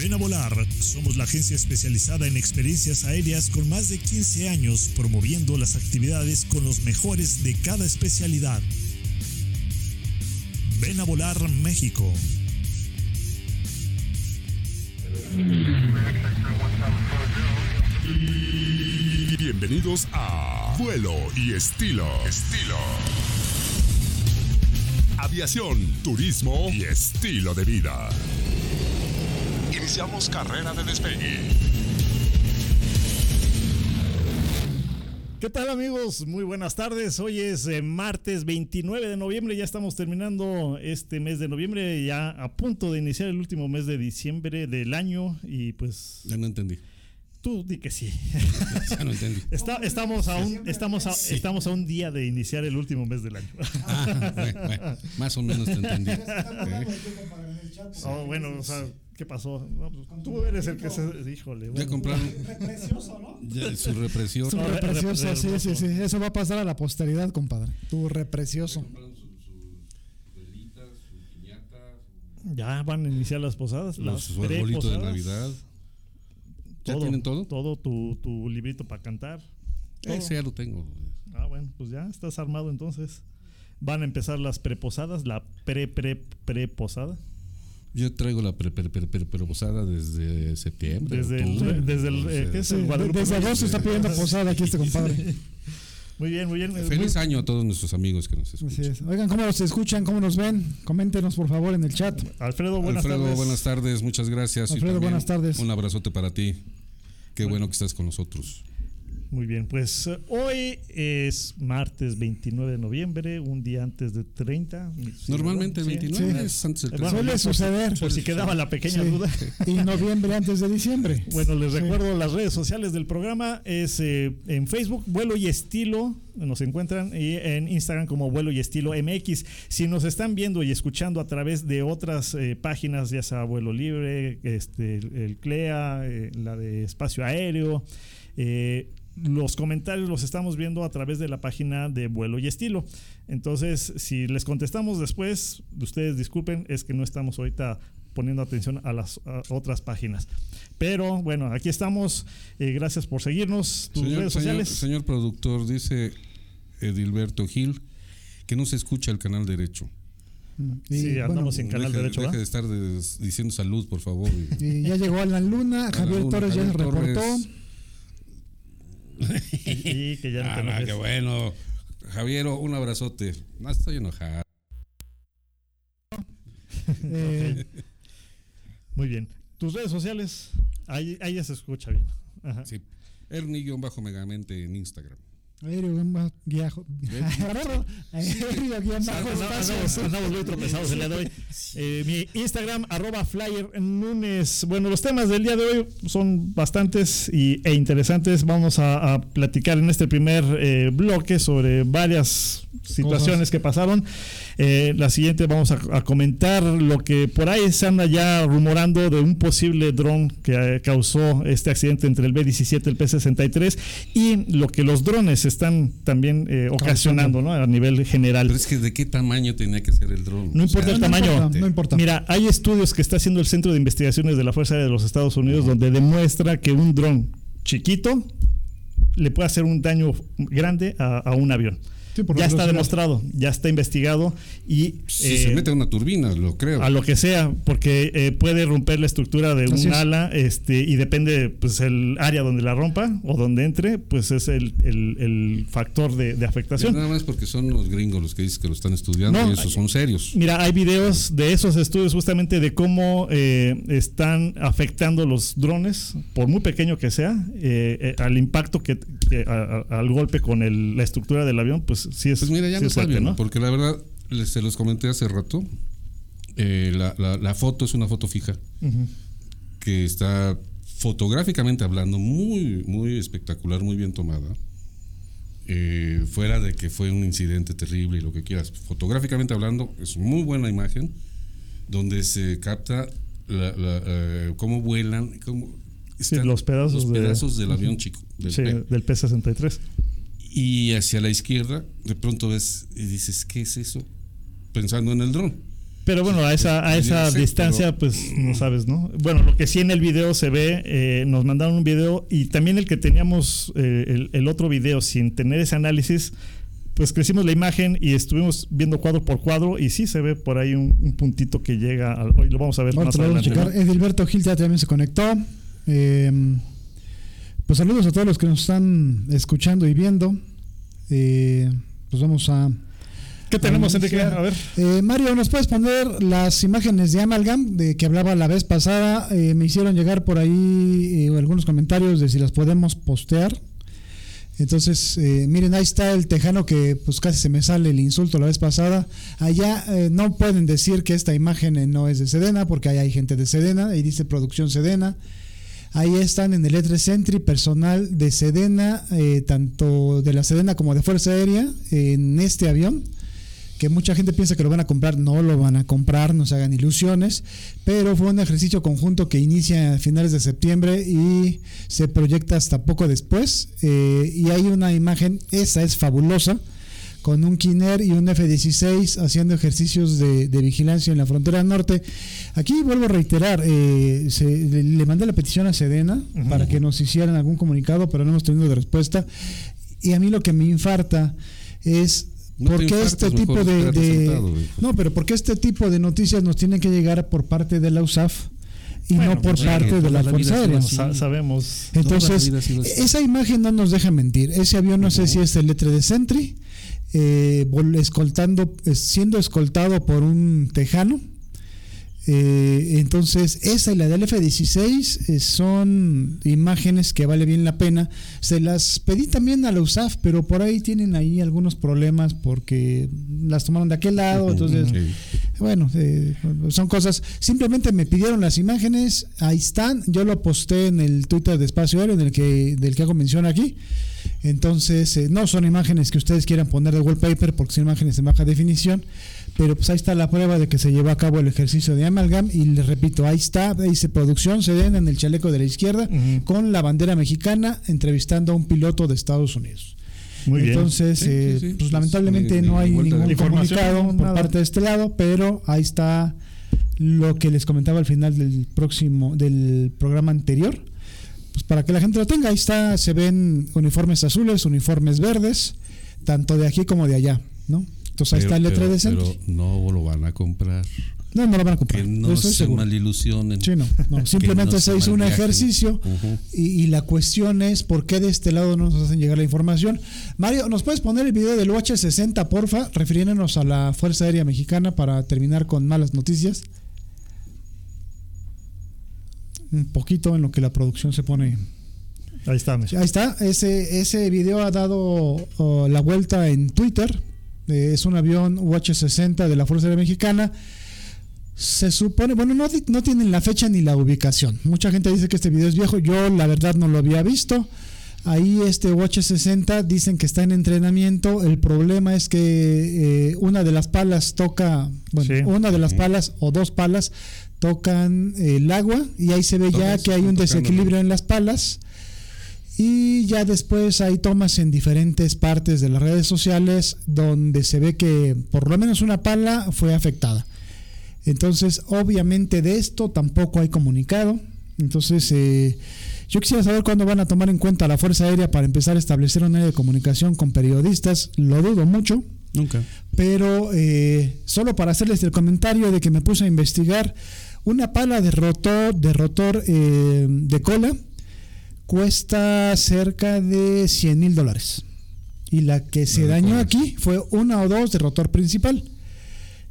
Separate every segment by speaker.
Speaker 1: Ven a volar. Somos la agencia especializada en experiencias aéreas con más de 15 años promoviendo las actividades con los mejores de cada especialidad. Ven a volar México.
Speaker 2: Bienvenidos a Vuelo y Estilo. Estilo. Aviación, turismo y estilo de vida. Iniciamos carrera de despegue.
Speaker 3: ¿Qué tal amigos? Muy buenas tardes. Hoy es eh, martes 29 de noviembre. Ya estamos terminando este mes de noviembre, ya a punto de iniciar el último mes de diciembre del año y pues...
Speaker 4: Ya no entendí.
Speaker 3: Tú di que sí.
Speaker 4: Ya no entendí.
Speaker 3: Está- estamos, a un, estamos, a, estamos a un día de iniciar el último mes del año.
Speaker 4: Ah, bueno, bueno, más o menos te entendí.
Speaker 3: Oh, bueno, o sea, ¿qué pasó? No, pues, tú eres el que se... Híjole.
Speaker 4: Ya
Speaker 3: bueno.
Speaker 4: compraron
Speaker 5: Precioso, ¿no?
Speaker 4: ya su represión.
Speaker 5: Tu
Speaker 3: No, re-
Speaker 5: reprecioso,
Speaker 3: re-
Speaker 5: sí, sí, sí. Eso va a pasar a la posteridad, compadre. Tu reprecioso.
Speaker 3: Ya van a iniciar las posadas.
Speaker 4: Los-
Speaker 3: las
Speaker 4: su arbolito de
Speaker 3: preposadas.
Speaker 4: Navidad. ¿Ya tienen todo?
Speaker 3: Todo tu, tu librito para cantar. todo.
Speaker 4: Ese ya lo tengo.
Speaker 3: Ah, bueno, pues ya estás armado entonces. Van a empezar las preposadas, la pre pre preposada.
Speaker 4: Yo traigo la pre, pre, pre, pre- preposada desde septiembre.
Speaker 3: Desde
Speaker 4: octubre.
Speaker 3: el, desde el, eh, ¿qué es
Speaker 5: Sí,
Speaker 3: el Guadalupe?
Speaker 5: desde agosto está pidiendo posada aquí este compadre.
Speaker 3: Muy bien, muy bien.
Speaker 4: Feliz año a todos nuestros amigos que nos
Speaker 5: Así
Speaker 4: escuchan.
Speaker 5: es. Oigan, ¿cómo nos escuchan? ¿Cómo nos ven? Coméntenos, por favor, en el chat.
Speaker 3: Alfredo, buenas
Speaker 4: Alfredo,
Speaker 3: tardes.
Speaker 4: buenas tardes, muchas gracias. Y
Speaker 5: Alfredo,
Speaker 4: también
Speaker 5: buenas tardes.
Speaker 4: Un abrazote para ti. Qué bueno que estás con nosotros.
Speaker 3: Muy bien, pues eh, hoy es martes 29 de noviembre, un día antes de 30. Sí,
Speaker 4: Normalmente el
Speaker 3: ¿verdad? Sí.
Speaker 4: 29
Speaker 5: Sí.
Speaker 4: es antes del
Speaker 3: Bueno,
Speaker 4: 30.
Speaker 5: Suele
Speaker 3: por si-
Speaker 5: suceder.
Speaker 3: Por si quedaba la pequeña
Speaker 5: Sí.
Speaker 3: duda.
Speaker 5: Y noviembre antes de diciembre.
Speaker 3: Bueno, les
Speaker 5: Sí.
Speaker 3: recuerdo las redes sociales del programa. Es eh, en Facebook, Vuelo y Estilo, nos encuentran, y en Instagram como Vuelo y Estilo MX. Si nos están viendo y escuchando a través de otras eh, páginas, ya sea Vuelo Libre, este, el, el CLEA, eh, la de Espacio Aéreo, eh, los comentarios los estamos viendo a través de la página de Vuelo y Estilo. Entonces, si les contestamos después, ustedes disculpen, es que no estamos ahorita poniendo atención a las a otras páginas. Pero bueno, aquí estamos. Eh, gracias por seguirnos. Tus
Speaker 4: Señor,
Speaker 3: redes sociales.
Speaker 4: señor productor, dice Edilberto Gil que no se escucha el canal derecho.
Speaker 3: Sí,
Speaker 5: bueno,
Speaker 3: andamos en canal
Speaker 4: deje,
Speaker 3: derecho.
Speaker 4: deje
Speaker 3: ¿verdad?
Speaker 4: de estar diciendo salud, por favor.
Speaker 5: y ya llegó Alan Luna, Javier
Speaker 4: Luna,
Speaker 5: Torres ya se reportó.
Speaker 4: Torres.
Speaker 3: Y que ya no te
Speaker 4: Ah, qué bueno. Javiero, un abrazote. No estoy enojado.
Speaker 5: Eh,
Speaker 3: Muy bien. Tus redes sociales, ahí, ahí ya se escucha bien. Ajá.
Speaker 4: Sí. Ernie-megamente en Instagram.
Speaker 5: Aéreo guion bajo- guiajo- Aéreo guion bajo
Speaker 3: Andamos, muy tropezados el día de hoy. Eh, mi Instagram, arroba flyer Nunes. Bueno, los temas del día de hoy son bastantes y, e interesantes. Vamos a, a platicar en este primer eh, bloque sobre varias situaciones que pasaron. Eh, la siguiente vamos a, a comentar lo que por ahí se anda ya rumorando de un posible dron que eh, causó este accidente entre el B-17 y el P-63 y lo que los drones están también eh, ocasionando ¿no? a nivel general.
Speaker 4: Pero es que de qué tamaño tenía que ser el dron.
Speaker 3: No importa
Speaker 4: O sea,
Speaker 3: el
Speaker 5: no
Speaker 3: tamaño.
Speaker 5: importa, no importa.
Speaker 3: Mira, hay estudios que está haciendo el Centro de Investigaciones de la Fuerza Aérea de los Estados Unidos donde demuestra que un dron chiquito le puede hacer un daño grande a, a un avión.
Speaker 5: Sí,
Speaker 3: ya está demostrado, ya está investigado y
Speaker 4: Si
Speaker 3: eh,
Speaker 4: se mete a una turbina, lo creo.
Speaker 3: a lo que sea, porque eh, puede romper la estructura de
Speaker 5: Así
Speaker 3: un
Speaker 5: es.
Speaker 3: ala, este, y depende, pues, el área donde la rompa o donde entre, pues es el, el- el factor de, de afectación.
Speaker 4: Nada más porque son los gringos los que dicen que lo están estudiando
Speaker 3: No,
Speaker 4: y esos son serios.
Speaker 3: Mira, hay videos de esos estudios justamente de cómo eh, están afectando los drones, por muy pequeño que sea, eh, eh, al impacto que, que a- a- al golpe con el- la estructura del avión, pues sí es.
Speaker 4: Pues mira, ya
Speaker 3: sí
Speaker 4: no
Speaker 3: es fuerte,
Speaker 4: saben,
Speaker 3: ¿no?
Speaker 4: porque la verdad, les, se los comenté hace rato, eh, la, la- la foto es una foto fija que está fotográficamente hablando muy, muy espectacular, muy bien tomada. Eh, fuera de que fue un incidente terrible y lo que quieras, fotográficamente hablando es muy buena imagen donde se capta la- la, eh, cómo vuelan, cómo
Speaker 3: Sí, los pedazos
Speaker 4: los
Speaker 3: de-
Speaker 4: pedazos del avión chico, del
Speaker 3: Sí,
Speaker 4: P.
Speaker 3: del P-63.
Speaker 4: Y hacia la izquierda, de pronto ves y dices, ¿qué es eso? Pensando en el dron.
Speaker 3: Pero bueno, a esa, a esa distancia,
Speaker 4: pero-
Speaker 3: pues no sabes, ¿no? Bueno, lo que sí en el video se ve, eh, nos mandaron un video y también el que teníamos, eh, el, el otro video, sin tener ese análisis, pues crecimos la imagen y estuvimos viendo cuadro por cuadro y sí se ve por ahí un, un puntito que llega, al, hoy lo vamos a ver más
Speaker 5: lo vamos a
Speaker 3: adelante.
Speaker 5: Edilberto Gil ya también se conectó. Eh, pues saludos a todos los que nos están escuchando y viendo. Eh, pues vamos a.
Speaker 3: ¿Qué tenemos, Enrique? A ver.
Speaker 5: Eh, Mario, ¿nos puedes poner las imágenes de Amalgam de que hablaba la vez pasada? Eh, me hicieron llegar por ahí eh, algunos comentarios de si las podemos postear. Entonces, eh, miren, ahí está el tejano que pues casi se me sale el insulto la vez pasada. Allá eh, no pueden decir que esta imagen eh, no es de Sedena, porque ahí hay gente de Sedena, ahí dice producción Sedena. Ahí están en el E3 Sentry personal de Sedena, eh, tanto de la Sedena como de Fuerza Aérea, en este avión que mucha gente piensa que lo van a comprar, no lo van a comprar, no se hagan ilusiones, pero fue un ejercicio conjunto que inicia a finales de septiembre y se proyecta hasta poco después. eh, y hay una imagen, esa es fabulosa, con un Kiner y un F-16 haciendo ejercicios de, de vigilancia en la frontera norte. Aquí vuelvo a reiterar, eh, se- le, le mandé la petición a Sedena para que nos hicieran algún comunicado, pero no hemos tenido de respuesta. Y a mí lo que me infarta es
Speaker 4: No te
Speaker 5: por qué
Speaker 4: infartes,
Speaker 5: este tipo de,
Speaker 4: sentado,
Speaker 5: no, pero por qué este tipo de noticias nos tienen que llegar por parte de la USAF y
Speaker 3: Bueno,
Speaker 5: no por
Speaker 3: pues,
Speaker 5: parte de la
Speaker 4: la
Speaker 5: Fuerza
Speaker 4: vida ha
Speaker 5: Aérea.
Speaker 4: sido así.
Speaker 3: Sa- sabemos.
Speaker 5: Entonces,
Speaker 4: la
Speaker 5: esa imagen no nos deja mentir. Ese avión no sé si es el letre de Sentry, eh, escoltando, eh, siendo escoltado por un tejano. Eh, entonces, esa y la del F-16 eh, son imágenes que vale bien la pena. Se las pedí también a la USAF, pero por ahí tienen ahí algunos problemas porque las tomaron de aquel lado. Entonces,
Speaker 4: Sí.
Speaker 5: bueno, eh, son cosas. Simplemente me pidieron las imágenes, ahí están. Yo lo posté en el Twitter de Espacio Aéreo, en el que, del que hago mención aquí. Entonces, eh, no son imágenes que ustedes quieran poner de wallpaper porque son imágenes en baja definición. Pero pues ahí está la prueba de que se llevó a cabo el ejercicio de Amalgam. Y les repito, ahí está, dice producción, se den en el chaleco de la izquierda, con la bandera mexicana, entrevistando a un piloto de Estados Unidos.
Speaker 3: Muy bien.
Speaker 5: Entonces,
Speaker 4: Sí, sí,
Speaker 5: eh,
Speaker 4: sí.
Speaker 5: pues lamentablemente no hay ningún comunicado por
Speaker 3: nada.
Speaker 5: parte de este lado, pero ahí está lo que les comentaba al final del próximo, del programa anterior. Pues para que la gente lo tenga, ahí está, se ven uniformes azules, uniformes verdes, tanto de aquí como de allá, ¿no? Entonces ahí
Speaker 4: Pero-
Speaker 5: está el letra
Speaker 4: pero-
Speaker 5: de centro.
Speaker 4: Pero no lo van a comprar.
Speaker 5: No, no lo van a comprar.
Speaker 4: Que no
Speaker 5: estoy
Speaker 4: se malilusionen.
Speaker 5: Sí, no, no, Simplemente
Speaker 4: no
Speaker 5: se
Speaker 4: se
Speaker 5: hizo un ejercicio y, y la cuestión es por qué de este lado no nos hacen llegar la información. Mario, ¿nos puedes poner el video del UH-60, porfa? Refiriéndonos a la Fuerza Aérea Mexicana para terminar con malas noticias. Un poquito en lo que la producción se pone.
Speaker 3: Ahí está.
Speaker 5: Ahí está, ese, ese video ha dado oh, la vuelta en Twitter. Eh, es un avión UH-60 de la Fuerza Aérea Mexicana. Se supone, bueno, no, no tienen la fecha ni la ubicación. Mucha gente dice que este video es viejo. Yo, la verdad, no lo había visto. Ahí este UH-60 dicen que está en entrenamiento. El problema es que eh, una de las palas toca, bueno,
Speaker 3: Sí.
Speaker 5: una de las palas o dos palas tocan el agua y ahí se ve ya que hay un desequilibrio en las palas. Y ya después hay tomas en diferentes partes de las redes sociales donde se ve que por lo menos una pala fue afectada. Entonces, obviamente de esto tampoco hay comunicado. Entonces, eh, Yo quisiera saber cuándo van a tomar en cuenta la Fuerza Aérea para empezar a establecer un área de comunicación con periodistas. Lo dudo mucho,
Speaker 4: Nunca.
Speaker 5: pero eh, solo para hacerles el comentario de que me puse a investigar, una pala de rotor, de, rotor eh, de cola cuesta cerca de 100 mil dólares. Y la que se dañó aquí fue una o dos de rotor principal.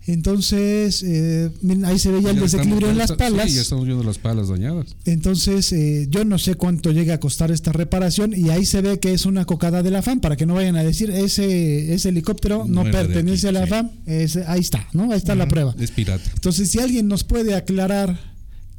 Speaker 5: Entonces, eh, ahí se el
Speaker 4: Ya
Speaker 5: desequilibrio
Speaker 4: estamos-
Speaker 5: en las palas.
Speaker 4: Sí, ya estamos viendo las palas dañadas.
Speaker 5: Entonces, eh, yo no sé cuánto llega a costar esta reparación y ahí se ve que es una cocada de la FAM para que no vayan a decir ese, ese helicóptero no, pertenece
Speaker 4: aquí,
Speaker 5: a la
Speaker 4: sí.
Speaker 5: FAM. Ese- ahí está, ¿no? Ahí está la prueba.
Speaker 4: Es pirata.
Speaker 5: Entonces, si alguien nos puede aclarar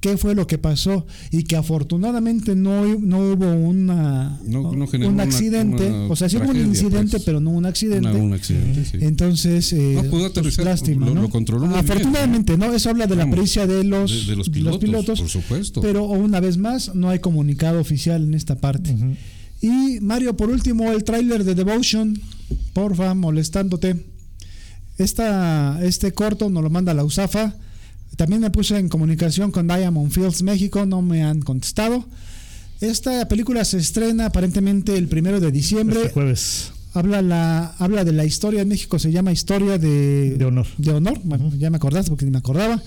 Speaker 5: qué fue lo que pasó y que afortunadamente no, no hubo una,
Speaker 4: No- no generó
Speaker 5: un accidente,
Speaker 4: una
Speaker 5: o sea, sí hubo un
Speaker 4: tragedia,
Speaker 5: incidente,
Speaker 4: pues.
Speaker 5: pero no un accidente.
Speaker 4: Una- un accidente, sí.
Speaker 5: Entonces, eh,
Speaker 4: No, pudo
Speaker 5: pues, lástima,
Speaker 4: lo-
Speaker 5: ¿no?
Speaker 4: lo controló muy bien,
Speaker 5: Afortunadamente, ¿no? Eso habla de la pericia de los,
Speaker 4: de- de los pilotos, por supuesto.
Speaker 5: Pero una vez más, no hay comunicado oficial en esta parte. Y Mario, por último, el tráiler de Devotion, porfa, molestándote. Esta, este corto nos lo manda la USAFA. También me puse en comunicación con Diamond Fields México, no me han contestado. Esta película se estrena aparentemente el primero de diciembre.
Speaker 3: Este jueves.
Speaker 5: Habla, la, habla de la historia en México, se llama Historia de,
Speaker 3: De honor.
Speaker 5: De honor, bueno, ya me acordaste porque ni me acordaba.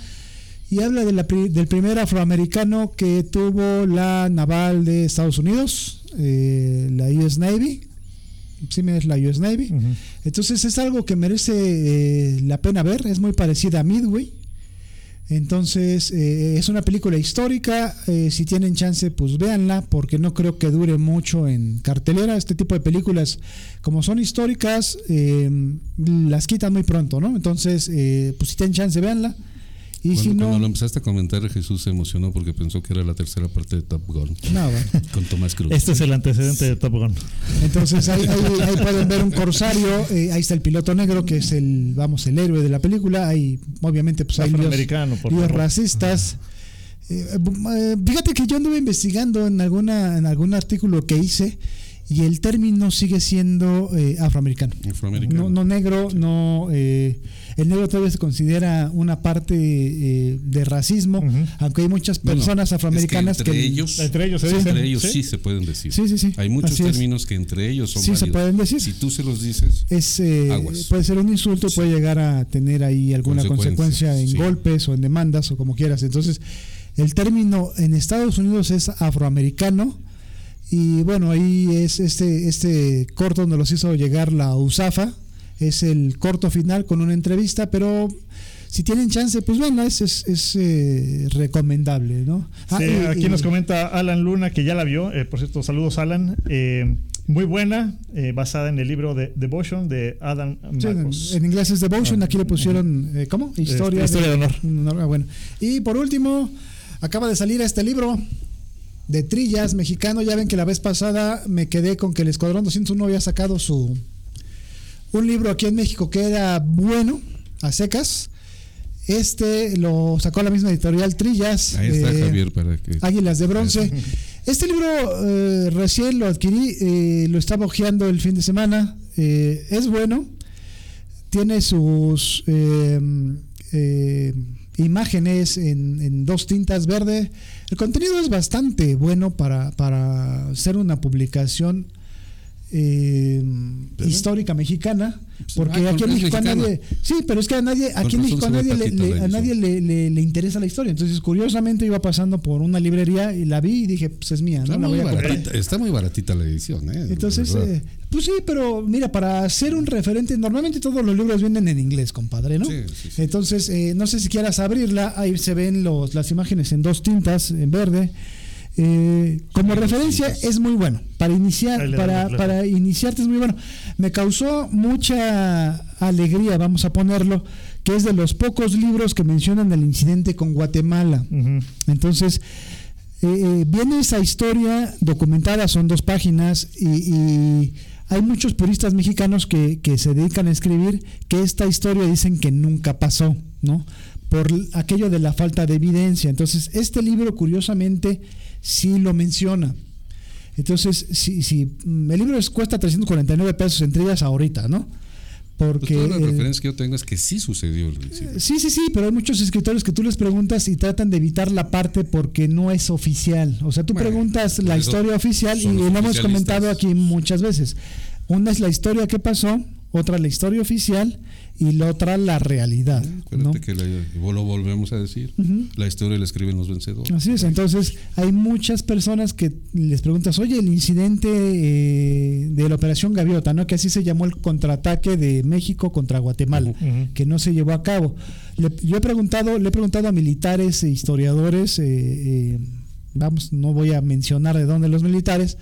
Speaker 5: Y habla de la del primer afroamericano que tuvo la naval de Estados Unidos, eh, la US Navy. Sí, es la US Navy.
Speaker 3: Ujú.
Speaker 5: Entonces es algo que merece eh, la pena ver, es muy parecida a Midway. Entonces eh, es una película histórica, eh, si tienen chance pues véanla porque no creo que dure mucho en cartelera. Este tipo de películas como son históricas eh, las quitan muy pronto, ¿no? Entonces eh, pues si tienen chance véanla. Y
Speaker 4: Cuando,
Speaker 5: si no...
Speaker 4: cuando lo empezaste a comentar, Jesús se emocionó porque pensó que era la tercera parte de Top Gun
Speaker 5: No, bueno.
Speaker 4: con Tomás Cruz.
Speaker 3: Este es el antecedente de Top Gun.
Speaker 5: Entonces ahí, ahí- ahí pueden ver un corsario, eh, ahí está el piloto negro que es el, vamos, el héroe de la película. Ahí obviamente pues hay
Speaker 3: favor.
Speaker 5: racistas. Eh, eh, fíjate que yo anduve investigando en alguna en algún artículo que hice y el término sigue siendo eh, afroamericano.
Speaker 4: Afroamericano.
Speaker 5: No, no negro, no. eh, el negro todavía se considera una parte eh, de racismo, aunque hay muchas
Speaker 4: Bueno,
Speaker 5: personas
Speaker 4: es que
Speaker 5: afroamericanas
Speaker 4: entre
Speaker 5: que.
Speaker 4: ellos,
Speaker 3: Entre ellos se
Speaker 4: sí,
Speaker 3: dicen,
Speaker 4: entre ellos
Speaker 3: ¿sí?
Speaker 4: sí se pueden decir.
Speaker 5: Sí, sí, sí.
Speaker 4: Hay muchos
Speaker 5: Así es.
Speaker 4: términos que entre ellos son
Speaker 5: Sí, se pueden decir.
Speaker 4: Si tú se los dices,
Speaker 5: es eh,
Speaker 4: Aguas.
Speaker 5: puede ser un insulto y puede llegar a tener ahí alguna consecuencia en
Speaker 4: sí.
Speaker 5: golpes o en demandas o como quieras. Entonces, el término en Estados Unidos es afroamericano y bueno, ahí es este este corto donde los hizo llegar la USAFA, es el corto final con una entrevista, pero si tienen chance, pues bueno, es, es, es, eh, recomendable, ¿no? Ah,
Speaker 3: Sí,
Speaker 5: y-
Speaker 3: aquí
Speaker 5: y-
Speaker 3: nos comenta Alan Luna que ya la vio. Eh, por cierto, saludos Alan. Eh, muy buena, eh, basada en el libro de Devotion de Adam
Speaker 5: Sí, en,
Speaker 3: Marcos.
Speaker 5: en inglés es Devotion,
Speaker 3: Ah,
Speaker 5: aquí le pusieron, eh, ¿cómo? Historia,
Speaker 3: Historia de honor.
Speaker 5: Ah, bueno. Y por último, acaba de salir este libro de Trillas mexicano. Ya ven que la vez pasada me quedé con que el Escuadrón 201 había sacado su un libro aquí en México que era bueno, a secas. Este lo sacó la misma editorial Trillas.
Speaker 4: ahí está
Speaker 5: eh,
Speaker 4: Javier para que.
Speaker 5: Águilas de Bronce. Este libro eh, recién lo adquirí, eh, lo estaba hojeando el fin de semana. es bueno, tiene sus eh, imágenes en, en dos tintas verde. El contenido es bastante bueno para, para ser una publicación eh, histórica mexicana. Porque
Speaker 4: Ah,
Speaker 5: aquí en México a nadie. Sí, pero es que a nadie, aquí en México a nadie, le, le- a nadie le, le- interesa la historia. Entonces, curiosamente, iba pasando por una librería y la vi y dije, pues es mía,
Speaker 4: Está
Speaker 5: ¿no? La voy comprar.
Speaker 4: está muy baratita la edición, ¿eh?
Speaker 5: Entonces, eh, pues sí, pero mira, para ser un referente, normalmente todos los libros vienen en inglés, compadre, ¿no?
Speaker 4: Sí, sí, sí.
Speaker 5: Entonces, eh, no sé si quieras abrirla, ahí se ven los, las imágenes en dos tintas, en verde. Eh, como referencia es muy bueno. Para iniciar, para, para iniciarte es muy bueno. Me causó mucha alegría, vamos a ponerlo, que es de los pocos libros que mencionan el incidente con Guatemala. Entonces, eh, eh, viene esa historia documentada, son dos páginas, y, y hay muchos puristas mexicanos que, que se dedican a escribir que esta historia dicen que nunca pasó, ¿no? Por aquello de la falta de evidencia. Entonces, este libro, curiosamente, sí lo menciona. Entonces, si, si mm, el libro es- cuesta 349 pesos entre ellas ahorita, ¿no? Porque
Speaker 4: Pues todas las
Speaker 5: el-
Speaker 4: referencias que yo tengo es que sí sucedió el incidente.
Speaker 5: Sí, sí, sí, pero hay muchos escritores que tú les preguntas y tratan de evitar la parte porque no es oficial. O sea, tú
Speaker 4: Bueno,
Speaker 5: preguntas la historia oficial y lo hemos comentado aquí muchas veces. Una es la historia que pasó, otra la historia oficial y la otra la realidad. ¿no?
Speaker 4: Acuérdate que la- lo volvemos a decir. La historia la escriben los vencedores.
Speaker 5: Así es, entonces hay muchas personas que les preguntas, oye, el incidente eh, de la Operación Gaviota, ¿no? que así se llamó el contraataque de México contra Guatemala, que no se llevó a cabo. Le- yo he preguntado, le he preguntado a militares e historiadores, eh, eh, vamos, no voy a mencionar de dónde los militares,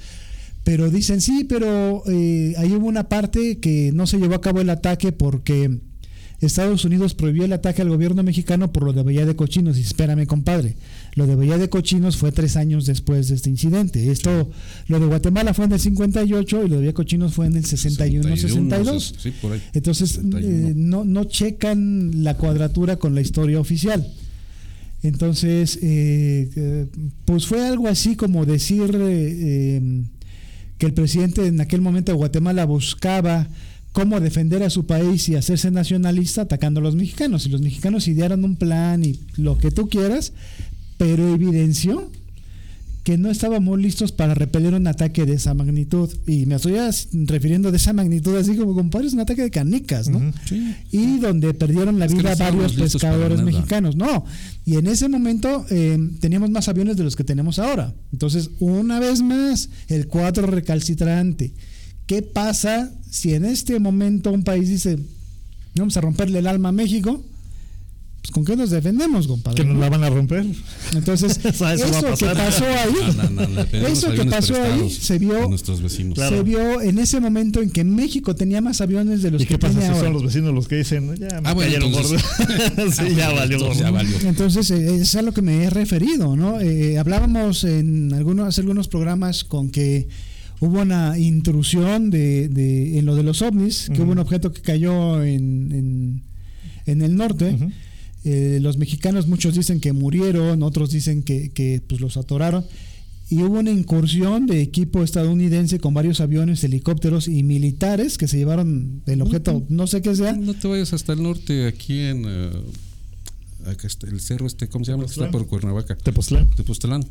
Speaker 5: pero dicen sí, pero eh, ahí hubo una parte que no se llevó a cabo el ataque porque Estados Unidos prohibió el ataque al gobierno mexicano por lo de Bahía de Cochinos. Y espérame, compadre, lo de Bahía de Cochinos fue tres años después de este incidente. Esto, lo de Guatemala fue en el 58 y lo de Bahía de Cochinos fue en el 61, 62.
Speaker 4: Sí, por ahí.
Speaker 5: Entonces,
Speaker 4: 61.
Speaker 5: eh, no, no checan la cuadratura con la historia oficial. Entonces, eh, eh, pues fue algo así como decir eh, eh, que el presidente en aquel momento de Guatemala buscaba cómo defender a su país y hacerse nacionalista atacando a los mexicanos. Y los mexicanos idearon un plan y lo que tú quieras, pero evidenció que no estábamos listos para repeler un ataque de esa magnitud. Y me estoy refiriendo de esa magnitud, así como, compadre, es un ataque de canicas, ¿no?
Speaker 4: Sí.
Speaker 5: y donde perdieron la
Speaker 4: Es que no
Speaker 5: vida varios pescadores mexicanos. No, y en ese momento eh, teníamos más aviones de los que tenemos ahora. Entonces, una vez más, el cuadro recalcitrante. ¿Qué pasa si en este momento un país dice, vamos a romperle el alma a México? Pues con qué nos defendemos, compadre.
Speaker 3: Que nos
Speaker 5: ¿no?
Speaker 3: la van a romper.
Speaker 5: Entonces,
Speaker 3: Eso va a
Speaker 5: eso que pasó ahí,
Speaker 4: No, no, no, le pedimos
Speaker 5: eso que pasó ahí se vio
Speaker 4: nuestros vecinos.
Speaker 3: Claro.
Speaker 5: se vio en ese momento en que México tenía más aviones de los
Speaker 3: ¿Y
Speaker 5: que
Speaker 3: qué pasa si
Speaker 5: ahora.
Speaker 3: son los vecinos los que dicen, ya me
Speaker 4: Ah, bueno,
Speaker 3: cayeron
Speaker 4: entonces-
Speaker 3: gordos"? sí, ya valió
Speaker 4: Entonces,
Speaker 3: gordo.
Speaker 4: ya valió.
Speaker 5: Entonces, eh, es a lo que me he referido, ¿no? Eh, hablábamos en algunos, hace algunos programas con que hubo una intrusión de, de- en lo de los ovnis, que hubo un objeto que cayó en, en, en el norte. Eh, los mexicanos, muchos dicen que murieron, otros dicen que, que, pues, los atoraron. Y hubo una incursión de equipo estadounidense con varios aviones, helicópteros y militares que se llevaron el objeto, no sé qué sea.
Speaker 4: No te vayas hasta el norte, aquí en eh, acá está el cerro este, ¿cómo se llama? Está por Cuernavaca.
Speaker 3: Tepoztlán.
Speaker 4: Tepoztlán.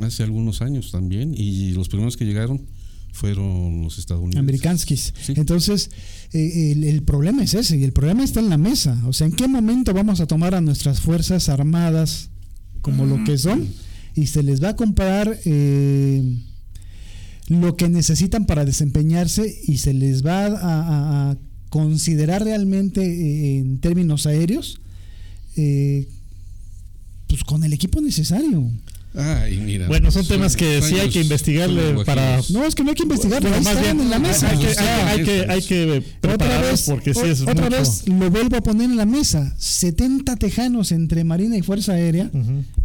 Speaker 4: Hace algunos años también. Y los primeros que llegaron fueron los estadounidenses.
Speaker 5: Americanskis.
Speaker 4: Sí.
Speaker 5: Entonces, eh, el, el problema es ese, y el problema está en la mesa. O sea, ¿en qué momento vamos a tomar a nuestras Fuerzas Armadas como lo que son? Y se les va a comprar eh, lo que necesitan para desempeñarse y se les va a, a- a considerar realmente eh, en términos aéreos, eh, pues con el equipo necesario.
Speaker 4: Ay, mira.
Speaker 3: Bueno, son temas que sí hay que investigarle para-.
Speaker 5: No, es que no hay que investigar,
Speaker 3: Bueno, más bien,
Speaker 5: en la mesa.
Speaker 3: hay que, hay que, hay que, hay que
Speaker 5: otra vez,
Speaker 3: porque sí
Speaker 5: o-
Speaker 3: es
Speaker 5: otra
Speaker 3: mucho.
Speaker 5: vez lo vuelvo a poner en la mesa. 70 tejanos entre Marina y Fuerza Aérea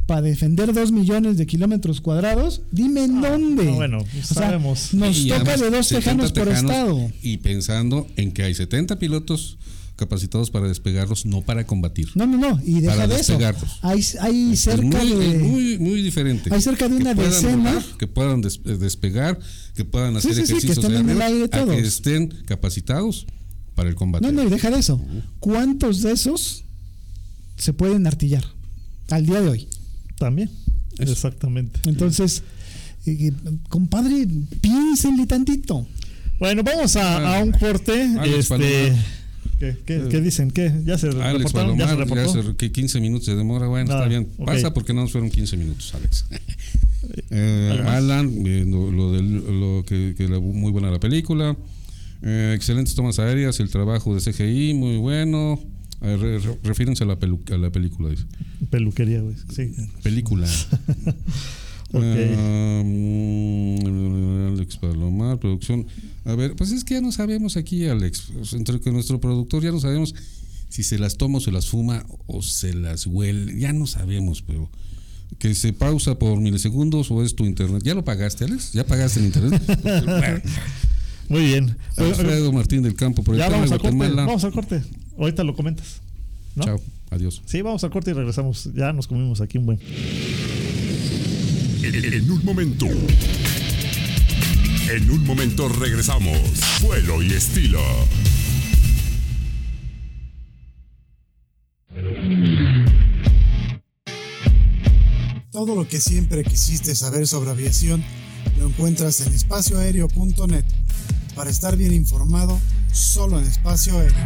Speaker 5: para defender 2 millones de kilómetros cuadrados. Dime en dónde.
Speaker 3: no, bueno,
Speaker 5: O sea,
Speaker 3: sabemos.
Speaker 5: nos
Speaker 4: Y
Speaker 5: toca
Speaker 4: además,
Speaker 5: de dos
Speaker 4: 70
Speaker 5: tejanos por
Speaker 4: tejanos,
Speaker 5: estado.
Speaker 4: Y pensando en que hay 70 pilotos capacitados para despegarlos, no para combatir.
Speaker 5: No, no, no. Y deja
Speaker 4: Para
Speaker 5: de eso.
Speaker 4: despegarlos.
Speaker 5: Hay, hay
Speaker 4: Es
Speaker 5: cerca
Speaker 4: muy,
Speaker 5: de.
Speaker 4: es muy, muy diferente.
Speaker 5: hay cerca de
Speaker 4: Que
Speaker 5: una decena.
Speaker 4: volar, que puedan eh, despegar, que puedan
Speaker 5: Sí,
Speaker 4: hacer
Speaker 5: sí, sí, que
Speaker 4: ejercicios
Speaker 5: estén
Speaker 4: de
Speaker 5: en el
Speaker 4: arriba,
Speaker 5: aire
Speaker 4: a
Speaker 5: todos.
Speaker 4: que estén capacitados para el combate.
Speaker 5: No, no, y deja de eso. ¿Cuántos de esos se pueden artillar al día de hoy?
Speaker 3: También.
Speaker 4: Eso.
Speaker 3: Exactamente.
Speaker 5: Entonces, eh, eh, compadre, piénsenle tantito.
Speaker 3: Bueno, vamos a, a un corte.
Speaker 4: Alex
Speaker 3: este. ¿Qué, qué, qué dicen? ¿Qué? ¿Ya se
Speaker 4: Alex
Speaker 3: reportaron? ¿Ya se
Speaker 4: Palomar, ya se- que 15 minutos de demora, bueno,
Speaker 3: Ah,
Speaker 4: está bien.
Speaker 3: ok.
Speaker 4: Pasa porque no nos fueron 15 minutos, Alex. Eh. Alan, eh, lo, lo del- lo que, que la- muy buena la película. Eh, excelentes tomas aéreas, el trabajo de CGI, muy bueno. Eh, re- re- refírense a la, pelu- a la película, dice.
Speaker 3: Peluquería, güey. Sí.
Speaker 4: Película.
Speaker 3: Ok.
Speaker 4: Ah, mm, Alex Palomar, producción. A ver, pues es que ya no sabemos aquí, Alex. Entre que nuestro productor ya no sabemos si se las toma o se las fuma o se las huele. Ya no sabemos, pero. Que se pausa por milisegundos o es tu internet. ¿Ya lo pagaste, Alex? ¿Ya pagaste el internet?
Speaker 3: Muy bien.
Speaker 4: Alfredo Martín del Campo,
Speaker 3: ya
Speaker 4: proyecto
Speaker 3: vamos
Speaker 4: de
Speaker 3: al corte.
Speaker 4: Guatemala.
Speaker 3: Vamos al corte. Ahorita lo comentas. ¿no?
Speaker 4: Chao, adiós.
Speaker 3: Sí, vamos al corte y regresamos. Ya nos comimos aquí un buen.
Speaker 2: En, en un momento. En un momento regresamos. Vuelo y estilo.
Speaker 5: Todo lo que siempre quisiste saber sobre aviación lo encuentras en espacioaéreo.net para estar bien informado solo en espacio aéreo.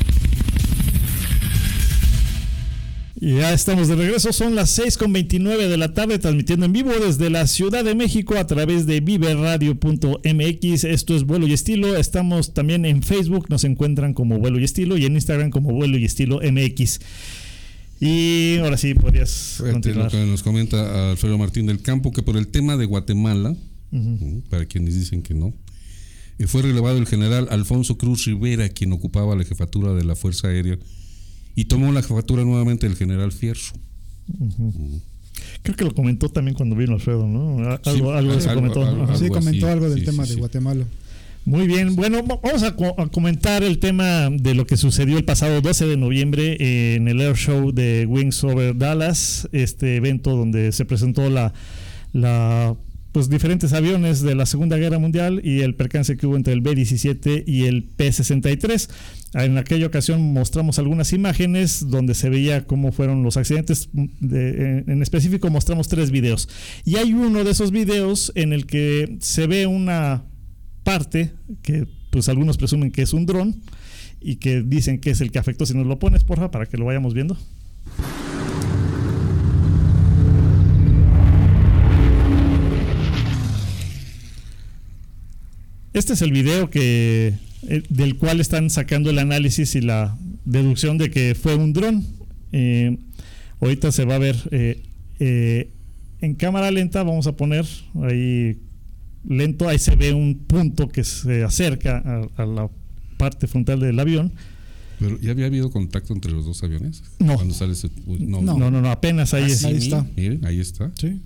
Speaker 3: Ya estamos de regreso, son las 6.29 de la tarde transmitiendo en vivo desde la Ciudad de México a través de viverradio.mx. Esto es Vuelo y Estilo. Estamos también en Facebook, nos encuentran como Vuelo y Estilo y en Instagram como Vuelo y Estilo MX. Y ahora sí, podrías
Speaker 4: Fíjate
Speaker 3: continuar.
Speaker 4: lo que nos comenta Alfredo Martín del Campo, que por el tema de Guatemala, para quienes dicen que no, eh, fue relevado el general Alfonso Cruz Rivera, quien ocupaba la jefatura de la Fuerza Aérea, y tomó la jefatura nuevamente el general Fierro.
Speaker 3: Creo que lo comentó también cuando vino Alfredo, ¿no? Algo,
Speaker 4: Sí,
Speaker 3: algo de
Speaker 4: algo-
Speaker 3: comentó.
Speaker 4: algo-.
Speaker 5: Sí, comentó
Speaker 4: así.
Speaker 5: algo del
Speaker 4: Sí,
Speaker 5: tema
Speaker 4: sí,
Speaker 5: de
Speaker 4: sí.
Speaker 5: Guatemala.
Speaker 3: Muy bien, bueno, va- vamos a, co- a comentar el tema de lo que sucedió el pasado 12 de noviembre eh, en el Air Show de Wings Over Dallas, este evento donde se presentó la, la pues diferentes aviones de la Segunda Guerra Mundial y el percance que hubo entre el B-17 y el P-63. En aquella ocasión mostramos algunas imágenes donde se veía cómo fueron los accidentes. De- en, en específico mostramos tres videos. Y hay uno de esos videos en el que se ve una parte que pues algunos presumen que es un dron y que dicen que es el que afectó. Si nos lo pones, porfa, para que lo vayamos viendo. Este es el video que eh, del cual están sacando el análisis y la deducción de que fue un dron. Eh, ahorita se va a ver eh, eh, en cámara lenta. Vamos a poner ahí lento. Ahí se ve un punto que se acerca a, a la parte frontal del avión.
Speaker 4: Pero ya había habido contacto entre los dos aviones.
Speaker 3: No.
Speaker 4: Cuando sale ese- no,
Speaker 5: No.
Speaker 3: No, no, no, apenas ahí
Speaker 4: Ah,
Speaker 3: es.
Speaker 5: Ahí está.
Speaker 4: Miren, ahí está.
Speaker 5: Sí.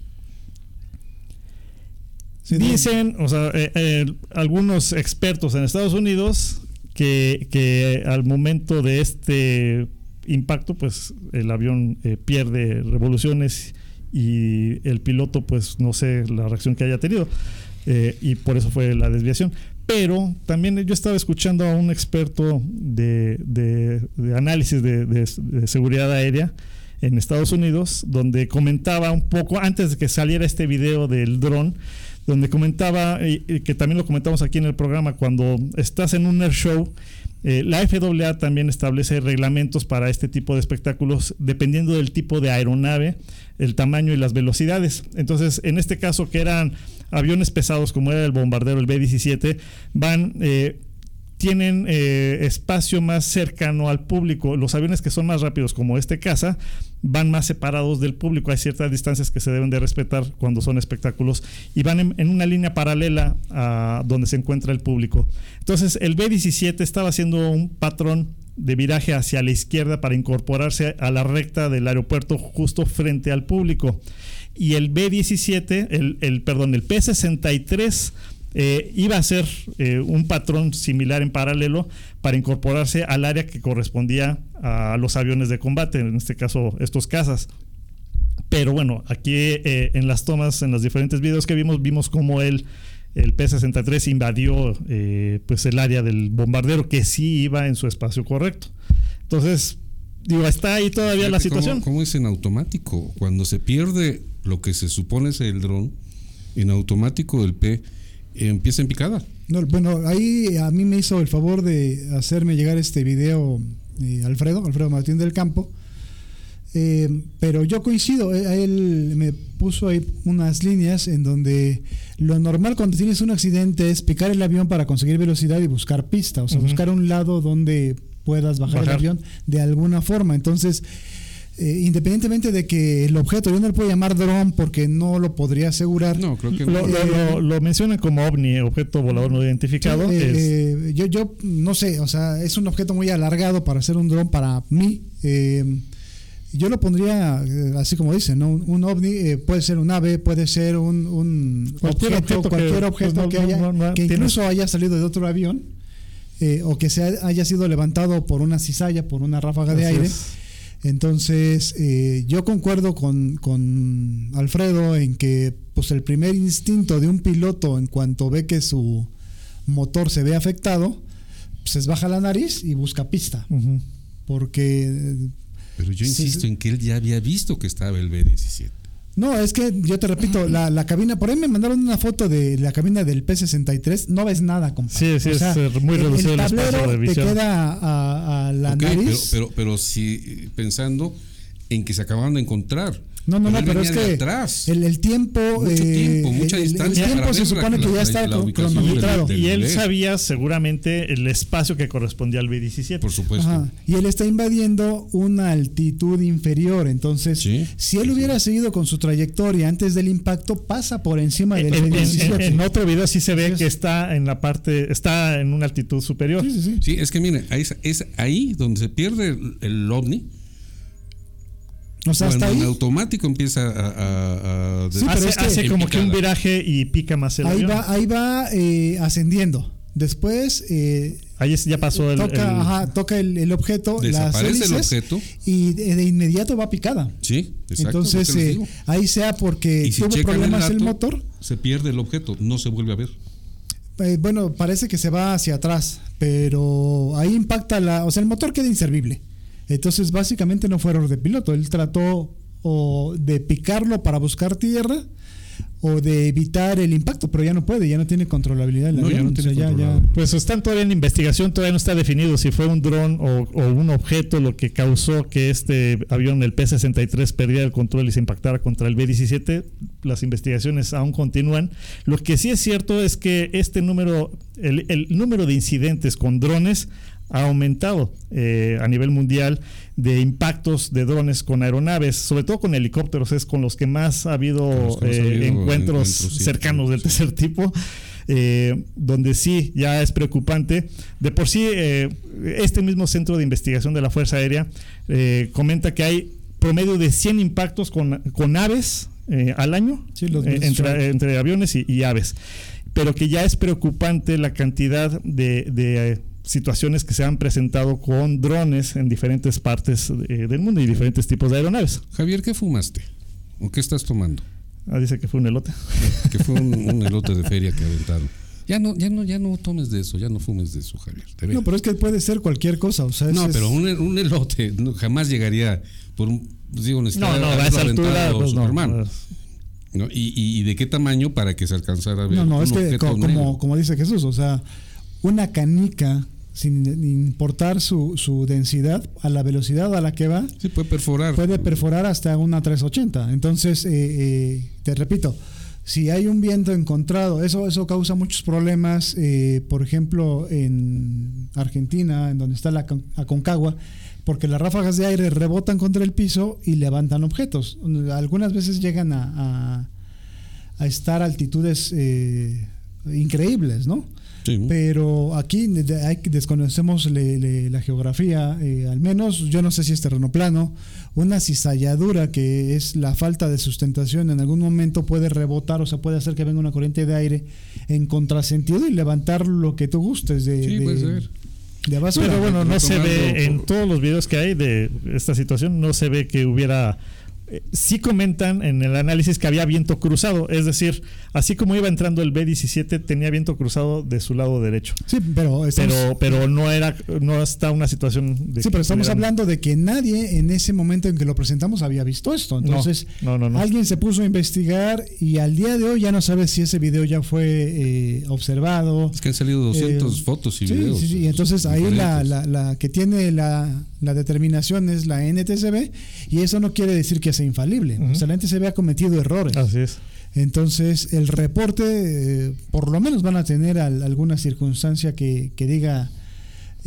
Speaker 3: Dicen, o sea, eh, eh, algunos expertos en Estados Unidos que, que al momento de este impacto, pues el avión eh, pierde revoluciones y el piloto, pues no sé la reacción que haya tenido y por eso fue la desviación. Pero también yo estaba escuchando a un experto de, de- de análisis de- de seguridad aérea en Estados Unidos, donde comentaba un poco, antes de que saliera este video del dron, donde comentaba, y que también lo comentamos aquí en el programa, cuando estás en un air show, eh, la FAA también establece reglamentos para este tipo de espectáculos dependiendo del tipo de aeronave, el tamaño y las velocidades. Entonces, en este caso que eran aviones pesados como era el bombardero, el B-17, van... eh, tienen eh, espacio más cercano al público. Los aviones que son más rápidos, como este caza, van más separados del público. Hay ciertas distancias que se deben de respetar cuando son espectáculos y van en, una línea paralela a donde se encuentra el público. Entonces, el B-17 estaba haciendo un patrón de viraje hacia la izquierda para incorporarse a la recta del aeropuerto justo frente al público. Y el B-17, el, el, perdón, el P-63 eh, iba a ser eh, un patrón similar en paralelo para incorporarse al área que correspondía a los aviones de combate, en este caso estos cazas. Pero bueno, aquí eh, en las tomas, en los diferentes videos que vimos, vimos cómo el, el P-63 invadió pues el área del bombardero que sí iba en su espacio correcto. Entonces, digo, está ahí todavía la situación.
Speaker 4: ¿Cómo, cómo es en automático? Cuando se pierde lo que se supone es el dron, en automático el P empieza en picada.
Speaker 5: No, bueno, ahí a mí me hizo el favor de hacerme llegar este video eh, Alfredo, Alfredo Martín del Campo. Eh, pero yo coincido, eh, él me puso ahí unas líneas en donde lo normal cuando tienes un accidente es picar el avión para conseguir velocidad y buscar pista, o sea, buscar un lado donde puedas bajar, el avión de alguna forma. Entonces, eh, independientemente de que el objeto, yo no le puedo llamar dron porque no lo podría asegurar.
Speaker 4: No, creo que
Speaker 3: lo, lo, lo, mencionan como ovni, objeto volador no identificado.
Speaker 5: Eh, yo, yo no sé, o sea, es un objeto muy alargado para hacer un dron para mí. Eh, yo lo pondría así como dicen, ¿no? un, ovni puede ser un ave, puede ser un, un cualquier objeto, cualquier que, objeto que, haya, que incluso haya salido de otro avión o que se haya sido levantado por una cizalla, por una ráfaga de aire. Entonces, eh, yo concuerdo con, con, Alfredo en que pues el primer instinto de un piloto en cuanto ve que su motor se ve afectado, pues es baja la nariz y busca pista. Porque...
Speaker 4: Pero yo insisto en que él ya había visto que estaba el B-17.
Speaker 5: No, es que yo te repito, la, la, cabina, por ahí me mandaron una foto de la cabina del P63, no ves nada, compadre.
Speaker 3: Sí, sí, es muy reducido el, espacio de visión.
Speaker 5: te queda a, a la nariz.
Speaker 4: Pero, pero, pero si pensando en que se acababan de encontrar.
Speaker 5: No, no, no, pero es que el, el, tiempo,
Speaker 4: mucho tiempo, mucha
Speaker 5: el,
Speaker 4: distancia.
Speaker 5: El tiempo se supone que ya está cronometrado.
Speaker 3: Y él sabía seguramente el espacio que correspondía al B-17.
Speaker 4: Por supuesto. Ajá.
Speaker 5: Y él está invadiendo una altitud inferior. Entonces,
Speaker 4: ¿Sí?
Speaker 5: si él hubiera seguido con su trayectoria antes del impacto, pasa por encima del
Speaker 3: en,
Speaker 5: B-17.
Speaker 3: En, en, otro video sí se ve sí, que está en la parte, está en una altitud superior.
Speaker 5: Sí, sí, sí.
Speaker 4: sí es que mire, es, es ahí donde se pierde el, el ovni
Speaker 5: o sea, hasta ahí.
Speaker 4: en automático empieza a. a, a
Speaker 5: Sí, pero
Speaker 3: hace
Speaker 5: es que
Speaker 3: hace como que un viraje y pica más el
Speaker 5: Ahí
Speaker 3: avión.
Speaker 5: va, ahí va eh, ascendiendo. Después eh,
Speaker 3: Ahí es- ya pasó el,
Speaker 5: toca,
Speaker 3: el-
Speaker 5: ajá, toca el, el objeto, las
Speaker 4: Desaparece el
Speaker 5: hélices,
Speaker 4: objeto.
Speaker 5: y de, de inmediato va picada.
Speaker 4: Sí, exacto.
Speaker 5: Entonces, eh, ahí sea porque
Speaker 4: si
Speaker 5: tuvo problemas el,
Speaker 4: dato,
Speaker 5: motor.
Speaker 4: Se pierde el objeto, no se vuelve a ver.
Speaker 5: eh, bueno, parece que se va hacia atrás, pero ahí impacta la. O sea, el motor queda inservible. Entonces, básicamente no fue error de piloto. Él trató o de picarlo para buscar tierra o de evitar el impacto, pero ya no puede, ya no tiene controlabilidad. el
Speaker 4: No, ya no tiene
Speaker 5: o sea, ya-
Speaker 4: controlado.
Speaker 5: ya-
Speaker 3: Pues están todavía en investigación, todavía no está definido si fue un dron o, o un objeto lo que causó que este avión, el P-63, perdiera el control y se impactara contra el B-17. Las investigaciones aún continúan. Lo que sí es cierto es que este número, el, el número de incidentes con drones ha aumentado eh, a nivel mundial de impactos de drones con aeronaves, sobre todo con helicópteros, es con los que más ha habido, eh,
Speaker 4: habido
Speaker 3: encuentros, cercanos
Speaker 4: sí,
Speaker 3: del
Speaker 4: sí.
Speaker 3: tercer tipo, eh, donde sí ya es preocupante. De por sí, este mismo centro de investigación de la Fuerza Aérea comenta que hay promedio de 100 impactos con, con aves al año,
Speaker 5: Sí,
Speaker 3: entre, aviones y, y aves, pero que ya es preocupante la cantidad de... de, situaciones que se han presentado con drones en diferentes partes eh, del mundo y diferentes tipos de aeronaves.
Speaker 4: Javier, ¿qué fumaste? ¿O qué estás tomando?
Speaker 3: Ah, dice que fue un elote.
Speaker 4: Que fue un, un elote de feria que aventaron. Ya no, ya no, ya no tomes de eso, ya no fumes de eso, Javier.
Speaker 5: No, pero es que puede ser cualquier cosa. O sea,
Speaker 4: No,
Speaker 5: es-
Speaker 4: pero un, un elote no, jamás llegaría por un. Digo,
Speaker 3: No, no, a esa altura, pues no.
Speaker 4: Superman, ¿no? Y, y- y de qué tamaño para que se alcanzara a ver?
Speaker 5: No, no,
Speaker 4: un
Speaker 5: es que como, como dice Jesús, o sea, una canica sin importar su, su densidad, a la velocidad a la que va,
Speaker 4: Sí, puede perforar.
Speaker 5: puede perforar hasta una 380. Entonces, eh, eh, te repito, si hay un viento encontrado, eso, eso causa muchos problemas. eh, por ejemplo, en Argentina, en donde está la Con- Aconcagua, porque las ráfagas de aire rebotan contra el piso y levantan objetos. Algunas veces llegan a, a- a estar a altitudes eh, increíbles, ¿no? Pero aquí desconocemos le- le- la geografía, eh, al menos yo no sé si es terreno plano, una cizalladura que es la falta de sustentación en algún momento puede rebotar, o sea, puede hacer que venga una corriente de aire en contrasentido y levantar lo que tú gustes de,
Speaker 4: Sí,
Speaker 5: de-
Speaker 4: puede ser.
Speaker 5: de basura.
Speaker 3: Pero bueno, no se ve en todos los videos que hay de esta situación, no se ve que hubiera eh, sí comentan en el análisis que había viento cruzado, es decir, así como iba entrando el B-17 tenía viento cruzado de su lado derecho.
Speaker 5: Sí, pero estamos,
Speaker 3: Pero, pero no era, no está una situación de
Speaker 5: sí, pero estamos hablando de que nadie en ese momento en que lo presentamos había visto esto. Entonces,
Speaker 3: no, no, no.
Speaker 5: alguien se puso a investigar y al día de hoy ya no sabe si ese video ya fue eh, observado.
Speaker 4: Es que han salido 200
Speaker 5: Eh,
Speaker 4: fotos y
Speaker 5: sí,
Speaker 4: videos.
Speaker 5: Sí, sí, y entonces ahí la, la, la que tiene la, la determinación es la NTCB y eso no quiere decir que sea infalible. O sea, la NTCB ha cometido errores.
Speaker 3: Así es.
Speaker 5: Entonces, el reporte, eh, por lo menos van a tener al- alguna circunstancia que, que diga,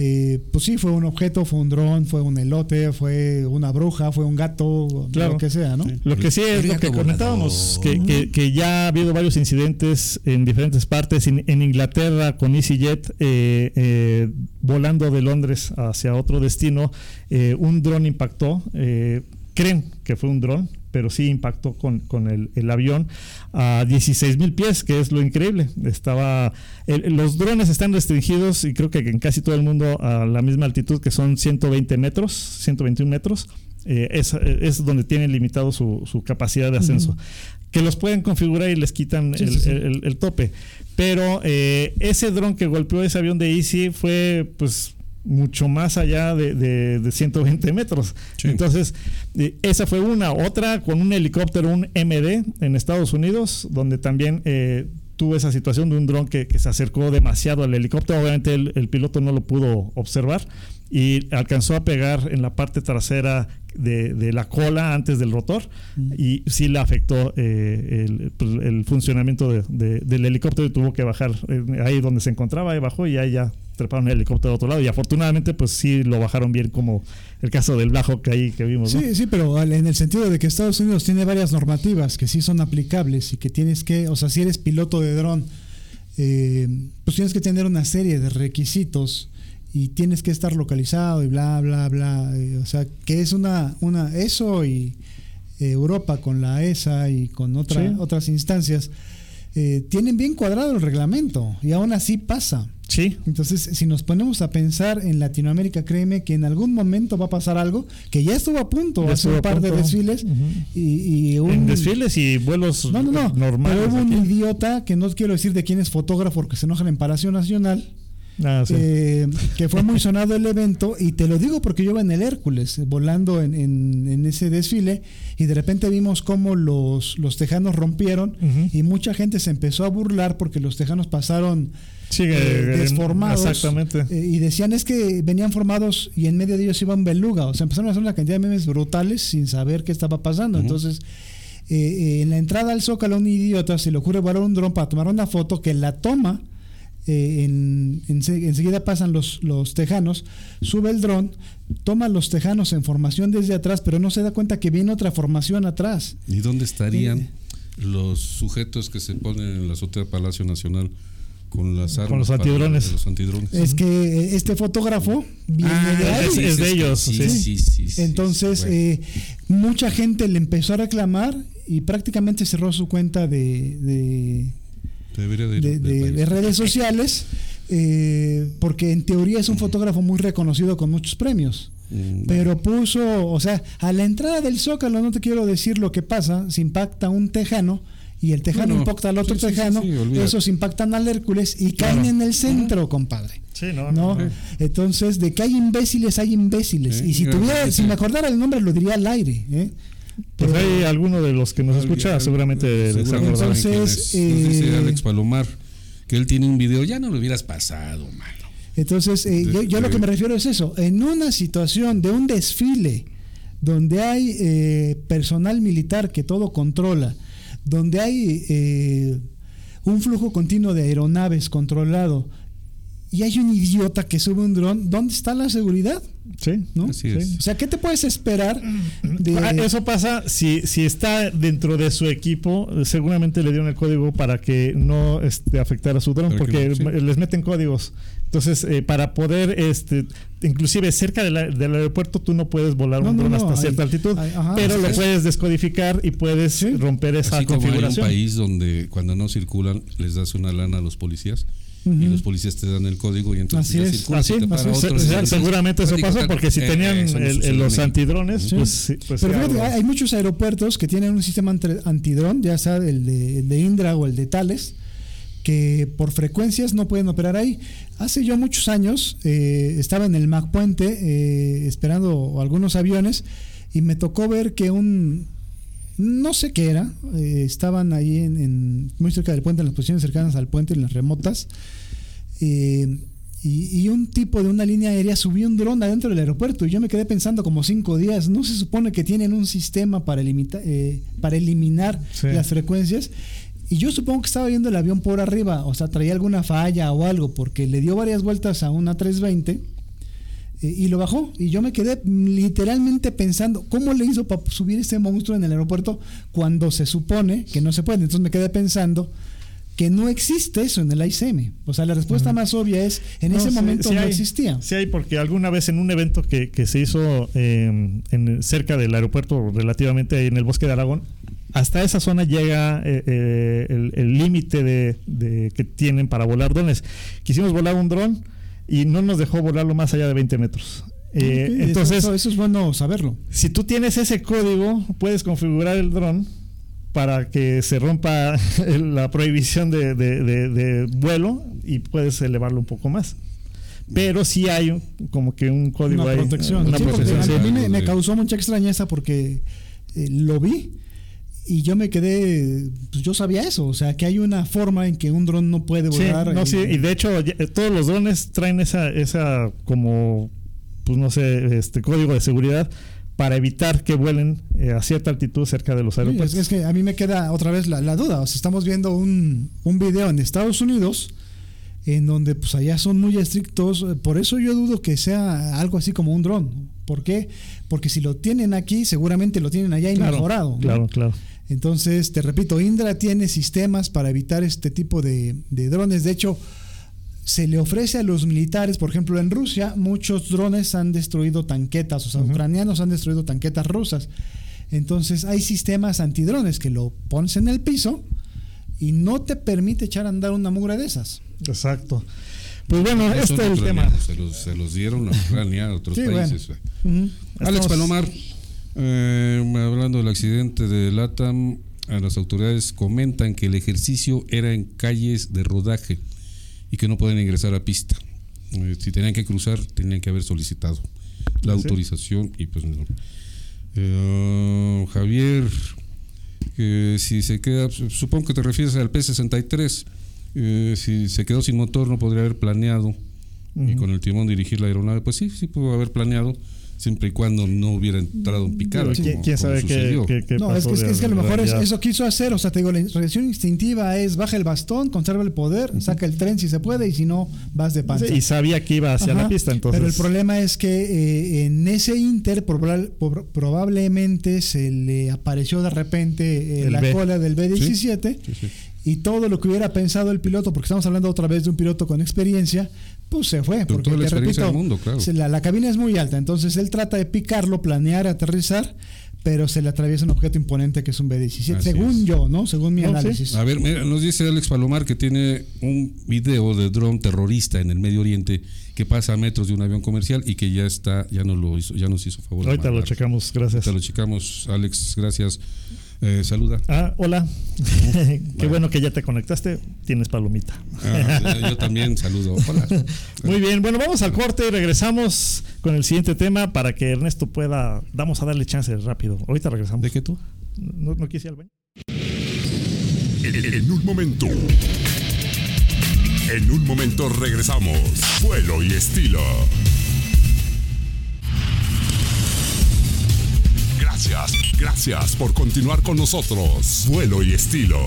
Speaker 5: eh, pues sí, fue un objeto, fue un dron, fue un elote, fue una bruja, fue un gato,
Speaker 3: Claro.
Speaker 5: lo que sea, ¿no?
Speaker 3: Lo que sí es
Speaker 4: El
Speaker 3: lo que comentábamos, que,
Speaker 4: volador.
Speaker 3: que- que ya ha habido varios incidentes en diferentes partes, en, en Inglaterra con EasyJet, eh, eh, volando de Londres hacia otro destino, eh, un dron impactó, eh, creen que fue un dron, pero sí impactó con, con el, el avión a 16 mil pies, que es lo increíble. Estaba, el- los drones están restringidos y creo que en casi todo el mundo a la misma altitud, que son 120 metros, 121 metros. Eh, es, es donde tienen limitado su, su capacidad de ascenso. Que los pueden configurar y les quitan
Speaker 5: Sí,
Speaker 3: el,
Speaker 5: sí, sí.
Speaker 3: el- el tope. Pero eh, ese dron que golpeó ese avión de Easy fue pues mucho más allá de, de- de 120 metros.
Speaker 4: Sí.
Speaker 3: Entonces, eh, esa fue una. Otra con un helicóptero, un MD en Estados Unidos, donde también eh, tuvo esa situación de un dron que, que se acercó demasiado al helicóptero. Obviamente el, el piloto no lo pudo observar y alcanzó a pegar en la parte trasera de, de la cola antes del rotor y sí le afectó eh, el, pues, el funcionamiento de- del helicóptero y tuvo que bajar eh, ahí donde se encontraba, ahí bajó y ahí ya treparon el helicóptero a otro lado y afortunadamente pues sí lo bajaron bien como el caso del Black Hawk ahí que vimos, ¿no?
Speaker 5: Sí, sí, pero en el sentido de que Estados Unidos tiene varias normativas que sí son aplicables y que tienes que, o sea, si eres piloto de dron, eh, pues tienes que tener una serie de requisitos y tienes que estar localizado y bla, bla, bla. eh, o sea, que es una, una eso y eh, Europa con la ESA y con otra-
Speaker 3: Sí.
Speaker 5: otras instancias eh, tienen bien cuadrado el reglamento y aún así pasa.
Speaker 3: Sí,
Speaker 5: Entonces, si nos ponemos a pensar en Latinoamérica, créeme que en algún momento va a pasar algo que ya estuvo a punto
Speaker 3: Ya
Speaker 5: hace un par de desfiles y, y un
Speaker 3: en desfiles y vuelos
Speaker 5: no, no, no,
Speaker 3: normales.
Speaker 5: pero hubo un idiota que no quiero decir de quién es fotógrafo porque se enojan en Palacio Nacional
Speaker 3: Ah, sí.
Speaker 5: eh, que fue muy sonado el evento y te lo digo porque yo iba en el Hércules eh, volando en, en- en ese desfile y de repente vimos cómo los, los tejanos rompieron y mucha gente se empezó a burlar porque los tejanos pasaron
Speaker 3: Sí,
Speaker 5: eh,
Speaker 3: eh,
Speaker 5: desformados
Speaker 3: Exactamente.
Speaker 5: eh, y decían es que venían formados y en medio de ellos iba un beluga o sea empezaron a hacer una cantidad de memes brutales sin saber qué estaba pasando entonces eh, eh, en la entrada al Zócalo a un idiota se le ocurre volar un dron para tomar una foto que la toma eh, en, ense- enseguida pasan los, los tejanos, sube el dron, toma los tejanos en formación desde atrás, pero no se da cuenta que viene otra formación atrás.
Speaker 4: ¿Y dónde estarían
Speaker 5: Eh.
Speaker 4: los sujetos que se ponen en la azotea del Palacio Nacional con las armas?
Speaker 3: los antidrones.
Speaker 4: los antidrones.
Speaker 5: Es que eh, este fotógrafo viene
Speaker 4: Ah,
Speaker 5: de ahí.
Speaker 3: es- es de ellos,
Speaker 4: Sí,
Speaker 3: sí.
Speaker 4: sí, sí, sí,
Speaker 5: Entonces,
Speaker 4: bueno.
Speaker 5: eh, mucha gente le empezó a reclamar y prácticamente cerró su cuenta de, de redes sociales, eh, porque en teoría es un fotógrafo muy reconocido con muchos premios.
Speaker 4: Mm,
Speaker 5: Pero puso, o sea, a la entrada del Zócalo, no te quiero decir lo que pasa, se impacta un tejano y el tejano
Speaker 4: Bueno,
Speaker 5: impacta al otro
Speaker 4: sí, sí, sí,
Speaker 5: tejano,
Speaker 4: sí,
Speaker 5: esos impactan al Hércules y caen en el centro, compadre.
Speaker 3: Sí, no,
Speaker 5: ¿No?
Speaker 3: no, no.
Speaker 5: Entonces, de que hay imbéciles, hay imbéciles. Y si tuviera, si me acordara el nombre, lo diría al aire. ¿eh?
Speaker 3: Pues
Speaker 5: Pero-
Speaker 3: hay alguno de los que nos escucha, seguramente les
Speaker 4: Seguramente saben quién
Speaker 5: Entonces, eh,
Speaker 4: Alex Palomar que él tiene un video, ya no lo hubieras pasado, mano.
Speaker 5: Entonces, eh,
Speaker 4: De-
Speaker 5: yo, yo lo que me refiero es eso. En una situación de un desfile donde hay eh, personal militar que todo controla, donde hay eh, un flujo continuo de aeronaves controlado y hay un idiota que sube un dron, ¿dónde está la seguridad?
Speaker 3: Sí,
Speaker 5: ¿No?
Speaker 4: Así
Speaker 3: Sí.
Speaker 4: es.
Speaker 5: O sea, ¿qué te puedes esperar de
Speaker 3: Ah, Eso pasa si, si está dentro de su equipo, seguramente le dieron el código para que no este, afectara su dron, porque
Speaker 4: no, sí.
Speaker 3: m- les meten códigos. Entonces, eh, para poder, este, inclusive cerca de la- del aeropuerto, tú no puedes volar
Speaker 5: No,
Speaker 3: un
Speaker 5: no,
Speaker 3: dron
Speaker 5: no,
Speaker 3: hasta
Speaker 5: hay-
Speaker 3: cierta altitud,
Speaker 5: hay- ajá,
Speaker 3: pero lo
Speaker 5: es.
Speaker 3: puedes descodificar y puedes romper esa
Speaker 4: Así como hay un
Speaker 3: configuración.
Speaker 4: país donde cuando no circulan les das una lana a los policías. y los policías te dan el código y entonces
Speaker 5: Así
Speaker 4: ya
Speaker 5: es,
Speaker 4: circulas
Speaker 3: así,
Speaker 4: y te
Speaker 3: así se- seguramente eso
Speaker 4: "Digo,
Speaker 3: pasa
Speaker 4: tal".
Speaker 3: porque si
Speaker 4: Eh,
Speaker 3: tenían
Speaker 4: no
Speaker 3: el- los antidrones,
Speaker 5: Sí.
Speaker 3: pues, sí, pues
Speaker 5: Pero
Speaker 3: sí,
Speaker 5: fíjate,
Speaker 3: algo-
Speaker 5: hay muchos aeropuertos que tienen un sistema anti- antidrón, ya sea el de, el de Indra o el de Thales, que por frecuencias no pueden operar ahí. Hace yo muchos años eh, estaba en el Mac Puente eh, esperando algunos aviones y me tocó ver que un no sé qué era, eh, estaban ahí en, en- muy cerca del puente, en las posiciones cercanas al puente, en las remotas, eh, y, y un tipo de una línea aérea subió un dron adentro del aeropuerto y yo me quedé pensando como cinco días, ¿no se supone que tienen un sistema para, limita- eh, para eliminar
Speaker 3: Sí.
Speaker 5: las frecuencias? Y yo supongo que estaba viendo el avión por arriba, o sea, traía alguna falla o algo, porque le dio varias vueltas a una 320 eh, y lo bajó. Y yo me quedé literalmente pensando, ¿cómo le hizo para subir ese monstruo en el aeropuerto cuando se supone que no se puede? Entonces me quedé pensando que no existe eso en el ICM. O sea, la respuesta más obvia es, en
Speaker 3: No,
Speaker 5: ese
Speaker 3: sí-
Speaker 5: momento
Speaker 3: sí
Speaker 5: no
Speaker 3: hay,
Speaker 5: existía.
Speaker 3: Sí hay, porque alguna vez en un evento que, que se hizo eh, en, cerca del aeropuerto, relativamente en el bosque de Aragón, hasta esa zona llega eh, eh, el límite de, de que tienen para volar drones. Quisimos volar un dron y no nos dejó volarlo más allá de 20 metros. Eh,
Speaker 5: Ok,
Speaker 3: entonces,
Speaker 5: eso, eso es bueno saberlo.
Speaker 3: si tú tienes ese código, puedes configurar el dron para que se rompa la prohibición de, de- de- de vuelo y puedes elevarlo un poco más. Pero sí hay un- como que un código
Speaker 5: Una
Speaker 3: ahí,
Speaker 5: protección.
Speaker 3: Una
Speaker 5: Sí,
Speaker 3: protección,
Speaker 5: a mí me, causó mucha extrañeza porque eh, lo vi y yo me quedé, pues yo sabía eso, o sea, que hay una forma en que un dron no puede
Speaker 3: Sí,
Speaker 5: volar.
Speaker 3: no,
Speaker 5: y-
Speaker 3: sí, y de hecho ya- todos los drones traen esa, esa como, pues no sé, este código de seguridad para evitar que vuelen eh, a cierta altitud cerca de los
Speaker 5: Sí,
Speaker 3: aeropuertos.
Speaker 5: es, es que a mí me queda otra vez la, la duda. O sea, estamos viendo un, un video en Estados Unidos en donde pues allá son muy estrictos. Por eso yo dudo que sea algo así como un dron. ¿Por qué? Porque si lo tienen aquí, seguramente lo tienen allá y
Speaker 3: Claro,
Speaker 5: mejorado. ¿no?
Speaker 3: Claro, claro.
Speaker 5: Entonces, te repito, Indra tiene sistemas para evitar este tipo de, de drones. De hecho, se le ofrece a los militares, por ejemplo, en Rusia, muchos drones han destruido tanquetas, o sea, ucranianos han destruido tanquetas rusas. Entonces, hay sistemas antidrones que lo pones en el piso y no te permite echar a andar una mugre de esas.
Speaker 3: Exacto. Pues bueno,
Speaker 4: Eso
Speaker 3: este es el tema.
Speaker 4: Se los, se los dieron a Ucrania, a otros
Speaker 5: Sí, bueno.
Speaker 4: países.
Speaker 5: Ujú.
Speaker 4: Alex
Speaker 3: Estamos-
Speaker 4: Palomar, eh, hablando del accidente de LATAM, a las autoridades comentan que el ejercicio era en calles de rodaje y que no pueden ingresar a pista. Eh, si tenían que cruzar, tenían que haber solicitado la
Speaker 3: ¿Sí?
Speaker 4: autorización y pues no. Eh, Javier, que si se queda, supongo que te refieres al P-63, eh, si se quedó sin motor no podría haber planeado y con el timón dirigir la aeronave, pues sí, sí pudo haber planeado, siempre y cuando no hubiera entrado en picada.
Speaker 3: ¿Quién,
Speaker 4: como-
Speaker 3: quién
Speaker 4: como
Speaker 3: sabe qué,
Speaker 4: sucedió.
Speaker 3: qué- qué
Speaker 5: No, es
Speaker 3: pasó
Speaker 5: que, es, que- es que a lo mejor es- eso quiso hacer. O sea, te digo, la reacción instintiva es baja el bastón, conserva el poder, saca el tren si se puede y si no, vas de panza.
Speaker 3: Sí, y sabía que iba hacia
Speaker 5: Ajá,
Speaker 3: la pista, entonces.
Speaker 5: Pero el problema es que eh, en ese Inter probable- probablemente se le apareció de repente eh, la
Speaker 3: B.
Speaker 5: cola del B-17
Speaker 4: Sí, sí.
Speaker 5: y todo lo que hubiera pensado el piloto, porque estamos hablando otra vez de un piloto con experiencia, pues se fue.
Speaker 4: Con
Speaker 5: porque
Speaker 4: toda la
Speaker 5: te
Speaker 4: experiencia
Speaker 5: repito,
Speaker 4: del mundo, claro.
Speaker 5: la, la cabina es muy alta, entonces él trata de picarlo, planear, aterrizar, pero se le atraviesa un objeto imponente que es un B-17,
Speaker 4: Así
Speaker 5: según
Speaker 4: es.
Speaker 5: yo, ¿no? Según mi
Speaker 3: No, sí.
Speaker 5: análisis.
Speaker 4: A ver, mira, nos dice Alex Palomar que tiene un video de dron terrorista en el Medio Oriente que pasa a metros de un avión comercial y que ya está, ya nos lo hizo, ya nos hizo favor.
Speaker 3: Ahorita lo checamos, gracias.
Speaker 4: Ahorita lo checamos, Alex, gracias. Eh, saluda.
Speaker 3: Ah, hola. Qué
Speaker 4: Bueno.
Speaker 3: bueno que ya te conectaste. Tienes palomita.
Speaker 4: Ah, yo también saludo. Hola.
Speaker 3: Muy bien, bueno, vamos al corte y regresamos con el siguiente tema para que Ernesto pueda. Vamos a darle chance rápido. Ahorita regresamos.
Speaker 4: ¿De qué tú?
Speaker 3: ¿No, no quise ir al baño?
Speaker 2: En, en un momento. En un momento regresamos. Vuelo y estilo. Gracias, gracias por continuar con nosotros. Vuelo y estilo.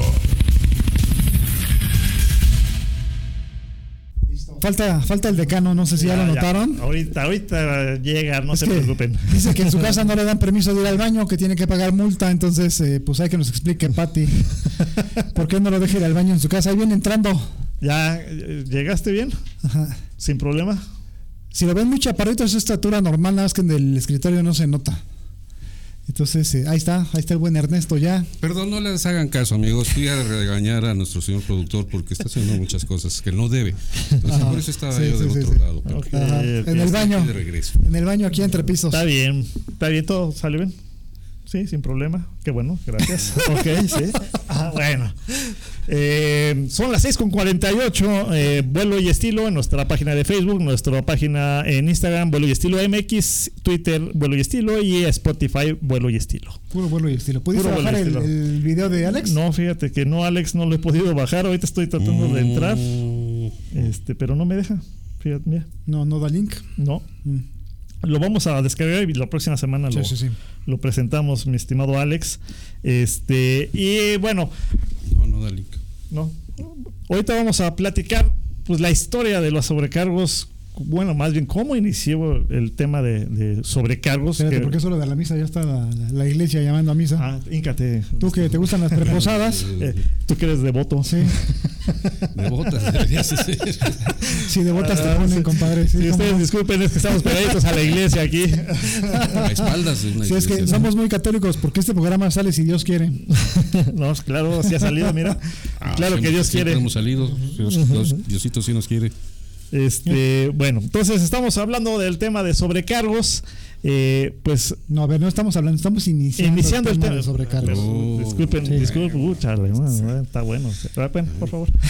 Speaker 5: Falta, falta el decano, no sé si ya, lo notaron.
Speaker 3: Ahorita, ahorita llega, no
Speaker 5: Es
Speaker 3: se
Speaker 5: que
Speaker 3: preocupen.
Speaker 5: Dice que en su casa no le dan permiso de ir al baño, que tiene que pagar multa, entonces eh, pues hay que nos explique, Pati, por qué no lo deja ir al baño en su casa. Ahí viene entrando.
Speaker 3: ¿Ya eh, llegaste bien?
Speaker 5: Ajá.
Speaker 3: ¿Sin problema?
Speaker 5: Si lo ven muy chaparrito, es estatura normal, nada más que en el escritorio no se nota. Entonces, eh, ahí está, ahí está el buen Ernesto ya.
Speaker 4: Perdón, no les hagan caso, amigos. Fui a regañar a nuestro señor productor porque está haciendo muchas cosas que no debe. Entonces, por eso estaba
Speaker 5: Sí,
Speaker 4: yo
Speaker 5: sí,
Speaker 4: del
Speaker 5: sí,
Speaker 4: otro
Speaker 5: sí.
Speaker 4: lado. pero
Speaker 3: Ok,
Speaker 5: Ajá,
Speaker 3: ok.
Speaker 5: En el baño.
Speaker 4: aquí de regreso.
Speaker 5: En el baño aquí entre pisos.
Speaker 3: Está bien, está bien, todo sale bien. Sí, sin problema. Qué bueno, gracias. ok, sí. Ah, bueno. Eh, son las 6 con 48. eh, vuelo y estilo en nuestra página de Facebook, nuestra página en Instagram, vuelo y estilo MX, Twitter, vuelo y estilo y Spotify, vuelo y estilo.
Speaker 5: Puro vuelo y estilo. ¿Pudiste
Speaker 3: Puro
Speaker 5: bajar el video de Alex?
Speaker 3: No, fíjate que no, Alex, no lo he podido bajar. Ahorita estoy tratando de entrar,
Speaker 4: Mm,
Speaker 3: este, pero no me deja. Fíjate, mira,
Speaker 5: No, no da link.
Speaker 3: no.
Speaker 5: Mm.
Speaker 3: Lo vamos a descargar y la próxima semana
Speaker 5: Sí,
Speaker 3: lo,
Speaker 5: sí, sí.
Speaker 3: lo presentamos, mi estimado Alex. Este, y bueno,
Speaker 4: No, no da link.
Speaker 3: no. Ahorita vamos a platicar pues la historia de los sobrecargos. Bueno, más bien cómo inició el tema de, de sobrecargos.
Speaker 5: Espérate,
Speaker 3: que-
Speaker 5: porque eso lo de la misa ya está la iglesia llamando a misa.
Speaker 3: Ah, íncate.
Speaker 5: Tú que te gustan las preposadas.
Speaker 3: Eh, Tú que eres devoto.
Speaker 5: Sí,
Speaker 4: De botas deberías ser.
Speaker 5: sí, de botas te ponen, compadre. Sí, cómo
Speaker 3: ustedes
Speaker 5: no.
Speaker 3: disculpen, es que estamos pegaditos a la iglesia aquí.
Speaker 4: A espaldas de una
Speaker 5: Sí, es que
Speaker 4: iglesia.
Speaker 5: somos muy católicos porque este programa sale si Dios quiere.
Speaker 3: no, claro, sí ha salido, mira.
Speaker 4: Ah,
Speaker 3: claro que
Speaker 4: siempre-
Speaker 3: Dios
Speaker 4: siempre
Speaker 3: quiere.
Speaker 4: hemos salido. Dios, Dios- Diosito sí nos quiere.
Speaker 3: Este, bueno, entonces estamos hablando del tema de sobrecargos. Eh, pues
Speaker 5: No, a ver, no estamos hablando, estamos iniciando,
Speaker 3: iniciando el tema
Speaker 5: de sobrecargos.
Speaker 4: Oh.
Speaker 3: Disculpen,
Speaker 5: Sí.
Speaker 3: disculpen, uh, chale, bueno, está bueno. Por favor.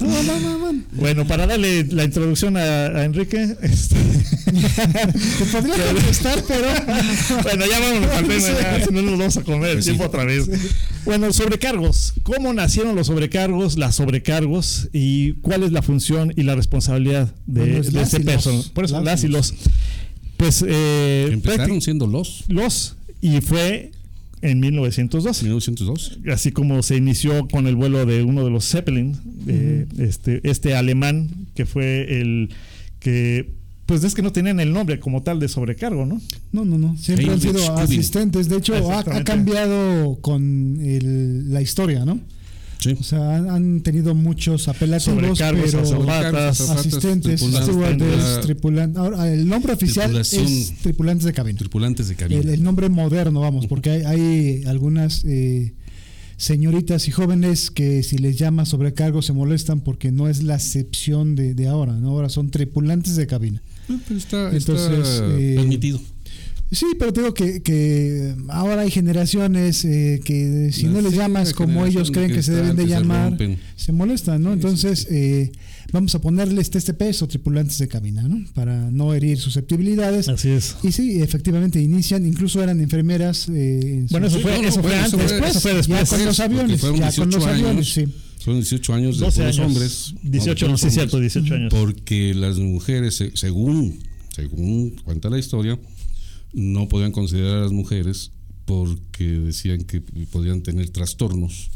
Speaker 5: No, no, no, no.
Speaker 3: Bueno, para darle la introducción a, a Enrique, este,
Speaker 5: Te podría contestar, pero
Speaker 3: bueno, ya vámonos al tema, ya, si no nos vamos a comer el tiempo otra vez. Bueno, sobrecargos. ¿Cómo nacieron los sobrecargos, las sobrecargos y cuál es la función y la responsabilidad de,
Speaker 5: Bueno,
Speaker 3: de
Speaker 5: las
Speaker 3: ese
Speaker 5: los.
Speaker 3: personal? Por eso,
Speaker 5: Las
Speaker 3: las y
Speaker 5: y
Speaker 3: los. Pues, eh,
Speaker 4: Empezaron siendo los
Speaker 3: los, y fue en 1912.
Speaker 4: 1902.
Speaker 3: así como se inició con el vuelo de uno de los Zeppelin, de este, este alemán que fue el que, pues es que no tenían el nombre como tal de sobrecargo, ¿no?
Speaker 5: no, no, no. Siempre han sido asistentes. De hecho, ha, ha cambiado con el- la historia, ¿no?
Speaker 4: Sí.
Speaker 5: O sea, han, han tenido muchos apelativos, pero asistentes,
Speaker 4: tripulantes,
Speaker 5: tripulantes. Ahora, el nombre oficial es tripulantes de cabina.
Speaker 4: Tripulantes de cabina.
Speaker 5: El, el nombre moderno, vamos, porque hay, hay algunas eh, señoritas y jóvenes que si les llama sobrecargo se molestan porque no es la acepción de, de ahora, ¿no? Ahora son tripulantes de cabina.
Speaker 4: Ah, pero está,
Speaker 5: Entonces,
Speaker 4: está
Speaker 5: eh,
Speaker 4: permitido.
Speaker 5: Sí, pero te digo que, que ahora hay generaciones eh, que si no les llamas
Speaker 4: la
Speaker 5: como ellos creen
Speaker 4: que
Speaker 5: que se deben de
Speaker 4: se
Speaker 5: llamar, se molestan, ¿no? Entonces, eh, vamos a ponerle este, este peso, tripulantes de cabina, ¿no? Para no herir susceptibilidades.
Speaker 3: Así es.
Speaker 5: Y sí, efectivamente inician, incluso eran enfermeras. eh, en
Speaker 3: Bueno,
Speaker 5: su-
Speaker 3: eso fue, eso fue
Speaker 4: bueno, eso
Speaker 3: antes,
Speaker 4: fue-
Speaker 3: eso fue
Speaker 5: ya
Speaker 3: después.
Speaker 5: con los aviones,
Speaker 4: fueron
Speaker 5: ya con
Speaker 4: 18
Speaker 5: los aviones,
Speaker 4: años.
Speaker 5: sí.
Speaker 4: Son 18 años de
Speaker 3: 12
Speaker 4: puros
Speaker 3: años.
Speaker 4: hombres.
Speaker 3: 18,
Speaker 4: no,
Speaker 3: sí, cierto, 18 años.
Speaker 4: Porque las mujeres, se- según, según cuenta la historia, no podían considerar a las mujeres porque decían que podían tener trastornos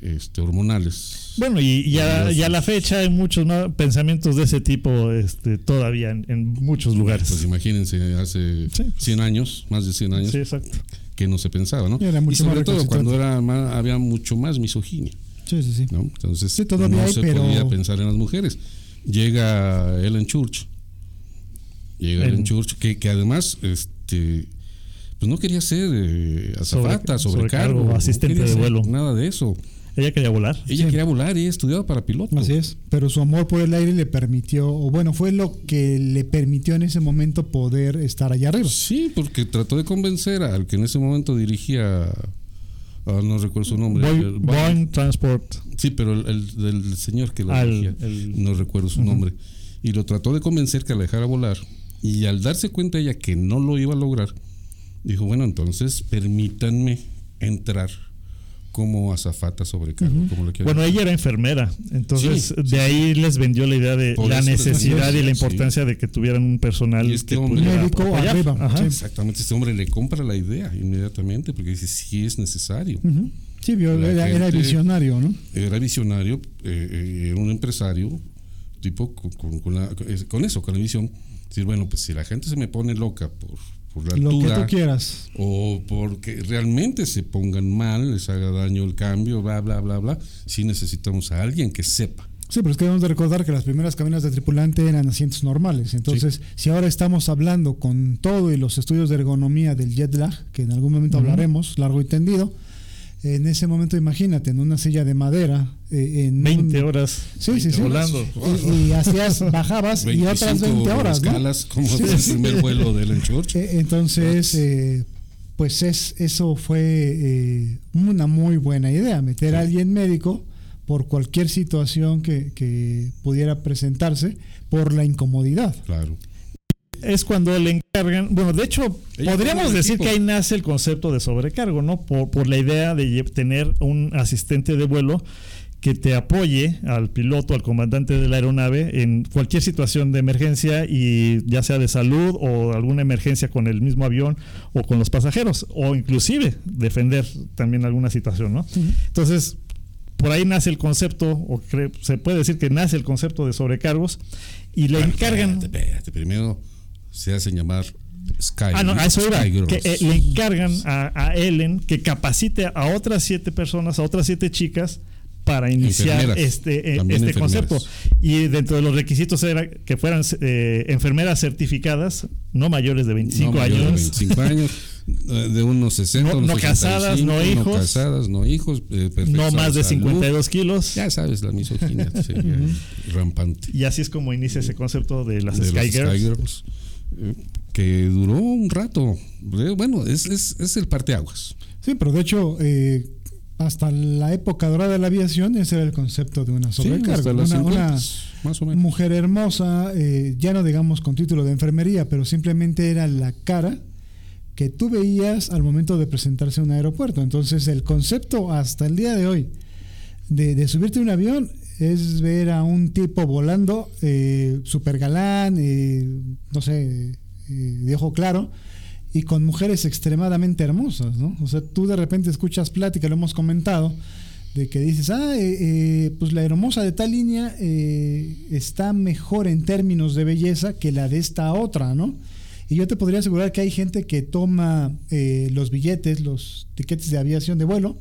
Speaker 4: este, hormonales.
Speaker 3: Bueno, y ya, a la fecha hay muchos más pensamientos de ese tipo este, todavía en, en muchos lugares.
Speaker 4: Pues imagínense, hace
Speaker 3: Sí.
Speaker 4: 100 años, más de 100 años,
Speaker 3: Sí, exacto.
Speaker 4: que no se pensaba, ¿no?
Speaker 5: Y era mucho
Speaker 4: y sobre
Speaker 5: más
Speaker 4: todo cuando era más- había mucho más misoginia.
Speaker 5: Sí, sí, sí.
Speaker 4: ¿no? Entonces
Speaker 5: Sí,
Speaker 4: no
Speaker 5: hay,
Speaker 4: se
Speaker 5: pero-
Speaker 4: podía pensar en las mujeres. Llega Ellen Church, llega
Speaker 3: En-
Speaker 4: Ellen Church, que, que además, este, pues no quería ser eh, azafata,
Speaker 3: Sobre-
Speaker 4: sobrecargo,
Speaker 3: sobrecargo, asistente de vuelo.
Speaker 4: nada de eso.
Speaker 3: Ella quería volar.
Speaker 4: Ella
Speaker 5: Sí.
Speaker 4: quería volar y estudiaba para piloto.
Speaker 5: Así es, pero su amor por el aire le permitió, o bueno, fue lo que le permitió en ese momento poder estar allá arriba.
Speaker 4: Sí, porque trató de convencer al que en ese momento dirigía, ah, no recuerdo su nombre.
Speaker 3: Boeing,
Speaker 4: el-
Speaker 3: Boeing Transport.
Speaker 4: Sí, pero el, el- del señor que lo
Speaker 3: Al-
Speaker 4: dirigía,
Speaker 3: el-
Speaker 4: no recuerdo su nombre. Y lo trató de convencer que la dejara volar. Y al darse cuenta ella que no lo iba a lograr, dijo, bueno, entonces permítanme entrar como azafata sobrecargo, como lo quieran
Speaker 3: Bueno, ella era enfermera, entonces
Speaker 4: Sí,
Speaker 3: de ahí les vendió la idea de
Speaker 4: Por
Speaker 3: la necesidad y la
Speaker 4: sí.
Speaker 3: importancia de que tuvieran un personal
Speaker 4: Y este
Speaker 3: que
Speaker 4: hombre-
Speaker 5: Médico arriba.
Speaker 4: Exactamente, este hombre le compra la idea inmediatamente porque dice, sí es necesario.
Speaker 5: Sí, vio, era, visionario, ¿no?
Speaker 4: Era visionario, eh, eh, era un empresario, tipo con, con- con la- con eso, con la visión. Decir, bueno, pues si la gente se me pone loca por, por la
Speaker 5: Lo que
Speaker 4: altura,
Speaker 5: tú quieras.
Speaker 4: o porque realmente se pongan mal, les haga daño el cambio, bla, bla, bla, bla, sí necesitamos a alguien que sepa.
Speaker 5: Sí, pero es que debemos de recordar que las primeras cabinas de tripulante eran asientos normales. Entonces, si ahora estamos hablando con todo y los estudios de ergonomía del jet lag, que en algún momento hablaremos largo y tendido, en ese momento imagínate, en una silla de madera, eh, en
Speaker 3: 20
Speaker 5: un-
Speaker 3: horas
Speaker 5: Sí, sí, sí.
Speaker 3: volando.
Speaker 5: Y, y hacías, bajabas y otras 20 horas,
Speaker 4: como
Speaker 5: Sí,
Speaker 4: el
Speaker 5: sí.
Speaker 4: primer vuelo del.
Speaker 5: Eh, Entonces, eh, pues es, eso fue eh, una muy buena idea, meter a alguien médico por cualquier situación que, que pudiera presentarse por la incomodidad.
Speaker 4: Claro.
Speaker 3: Es cuando le encargan, bueno, de hecho, podríamos decir
Speaker 4: equipo.
Speaker 3: que ahí nace el concepto de sobrecargo, ¿no? Por, por la idea de tener un asistente de vuelo que te apoye al piloto, al comandante de la aeronave en cualquier situación de emergencia y ya sea de salud o alguna emergencia con el mismo avión o con los pasajeros o inclusive defender también alguna situación, ¿no? Entonces, por ahí nace el concepto, o se puede decir que nace el concepto de sobrecargos y le
Speaker 4: Bueno,
Speaker 3: encargan...
Speaker 4: Espérate, espérate, Primero se hacen llamar Sky.
Speaker 3: Ah, no, a eso iba. Que eh, le encargan a, a Ellen que capacite a otras siete personas, a otras siete chicas para iniciar
Speaker 4: Enfermeras,
Speaker 3: este, eh, este concepto. Y dentro de los requisitos era que fueran eh, enfermeras certificadas, no mayores de 25
Speaker 4: No mayor de
Speaker 3: años.
Speaker 4: 25 años, eh, de unos 60,
Speaker 3: No-
Speaker 4: unos
Speaker 3: no casadas,
Speaker 4: 65,
Speaker 3: no hijos.
Speaker 4: casadas, no hijos. eh,
Speaker 3: No más de
Speaker 4: salud.
Speaker 3: 52 kilos.
Speaker 4: Ya sabes, la misoginia sería rampante.
Speaker 3: Y así es como inicia ese concepto de las
Speaker 4: de
Speaker 3: Sky Girls.
Speaker 4: Sky Girls, que duró un rato. Eh, Bueno, es, es, es el parteaguas.
Speaker 5: Sí, pero de hecho, eh, hasta la época dorada de la aviación, ese era el concepto de una sobrecarga. una,
Speaker 4: 50,
Speaker 5: una
Speaker 4: más o menos.
Speaker 5: mujer hermosa, eh, ya no digamos con título de enfermería, pero simplemente era la cara que tú veías al momento de presentarse a un aeropuerto. Entonces, el concepto hasta el día de hoy de, de subirte a un avión es ver a un tipo volando eh, super galán, eh, no sé, eh, de ojo claro, y con mujeres extremadamente hermosas, ¿no? O sea, tú de repente escuchas plática, lo hemos comentado, de que dices, ah, eh, eh, pues la hermosa de tal línea está mejor en términos de belleza que la de esta otra, ¿no? Y yo te podría asegurar que hay gente que toma los billetes, los tiquetes de aviación de vuelo,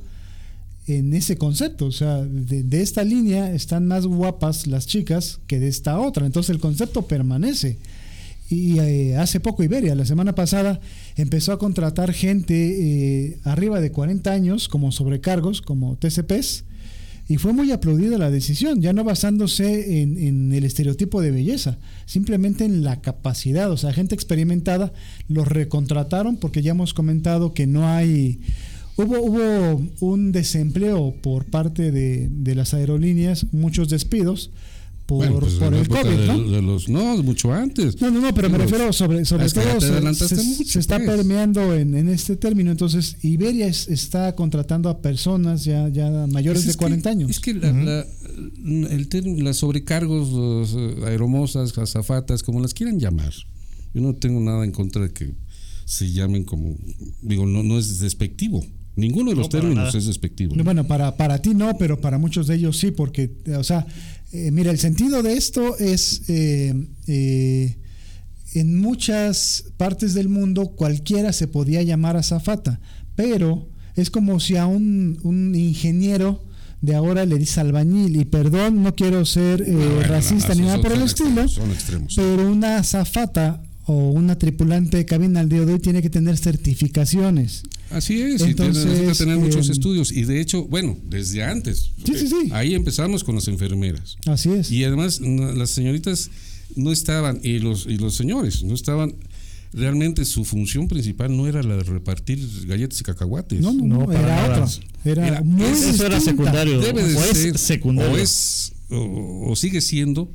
Speaker 5: en ese concepto. O sea, de, de esta línea están más guapas las chicas que de esta otra. Entonces el concepto permanece. Y eh, hace poco Iberia, la semana pasada, empezó a contratar gente eh, arriba de 40 años como sobrecargos, como TCPs, y fue muy aplaudida la decisión, ya no basándose en, en el estereotipo de belleza, simplemente en la capacidad, o sea, gente experimentada, los recontrataron porque ya hemos comentado que no hay... Hubo, hubo un desempleo por parte de, de las aerolíneas, muchos despidos por,
Speaker 4: Bueno, pues
Speaker 5: por el
Speaker 4: época
Speaker 5: COVID,
Speaker 4: de,
Speaker 5: ¿no?
Speaker 4: de los, no, mucho antes.
Speaker 5: No, no, no, pero me
Speaker 4: Los-
Speaker 5: refiero sobre, sobre todo se,
Speaker 4: mucho,
Speaker 5: se está
Speaker 4: pues.
Speaker 5: permeando en, en este término. Entonces, Iberia es- está contratando a personas ya, ya mayores
Speaker 4: Pues
Speaker 5: de
Speaker 4: es
Speaker 5: 40
Speaker 4: que-
Speaker 5: años.
Speaker 4: Es que la, la- el término- las sobrecargos, los, eh, aeromosas, azafatas, como las quieran llamar. Yo no tengo nada en contra de que se llamen como. Digo, no, no es despectivo. Ninguno de los
Speaker 3: No,
Speaker 4: términos
Speaker 3: nada.
Speaker 4: es despectivo.
Speaker 5: Bueno, para, para ti no, pero para muchos de ellos sí, porque, o sea, eh, mira, el sentido de esto es, eh, eh, en muchas partes del mundo cualquiera se podía llamar azafata, pero es como si a un, un ingeniero de ahora le dice albañil, y perdón, no quiero ser eh,
Speaker 4: Bueno,
Speaker 5: racista
Speaker 4: no,
Speaker 5: ni nada por el estilo,
Speaker 4: extremos.
Speaker 5: pero una azafata o una tripulante de cabina al día de hoy tiene que tener certificaciones.
Speaker 4: Así es, y
Speaker 5: Entonces,
Speaker 4: tiene- necesita tener muchos
Speaker 5: eh,
Speaker 4: estudios. Y de hecho, bueno, desde antes.
Speaker 5: Sí, sí, sí.
Speaker 4: Ahí empezamos con las enfermeras.
Speaker 5: Así es.
Speaker 4: Y además, no, las señoritas no estaban, y los, y los señores, no estaban. Realmente su función principal no era la de repartir galletas y cacahuates.
Speaker 5: No, no,
Speaker 3: No,
Speaker 5: no,
Speaker 3: para
Speaker 5: era otra. Era,
Speaker 4: Era-
Speaker 5: muy
Speaker 3: Eso era secundario.
Speaker 4: Debe de
Speaker 3: o es
Speaker 4: ser,
Speaker 3: secundario.
Speaker 4: O es, o, o sigue siendo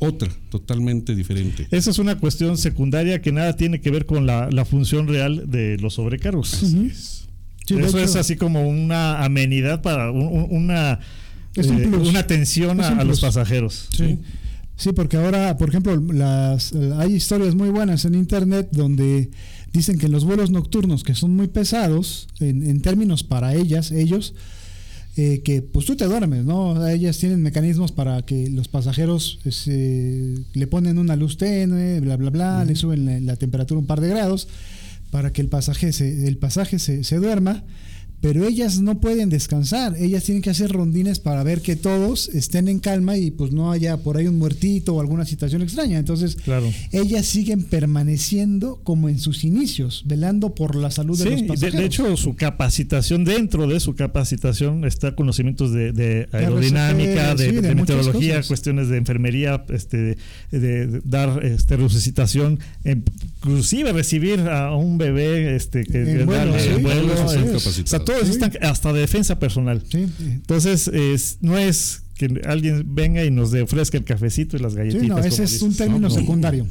Speaker 4: otra, totalmente diferente.
Speaker 3: Esa es una cuestión secundaria que nada tiene que ver con la, la función real de los sobrecargos.
Speaker 5: Sí,
Speaker 3: Eso
Speaker 5: hecho,
Speaker 3: es así como una amenidad para un- un- una, eh, una atención a, los pasajeros.
Speaker 5: Sí. Sí, porque ahora, por ejemplo, las, hay historias muy buenas en internet donde dicen que en los vuelos nocturnos, que son muy pesados, en, en términos para ellas, ellos, eh, que pues tú te duermes, ¿no? Ellas tienen mecanismos para que los pasajeros se- le ponen una luz tenue, bla, bla, bla, le suben la, la temperatura un par de grados para que el pasaje se, el pasaje se, se duerma, pero ellas no pueden descansar, ellas tienen que hacer rondines para ver que todos estén en calma y pues no haya por ahí un muertito o alguna situación extraña. Entonces,
Speaker 3: Claro.
Speaker 5: ellas siguen permaneciendo como en sus inicios, velando por la salud de los
Speaker 3: de,
Speaker 5: pasajeros.
Speaker 3: de hecho su capacitación, dentro de su capacitación está conocimientos de, de aerodinámica, de,
Speaker 5: sí,
Speaker 3: de
Speaker 5: de muchas
Speaker 3: meteorología, cuestiones de enfermería, este, de, de dar este, resucitación, em, inclusive recibir a un bebé este, que
Speaker 5: En vuelo,
Speaker 3: darle
Speaker 5: sí,
Speaker 3: en vuelo, todos
Speaker 5: Sí.
Speaker 3: están hasta de defensa personal.
Speaker 5: Sí,
Speaker 3: Entonces, es, no es que alguien venga y nos ofrezca el cafecito y las
Speaker 5: sí,
Speaker 3: galletitas.
Speaker 5: no, ese es un
Speaker 3: dices.
Speaker 5: término
Speaker 4: No, no.
Speaker 5: secundario.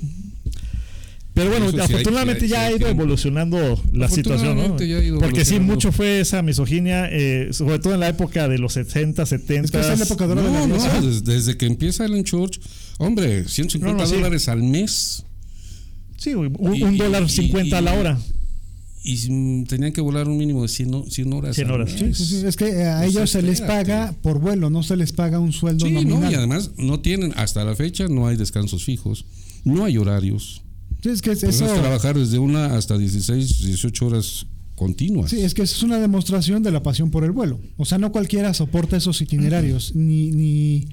Speaker 3: Pero bueno,
Speaker 4: sí
Speaker 3: afortunadamente
Speaker 4: sí hay-
Speaker 3: ya
Speaker 4: sí
Speaker 3: ha ido evolucionando la situación, ¿no?
Speaker 4: Afortunadamente ya ha ido
Speaker 3: Porque sí, mucho fue esa misoginia, eh, sobre todo en la época de los 70, 70.
Speaker 5: Es que esa es la época dorada de la
Speaker 4: No, no, desde, desde que empieza Ellen Church, hombre, 150
Speaker 3: No, no, sí.
Speaker 4: dólares al mes
Speaker 3: Sí, un,
Speaker 4: Y-
Speaker 3: un
Speaker 4: y-
Speaker 3: dólar
Speaker 4: y-
Speaker 3: 50 a la
Speaker 4: y-
Speaker 3: hora.
Speaker 4: Y mm, tenían que volar un mínimo de 100, ho- 100 horas.
Speaker 3: 100
Speaker 4: al
Speaker 3: horas.
Speaker 5: Sí, sí, sí, Es que a ellos se les paga por vuelo, no se les paga un sueldo
Speaker 4: Sí, no, y además no tienen, hasta la fecha no hay descansos fijos, no hay horarios.
Speaker 5: Sí, es que es eso.
Speaker 4: es trabajar desde una hasta 16, 18 horas continuas.
Speaker 5: Sí, es que es una demostración de la pasión por el vuelo. O sea, no cualquiera soporta esos itinerarios, ni, ni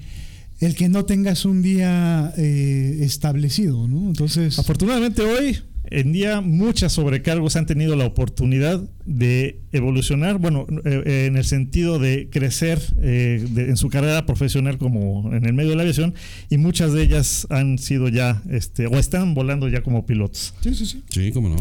Speaker 5: el que no tengas un día eh, establecido, ¿no? Entonces,
Speaker 3: Afortunadamente hoy en día muchas sobrecargos han tenido la oportunidad de evolucionar, bueno, eh, eh, en el sentido de crecer eh, de- en su carrera profesional como en el medio de la aviación y muchas de ellas han sido ya, este, o están volando ya como pilotos.
Speaker 5: sí, sí, sí.
Speaker 4: Sí, cómo no.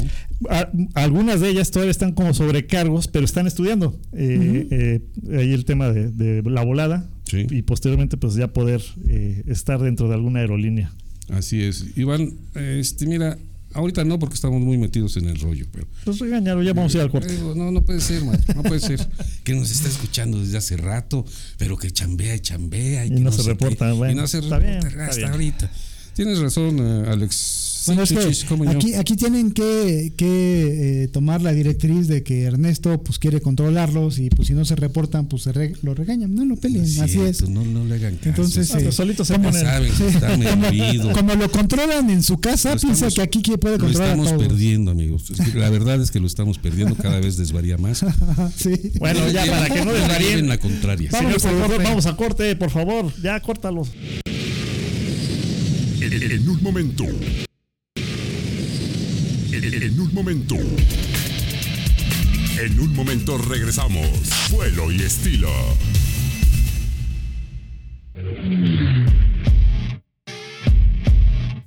Speaker 3: A- algunas de ellas todavía están como sobrecargos, pero están estudiando. Eh, eh, ahí el tema de, de la volada
Speaker 4: Sí.
Speaker 3: y posteriormente pues ya poder eh, estar dentro de alguna aerolínea.
Speaker 4: Así es. Iván, este, mira, ahorita no porque estamos muy metidos en el rollo, pero
Speaker 3: Pues regañaron, ya vamos a ir al corte.
Speaker 4: No, no puede ser, maestro, no puede ser. Que nos está escuchando desde hace rato, pero que chambea y chambea. Y,
Speaker 3: Y
Speaker 4: que
Speaker 3: no se reporta,
Speaker 4: qué,
Speaker 3: bueno,
Speaker 4: y no se reporta
Speaker 3: bien,
Speaker 4: hasta ahorita. Tienes razón, eh, Alex. Sí,
Speaker 5: Bueno, es
Speaker 4: chuchis,
Speaker 5: aquí, aquí tienen que, que, eh, tomar la directriz de que Ernesto pues quiere controlarlos y pues si no se reportan pues se re- lo regañan. No lo peleen,
Speaker 4: Sí,
Speaker 5: así es.
Speaker 4: No, no le hagan caso.
Speaker 5: Entonces,
Speaker 3: Ah,
Speaker 5: eh,
Speaker 3: pues solitos se
Speaker 4: ¿Cómo
Speaker 3: ponen.
Speaker 4: saben que está medido?
Speaker 5: Como lo controlan en su casa,
Speaker 4: Lo
Speaker 5: piensa
Speaker 4: estamos-
Speaker 5: que aquí puede
Speaker 4: Lo
Speaker 5: controlar a
Speaker 4: estamos
Speaker 5: todos.
Speaker 4: perdiendo, amigos. La verdad es que lo estamos perdiendo, cada vez desvaría más.
Speaker 5: sí.
Speaker 3: Bueno, ya para que no desvaríen.
Speaker 4: en la contraria.
Speaker 3: Señor
Speaker 5: Vamos a
Speaker 3: productor,
Speaker 5: corte.
Speaker 3: vamos a corte, por favor. Ya, córtalo.
Speaker 2: En, en un momento. En, un momento. En un momento regresamos. Vuelo y estilo.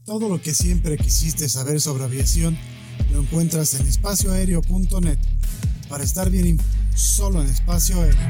Speaker 5: Todo lo que siempre quisiste saber sobre aviación lo encuentras en espacioaéreo.net. Para estar bien solo en espacio aéreo.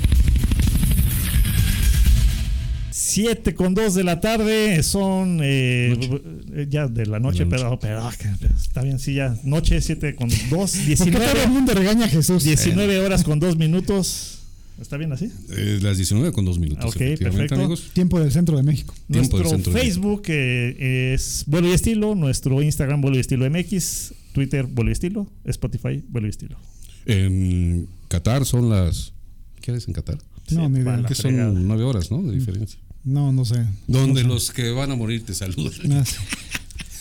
Speaker 3: 7 con 2 de la tarde, son eh, eh, ya de la noche,
Speaker 4: De la
Speaker 3: pero, pero ah, que- está bien, sí, ya. Noche 7 con 2,
Speaker 5: ¿Por qué todo el
Speaker 3: 19,
Speaker 5: mundo regaña a Jesús?
Speaker 3: 19 horas con 2 minutos. ¿Está bien así?
Speaker 4: Eh, las 19 con 2 minutos.
Speaker 3: Ok, perfecto.
Speaker 4: amigos.
Speaker 5: Tiempo del centro de México.
Speaker 4: Tiempo del
Speaker 3: Nuestro
Speaker 4: centro de
Speaker 3: Facebook eh, es Vuelo y Estilo, nuestro Instagram Vuelo y Estilo MX, Twitter Vuelo y Estilo, Spotify Vuelo y Estilo.
Speaker 4: En Qatar son las. ¿Qué es en Qatar?
Speaker 5: No, ni idea.
Speaker 4: Que son 9 horas, ¿no? De diferencia.
Speaker 5: No, no sé.
Speaker 4: Donde los que van a morir te saludan.
Speaker 5: No sé.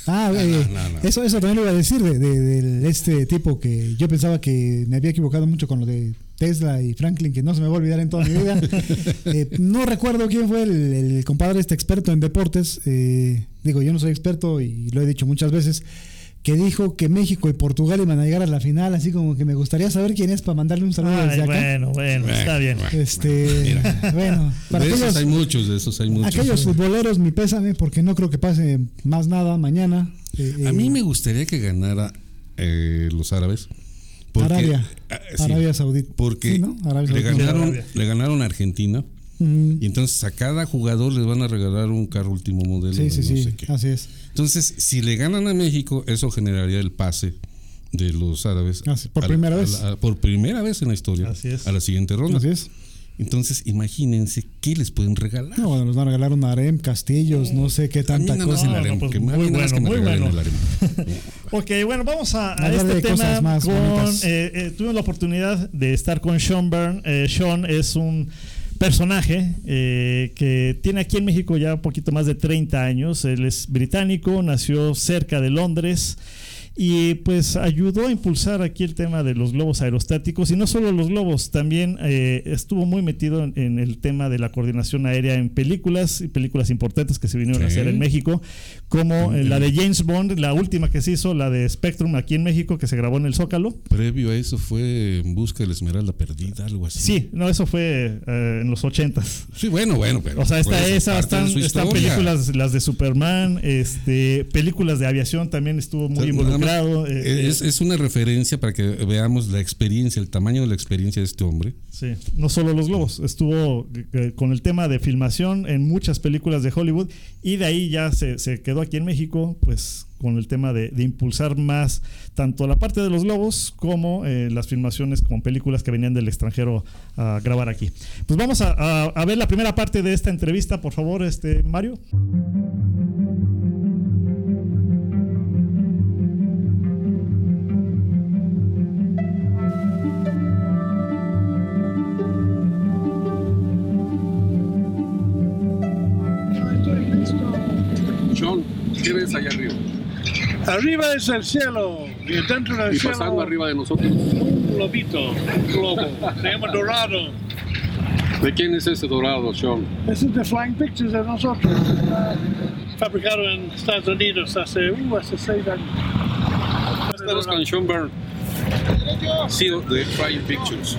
Speaker 5: Ah, eh,
Speaker 4: no.
Speaker 5: Eso, eso también lo iba a decir de, de- de este tipo que yo pensaba que me había equivocado mucho con lo de Tesla y Franklin, que no se me va a olvidar en toda mi vida. Eh, no recuerdo quién fue el, el compadre este experto en deportes. eh, digo, yo no soy experto y lo he dicho muchas veces, que dijo que México y Portugal iban a llegar a la final, así como que me gustaría saber quién es para mandarle un saludo
Speaker 3: Ay,
Speaker 5: desde acá.
Speaker 3: bueno, bueno, está bien.
Speaker 5: Este, bueno, para
Speaker 4: de esos
Speaker 5: aquellos,
Speaker 4: hay muchos, de esos hay muchos.
Speaker 5: aquellos futboleros, mi pésame, porque no creo que pase más nada mañana. Eh,
Speaker 4: A
Speaker 5: eh,
Speaker 4: mí me gustaría que ganara eh, los árabes. Porque,
Speaker 5: Arabia.
Speaker 4: ah, sí,
Speaker 5: Arabia Saudita.
Speaker 4: Porque
Speaker 5: Sí, ¿no? Arabia
Speaker 4: le,
Speaker 5: Saudita.
Speaker 4: ganaron,
Speaker 3: Arabia.
Speaker 4: le ganaron a Argentina. Y entonces a cada jugador les van a regalar un carro último modelo.
Speaker 5: Sí,
Speaker 4: de
Speaker 5: sí,
Speaker 4: no
Speaker 5: sí,
Speaker 4: sé qué.
Speaker 5: así es.
Speaker 4: Entonces, si le ganan a México, eso generaría el pase de los árabes.
Speaker 5: Así, por
Speaker 4: a
Speaker 5: primera
Speaker 4: a
Speaker 5: vez.
Speaker 4: la- por primera vez en la historia.
Speaker 3: Así es.
Speaker 4: A la siguiente ronda.
Speaker 5: Así es.
Speaker 4: Entonces, imagínense qué les pueden regalar.
Speaker 5: No, bueno, nos van a regalar un harem, castillos, no sé qué
Speaker 4: A
Speaker 5: tanta
Speaker 4: más
Speaker 5: cosa.
Speaker 3: No, no, pues,
Speaker 4: que a
Speaker 3: muy bueno,
Speaker 4: que me
Speaker 3: muy bueno.
Speaker 4: el harem.
Speaker 3: Ok, bueno, vamos a, a
Speaker 5: Hablar
Speaker 3: este
Speaker 5: de
Speaker 3: tema
Speaker 5: cosas más
Speaker 3: con... eh, eh, tuvimos la oportunidad de estar con Sean Byrne. Eh, Sean es un personaje eh, que tiene aquí en México ya un poquito más de 30 años. Él es británico, nació cerca de Londres y pues ayudó a impulsar aquí el tema de los globos aerostáticos y no solo los globos, también eh, estuvo muy metido en, en el tema de la coordinación aérea en películas y películas importantes que se vinieron a hacer en México, como eh, la de James Bond, la última que se hizo, la de Spectrum aquí en México, que se grabó en el Zócalo.
Speaker 4: Previo a eso fue En busca de la esmeralda perdida, algo así.
Speaker 3: Sí, no, eso fue eh, en los ochentas.
Speaker 4: Sí, bueno, bueno, pero.
Speaker 3: O sea, está
Speaker 4: por eso,
Speaker 3: esa, están, películas, las de Superman, este, películas de aviación también estuvo muy
Speaker 4: O
Speaker 3: involucrado.
Speaker 4: nada más,
Speaker 3: eh,
Speaker 4: es, es una referencia para que veamos la experiencia, el tamaño de la experiencia de este hombre.
Speaker 3: Sí, no solo los globos, estuvo eh, con el tema de filmación en muchas películas de Hollywood y de ahí ya se, se quedó aquí en México, pues con el tema de, de impulsar más tanto la parte de los globos como eh, las filmaciones con películas que venían del extranjero a grabar aquí. Pues vamos a, a- a ver la primera parte de esta entrevista, por favor, este Mario.
Speaker 6: John, ¿qué ves allá arriba?
Speaker 7: Arriba es el cielo y dentro del
Speaker 6: Y
Speaker 7: cielo
Speaker 6: pasando arriba de nosotros.
Speaker 7: un globito, un globo, se llama Dorado.
Speaker 6: ¿De quién es ese dorado, Sean?
Speaker 7: Ese es de Flying Pictures de nosotros. Fabricado en Estados Unidos hace, uh, hace seis años.
Speaker 6: Estamos con Sean Byrne, CEO de Flying Pictures,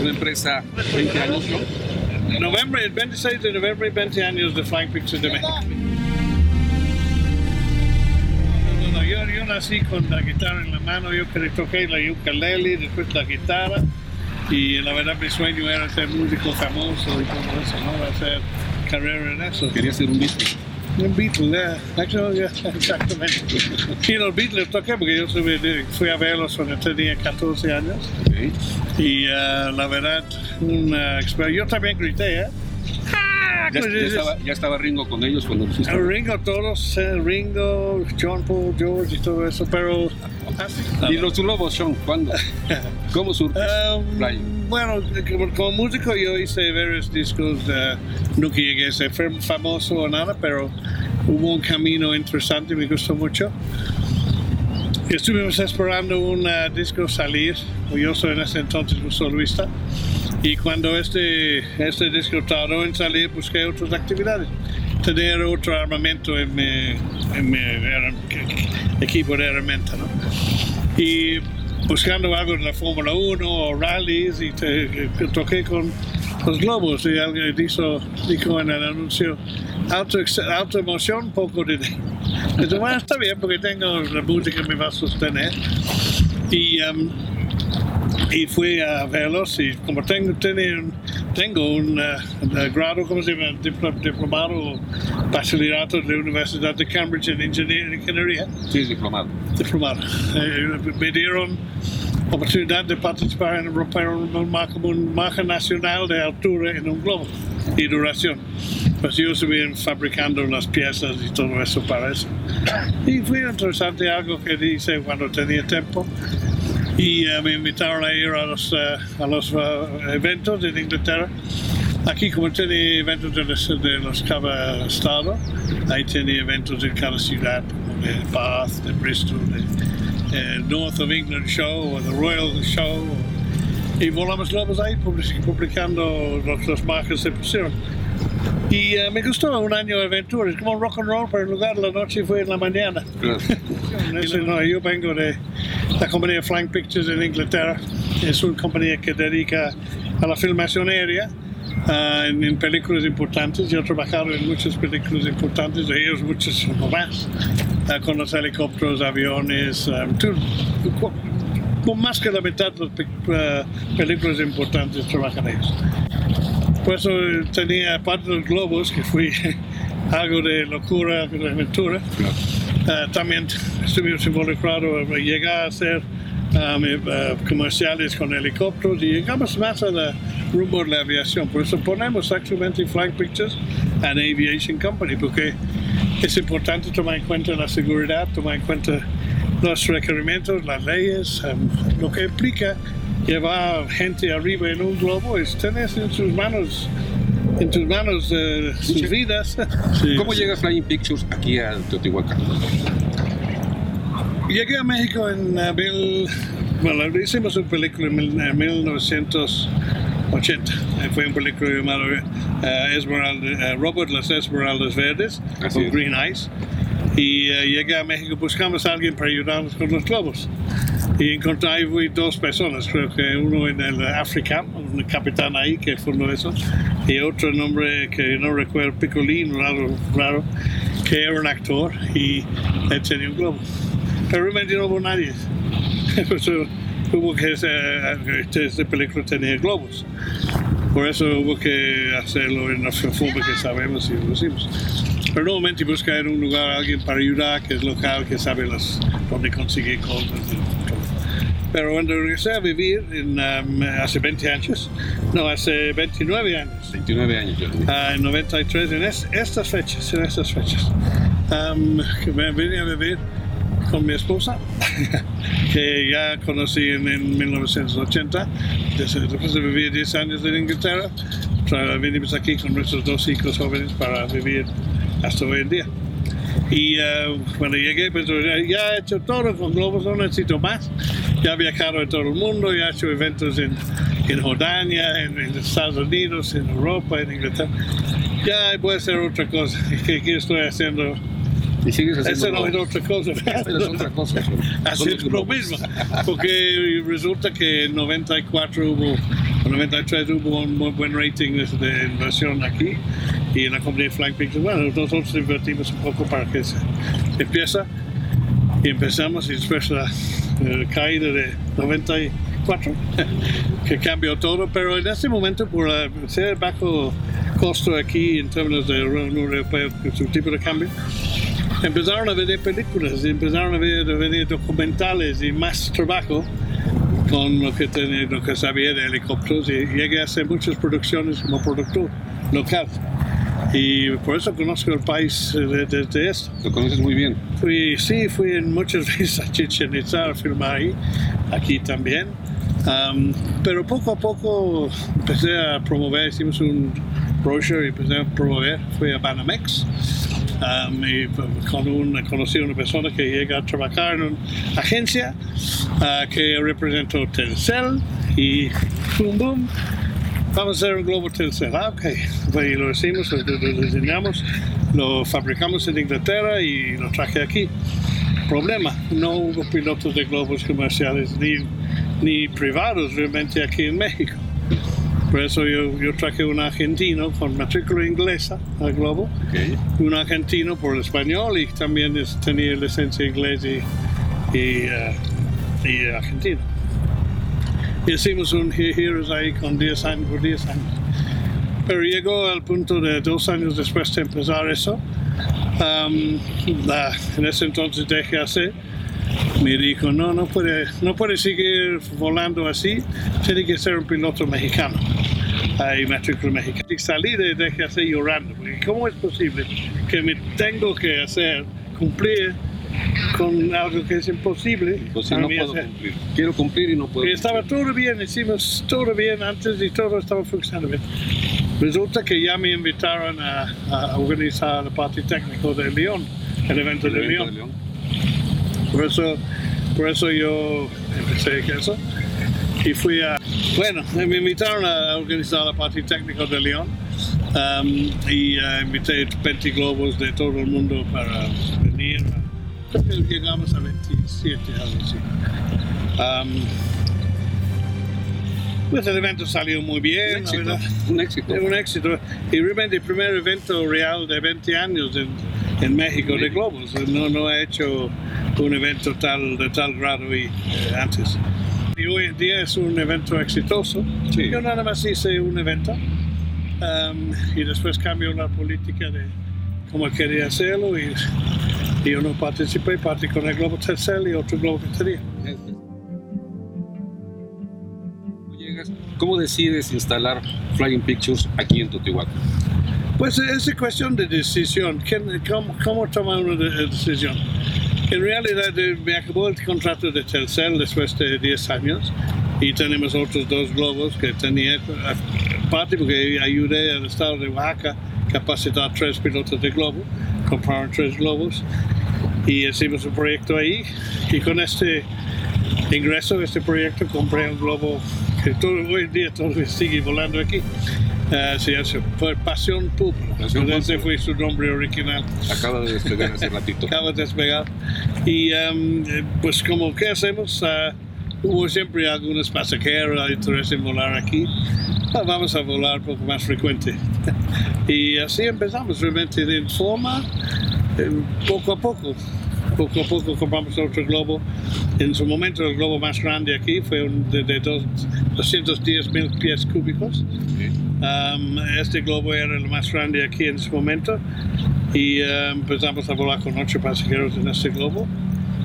Speaker 6: una empresa 20 años, ¿no?
Speaker 7: Noviembre, el 26 de noviembre, 20 años de Flying Pictures de México. Yo nací con la guitarra en la mano, yo que toqué la ukulele, después la guitarra, y la verdad mi sueño era ser músico famoso y todo eso, ¿no? Hacer carrera en eso.
Speaker 6: Quería ser un Beatle.
Speaker 7: Un Beatle, yeah. Actually, yeah, exactamente. Y los Beatles toqué porque yo fui, a verlos cuando tenía 14 años. Y ah, la verdad, una experiencia. Yo también grité, ¿eh? ¡Ah!
Speaker 6: Ya, ya
Speaker 7: es-
Speaker 6: estaba, ya estaba Ringo con ellos cuando lo hiciste.
Speaker 7: el Ringo, todos, eh, Ringo, John Paul, George y todo eso, pero así.
Speaker 6: ¿Y los globos, Sean? ¿Cuándo? ¿Cómo surgió
Speaker 7: Um, bueno, como, músico yo hice varios discos, eh, nunca llegué a ser fam- famoso o nada, pero hubo un camino interesante, me gustó mucho. Estuvimos esperando un eh, disco salir, yo soy en ese entonces un solista, y cuando este, este disco tardó en salir, busqué otras actividades. Tener otro armamento en mi, en mi equipo de herramienta, ¿no? y buscando algo en la Fórmula 1 o rallies y te- que toqué con los globos y alguien dijo, dijo en el anuncio auto, autoemoción, poco dinero. Entonces, bueno, está bien porque tengo la música que me va a sostener. Y, um, y fui a verlos y como tengo, tenía- tengo un uh, uh, grado, ¿cómo se llama? Diplo- diplomado o bachillerato de la Universidad de Cambridge en Ingeniería.
Speaker 6: Sí, diplomado.
Speaker 7: diplomado. Eh, me dieron oportunidad de participar en un marco nacional de altura en un globo y duración. Pues yo estuve fabricando las piezas y todo eso para eso. Y fue interesante algo que hice cuando tenía tiempo. Y eh, me invitaron a ir a los, eh, a los eh, eventos en Inglaterra. Aquí como tenía eventos de los, de los cada estado, ahí tenía eventos en cada ciudad, como de Bath, de Bristol, de North of England Show o the Royal Show. Y volamos globos ahí public- publicando los, los marcas se pusieron. Y eh, me gustó un año de aventura, es como rock and roll, pero en lugar de la noche fue en la mañana.
Speaker 6: Claro.
Speaker 7: Eso no, yo vengo de la compañía Flying Pictures en Inglaterra. Es una compañía que dedica a la filmación aérea ah, en, películas importantes. Yo he trabajado en muchas películas importantes, ellos muchos más, ah, con los helicópteros, aviones, ah, con más que la mitad de las pe- películas importantes trabajan ellos. Por eso eh, tenía parte de los globos, que fui algo de locura, de aventura. También estuvimos involucrados, eh, llegué a hacer ah, comerciales con helicópteros y llegamos más a la rumbo de la aviación. Por eso ponemos actualmente Flying Pictures and Aviation Company, porque es importante tomar en cuenta la seguridad, tomar en cuenta los requerimientos, las leyes, em, lo que implica llevar gente arriba en un globo es tener en sus manos, en tus manos eh, sus vidas. Sí.
Speaker 6: ¿Cómo llega Flying Pictures aquí a Teotihuacán?
Speaker 7: Llegué a México en abril, bueno, hicimos una película en, mil- en 1980. Eh, Fue una película llamada eh, Esmeralda- eh, Robert las Esmeraldas Verdes,
Speaker 6: Así
Speaker 7: con
Speaker 6: es.
Speaker 7: Green Eyes. Y eh, llegué a México, buscamos a alguien para ayudarnos con los globos. Y encontré dos personas, creo que uno en el África, un capitán ahí que fundó eso, y otro nombre que no recuerdo, Picolín, raro, que era un actor y él tenía un globo. Pero realmente no hubo nadie. Hubo que hacer, esta película tenía globos. Por eso hubo que hacerlo en la forma que sabemos y lo hicimos. Pero nuevamente buscar un lugar, alguien para ayudar, que es local, que sabe las, dónde conseguir cosas. Pero cuando regresé a vivir en, um, hace 20 años, no, hace 29 años,
Speaker 6: 29 años ya.
Speaker 7: Ah, en 93, en es- estas fechas, en estas fechas, am, que me vine a vivir con mi esposa, que ya conocí en, en 1980, Desde- después de vivir 10 años en Inglaterra, vinimos aquí con nuestros dos hijos jóvenes para vivir hasta hoy en día. Y eh, cuando llegué, pues ya ya he hecho todo con globos, no necesito más. Ya he viajado en todo el mundo, ya he hecho eventos en, en Jordania, en, en Estados Unidos, en Europa, en Inglaterra. Ya voy a hacer otra cosa. ¿Qué, qué estoy haciendo?
Speaker 6: Y sigues haciendo
Speaker 7: Eso no es otra cosa.
Speaker 6: Pero es otra cosa.
Speaker 7: Hacer lo mismo. Porque resulta que en 94 hubo, en 93 hubo un muy buen rating de inversión aquí y en la compañía Flying Pictures. Bueno, nosotros invertimos un poco para que se, se empieza y empezamos y después la caída de 94 que cambió todo, pero en este momento por eh, ser bajo costo aquí en términos de Unión Europea, su tipo de cambio, empezaron a ver películas, empezaron a ver, a ver documentales y más trabajo con lo que, tenía, lo que sabía de helicópteros y llegué a hacer muchas producciones como productor local. Y por eso conozco el país desde esto.
Speaker 6: Lo conoces muy bien.
Speaker 7: Fui, sí, fui en muchas veces a Chichen Itza a filmar ahí, aquí también. Am, pero poco a poco empecé a promover, hicimos un brochure y empecé a promover. Fui a Banamex am, y con un, conocí a una persona que llega a trabajar en una agencia ah, que representó Telcel y boom, boom. Vamos a hacer un globo Telcel. Ah, ok. Y lo hicimos, lo, lo diseñamos, lo fabricamos en Inglaterra y lo traje aquí. Problema, no hubo pilotos de globos comerciales ni, ni privados realmente aquí en México. Por eso yo, yo traje un argentino con matrícula inglesa al globo, un argentino por el español y también es- tenía licencia inglés y, y, eh, y argentino. Hicimos un Heroes ahí con 10 años, por 10 años. Pero llegó al punto de dos años después de empezar eso. am, la- en ese entonces DGAC me dijo, no, no puede, no puede seguir volando así, tiene que ser un piloto mexicano. Hay matrícula mexicana. Y salí de DGAC llorando, porque ¿cómo es posible que me tengo que hacer, cumplir con algo que es imposible?
Speaker 6: Pues si
Speaker 7: para
Speaker 6: no puedo
Speaker 7: hacer?
Speaker 6: cumplir. Quiero cumplir y no puedo.
Speaker 7: Y estaba todo bien, hicimos todo bien antes y todo estaba funcionando bien. Resulta que ya me invitaron a, a organizar la parte técnica de León, el evento
Speaker 6: El
Speaker 7: de
Speaker 6: evento
Speaker 7: León.
Speaker 6: de León.
Speaker 7: Por eso, por eso yo empecé eso. Y fui a. Bueno, me invitaron a organizar la parte técnica de León. Um, y uh, invité 20 globos de todo el mundo para venir. Llegamos a 27, algo así. Um, pues el evento salió muy bien,
Speaker 6: Un éxito,
Speaker 7: la verdad.
Speaker 6: un éxito.
Speaker 7: Un éxito. Y realmente el primer evento real de 20 años en, en México de globos. No, no he hecho un evento tal, de tal grado y, eh, antes. Y hoy en día es un evento exitoso.
Speaker 6: Sí.
Speaker 7: Yo nada más hice un evento um, y después cambió la política de cómo quería hacerlo y yo no participé, partí con el Globo Tercel y otro Globo que tenía.
Speaker 6: ¿Cómo decides instalar Flying Pictures aquí en Totihuacán?
Speaker 7: Pues es cuestión de decisión. ¿Quién- ¿Cómo, cómo toma uno de de decisión? En realidad eh, me acabó el contrato de Telcel después de 10 años y tenemos otros dos globos que tenía, aparte porque ayudé al estado de Oaxaca capacitar tres pilotos de globo, compraron tres globos y hicimos un proyecto ahí y con este ingreso a este proyecto compré un globo que todo, hoy en día todavía sigue volando aquí. Eh, sí, eso fue Pasión Pública.
Speaker 6: Pasión
Speaker 7: Ese fue su nombre original.
Speaker 6: Acaba de despegar hace ratito.
Speaker 7: Acaba de despegar. Y eh, pues como, ¿qué hacemos? Ah, hubo siempre algunos pasajeros hay interés en volar aquí. Ah, vamos a volar un poco más frecuente. y así empezamos realmente de forma, eh, poco a poco. Poco a poco compramos otro globo. En su momento el globo más grande aquí fue un de, de dos- 210 mil pies cúbicos. Um, este globo era el más grande aquí en su momento y eh, empezamos a volar con ocho pasajeros en este globo.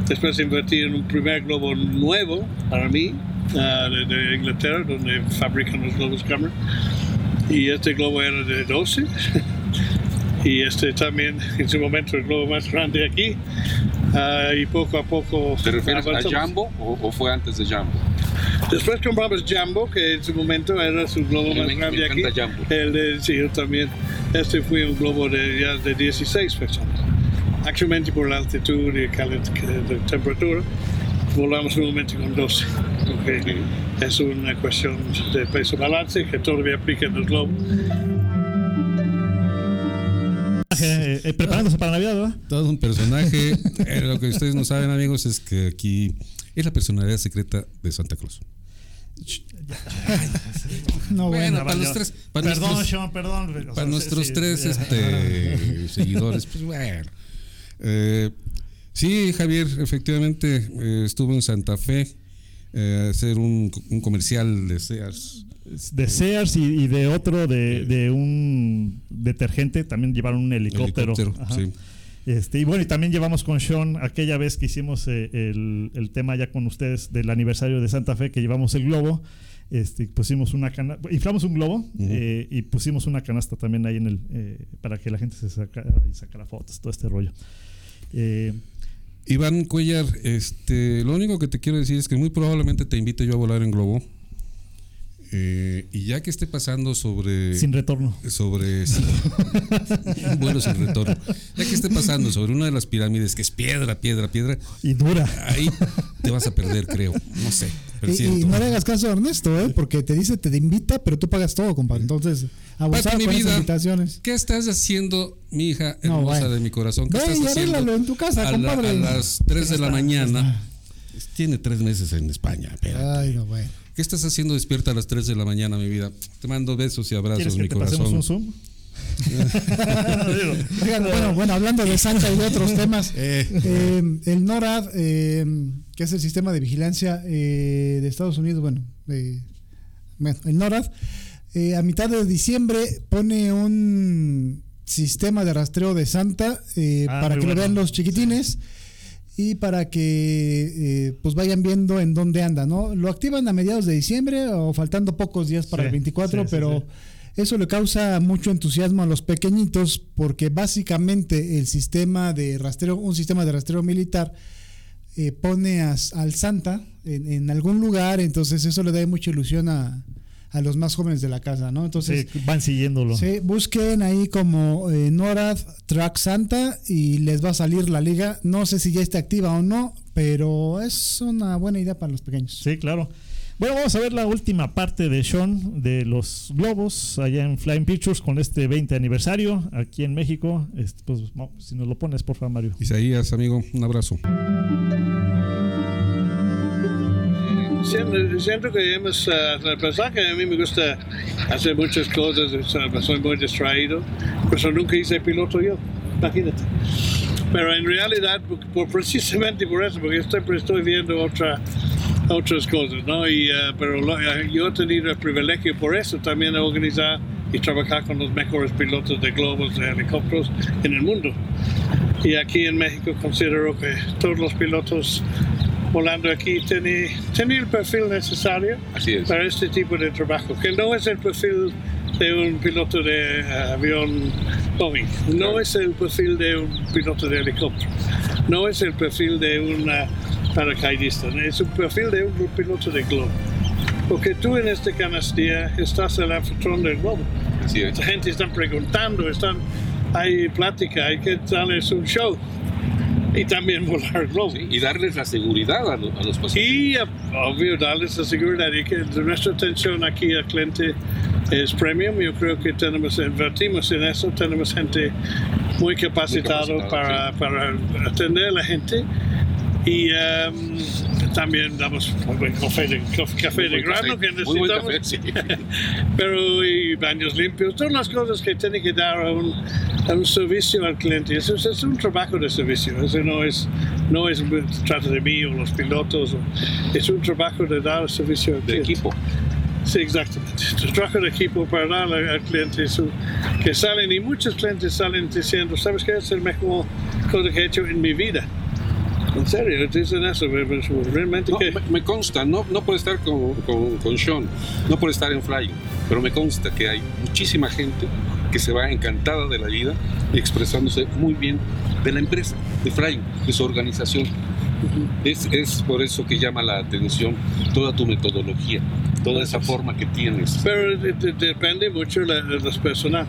Speaker 7: Después invertí en un primer globo nuevo para mí ah, de, de Inglaterra, donde fabrican los globos Cameron. Y este globo era de 12. y este también en su momento el globo más grande aquí. Ah, y poco a poco
Speaker 6: ¿Te refieres a
Speaker 7: avanzamos.
Speaker 6: Jumbo o, o fue antes de Jumbo?
Speaker 7: Después compramos Jumbo, que en su momento era su globo más grande aquí.
Speaker 6: Jumbo.
Speaker 7: El de, sí, yo también. Este fue un globo de, ya de 16 personas. Actualmente por la altitud y de temperatura, volamos un momento con 12. porque Es una cuestión de peso balance que todavía aplica en los globos.
Speaker 3: Eh, eh, preparándose para Navidad, ¿verdad?
Speaker 4: Todo un personaje. Eh, lo que ustedes no saben, amigos, es que aquí es la personalidad secreta de Santa Claus.
Speaker 5: No, bueno.
Speaker 4: Bueno, para los tres, para
Speaker 3: perdón,
Speaker 4: nuestros-
Speaker 3: Sean, perdón.
Speaker 4: Para nuestros
Speaker 3: sí,
Speaker 4: tres
Speaker 3: sí.
Speaker 4: este, seguidores, pues bueno. Eh, sí, Javier, efectivamente, eh, estuvo en Santa Fe eh, a hacer un, un comercial de Sears.
Speaker 3: de Sears y, y de otro de, de un detergente también llevaron un helicóptero,
Speaker 4: Helicóptero,
Speaker 3: Ajá.
Speaker 4: sí.
Speaker 3: este y bueno y también llevamos con Sean aquella vez que hicimos eh, el, el tema ya con ustedes del aniversario de Santa Fe que llevamos el globo este pusimos una canasta inflamos un globo eh, y pusimos una canasta también ahí en el eh, para que la gente se sacara y sacara fotos todo este rollo Eh,
Speaker 4: Iván Cuellar, este, lo único que te quiero decir es que muy probablemente te invite yo a volar en globo. Eh, y ya que esté pasando sobre.
Speaker 3: sin retorno
Speaker 4: sobre vuelo sin retorno. Ya que esté pasando sobre una de las pirámides que es piedra, piedra, piedra,
Speaker 3: y dura
Speaker 4: ahí te vas a perder, creo. No sé.
Speaker 5: Y, no le hagas caso a Ernesto, ¿eh? porque te dice, te invita, pero tú pagas todo, compadre. Entonces, abusar con esas
Speaker 4: vida,
Speaker 5: invitaciones.
Speaker 4: ¿Qué estás haciendo, mi hija
Speaker 5: No,
Speaker 4: hermosa
Speaker 5: bueno.
Speaker 4: de mi corazón? ¿Qué
Speaker 5: Ve
Speaker 4: estás
Speaker 5: y
Speaker 4: haciendo
Speaker 5: en tu casa,
Speaker 4: a, la-
Speaker 5: compadre.
Speaker 4: a las 3 de la mañana? Tiene tres meses en España. espérate.
Speaker 5: Ay, no, bueno.
Speaker 4: ¿Qué estás haciendo despierta a las 3 de la mañana, mi vida? Te mando besos y abrazos,
Speaker 3: ¿Quieres que
Speaker 4: mi
Speaker 3: te pasemos
Speaker 4: corazón.
Speaker 3: un zoom?
Speaker 5: Oigan, bueno, bueno, hablando de Santa y de otros temas,
Speaker 4: Eh.
Speaker 5: eh, el NORAD, eh, que es el sistema de vigilancia eh, de Estados Unidos, bueno, eh, bueno, el NORAD, eh, a mitad de diciembre pone un sistema de rastreo de Santa eh,
Speaker 3: Ah,
Speaker 5: para que lo vean los chiquitines y para que eh, pues vayan viendo en dónde anda, ¿no? Lo activan a mediados de diciembre o faltando pocos días para
Speaker 3: Sí,
Speaker 5: el 24,
Speaker 3: sí, sí,
Speaker 5: pero eso le causa mucho entusiasmo a los pequeñitos porque básicamente el sistema de rastreo, un sistema de rastreo militar eh, pone a- al Santa en, en algún lugar, entonces eso le da mucha ilusión a, a los más jóvenes de la casa, ¿no? Entonces
Speaker 3: Sí, van siguiéndolo
Speaker 5: Sí, busquen ahí como eh, NORAD Track Santa y les va a salir la liga. No sé si ya está activa o no, pero es una buena idea para los pequeños.
Speaker 3: Sí, claro. Bueno, vamos a ver la última parte de Sean de los globos allá en Flying Pictures con este 20 aniversario aquí en México. Este, pues, si nos lo pones, por favor, Mario.
Speaker 4: Isaías, amigo, un abrazo.
Speaker 7: Siento, siento que hemos, uh, pensar que a mí me gusta hacer muchas cosas, soy muy distraído, pero nunca hice piloto yo, imagínate. Pero en realidad, por, precisamente por eso, porque siempre estoy viendo otra, otras cosas, ¿no? Y, uh, pero lo, yo he tenido el privilegio por eso también de organizar y trabajar con los mejores pilotos de globos, de helicópteros en el mundo. Y aquí en México considero que todos los pilotos volando aquí tiene, tiene el perfil necesario para este tipo de trabajo, que no es el perfil de un piloto de uh, avión Boeing, no es el perfil de un piloto de helicóptero, no es el perfil de un paracaidista, es el perfil de un piloto de globo. Porque tú en este canastilla estás el anfitrión del globo. La gente está preguntando, están, hay plática, hay que darles un show y también volar globo.
Speaker 6: y darles la seguridad a, los pasajeros.
Speaker 7: Y obvio, darles la seguridad y que nuestra atención aquí al cliente es premium. Yo creo que tenemos, invertimos en eso, tenemos gente muy capacitada para, para atender a la gente y um, también damos muy buen café de, café de grano que necesitamos. Café, sí. Pero y baños limpios, todas las cosas que tiene que dar a un, a un servicio al cliente. Eso, es un trabajo de servicio. Eso no es, no es trata de mí o los pilotos. Es un trabajo de dar servicio al
Speaker 6: de equipo.
Speaker 7: Sí, exactamente. Trabajo de equipo para dar al cliente eso, que salen y muchos clientes salen diciendo, ¿sabes qué? Es el mejor cosa que he hecho en mi vida. En serio, dicen eso, realmente
Speaker 6: no, me, consta, no, no por estar con, con, con, Sean, no por estar en Fly, pero me consta que hay muchísima gente que se va encantada de la vida y expresándose muy bien de la empresa, de Fly, de su organización. Es, es, por eso que llama la atención toda tu metodología, toda esa forma que tienes.
Speaker 7: Pero depende mucho de las personas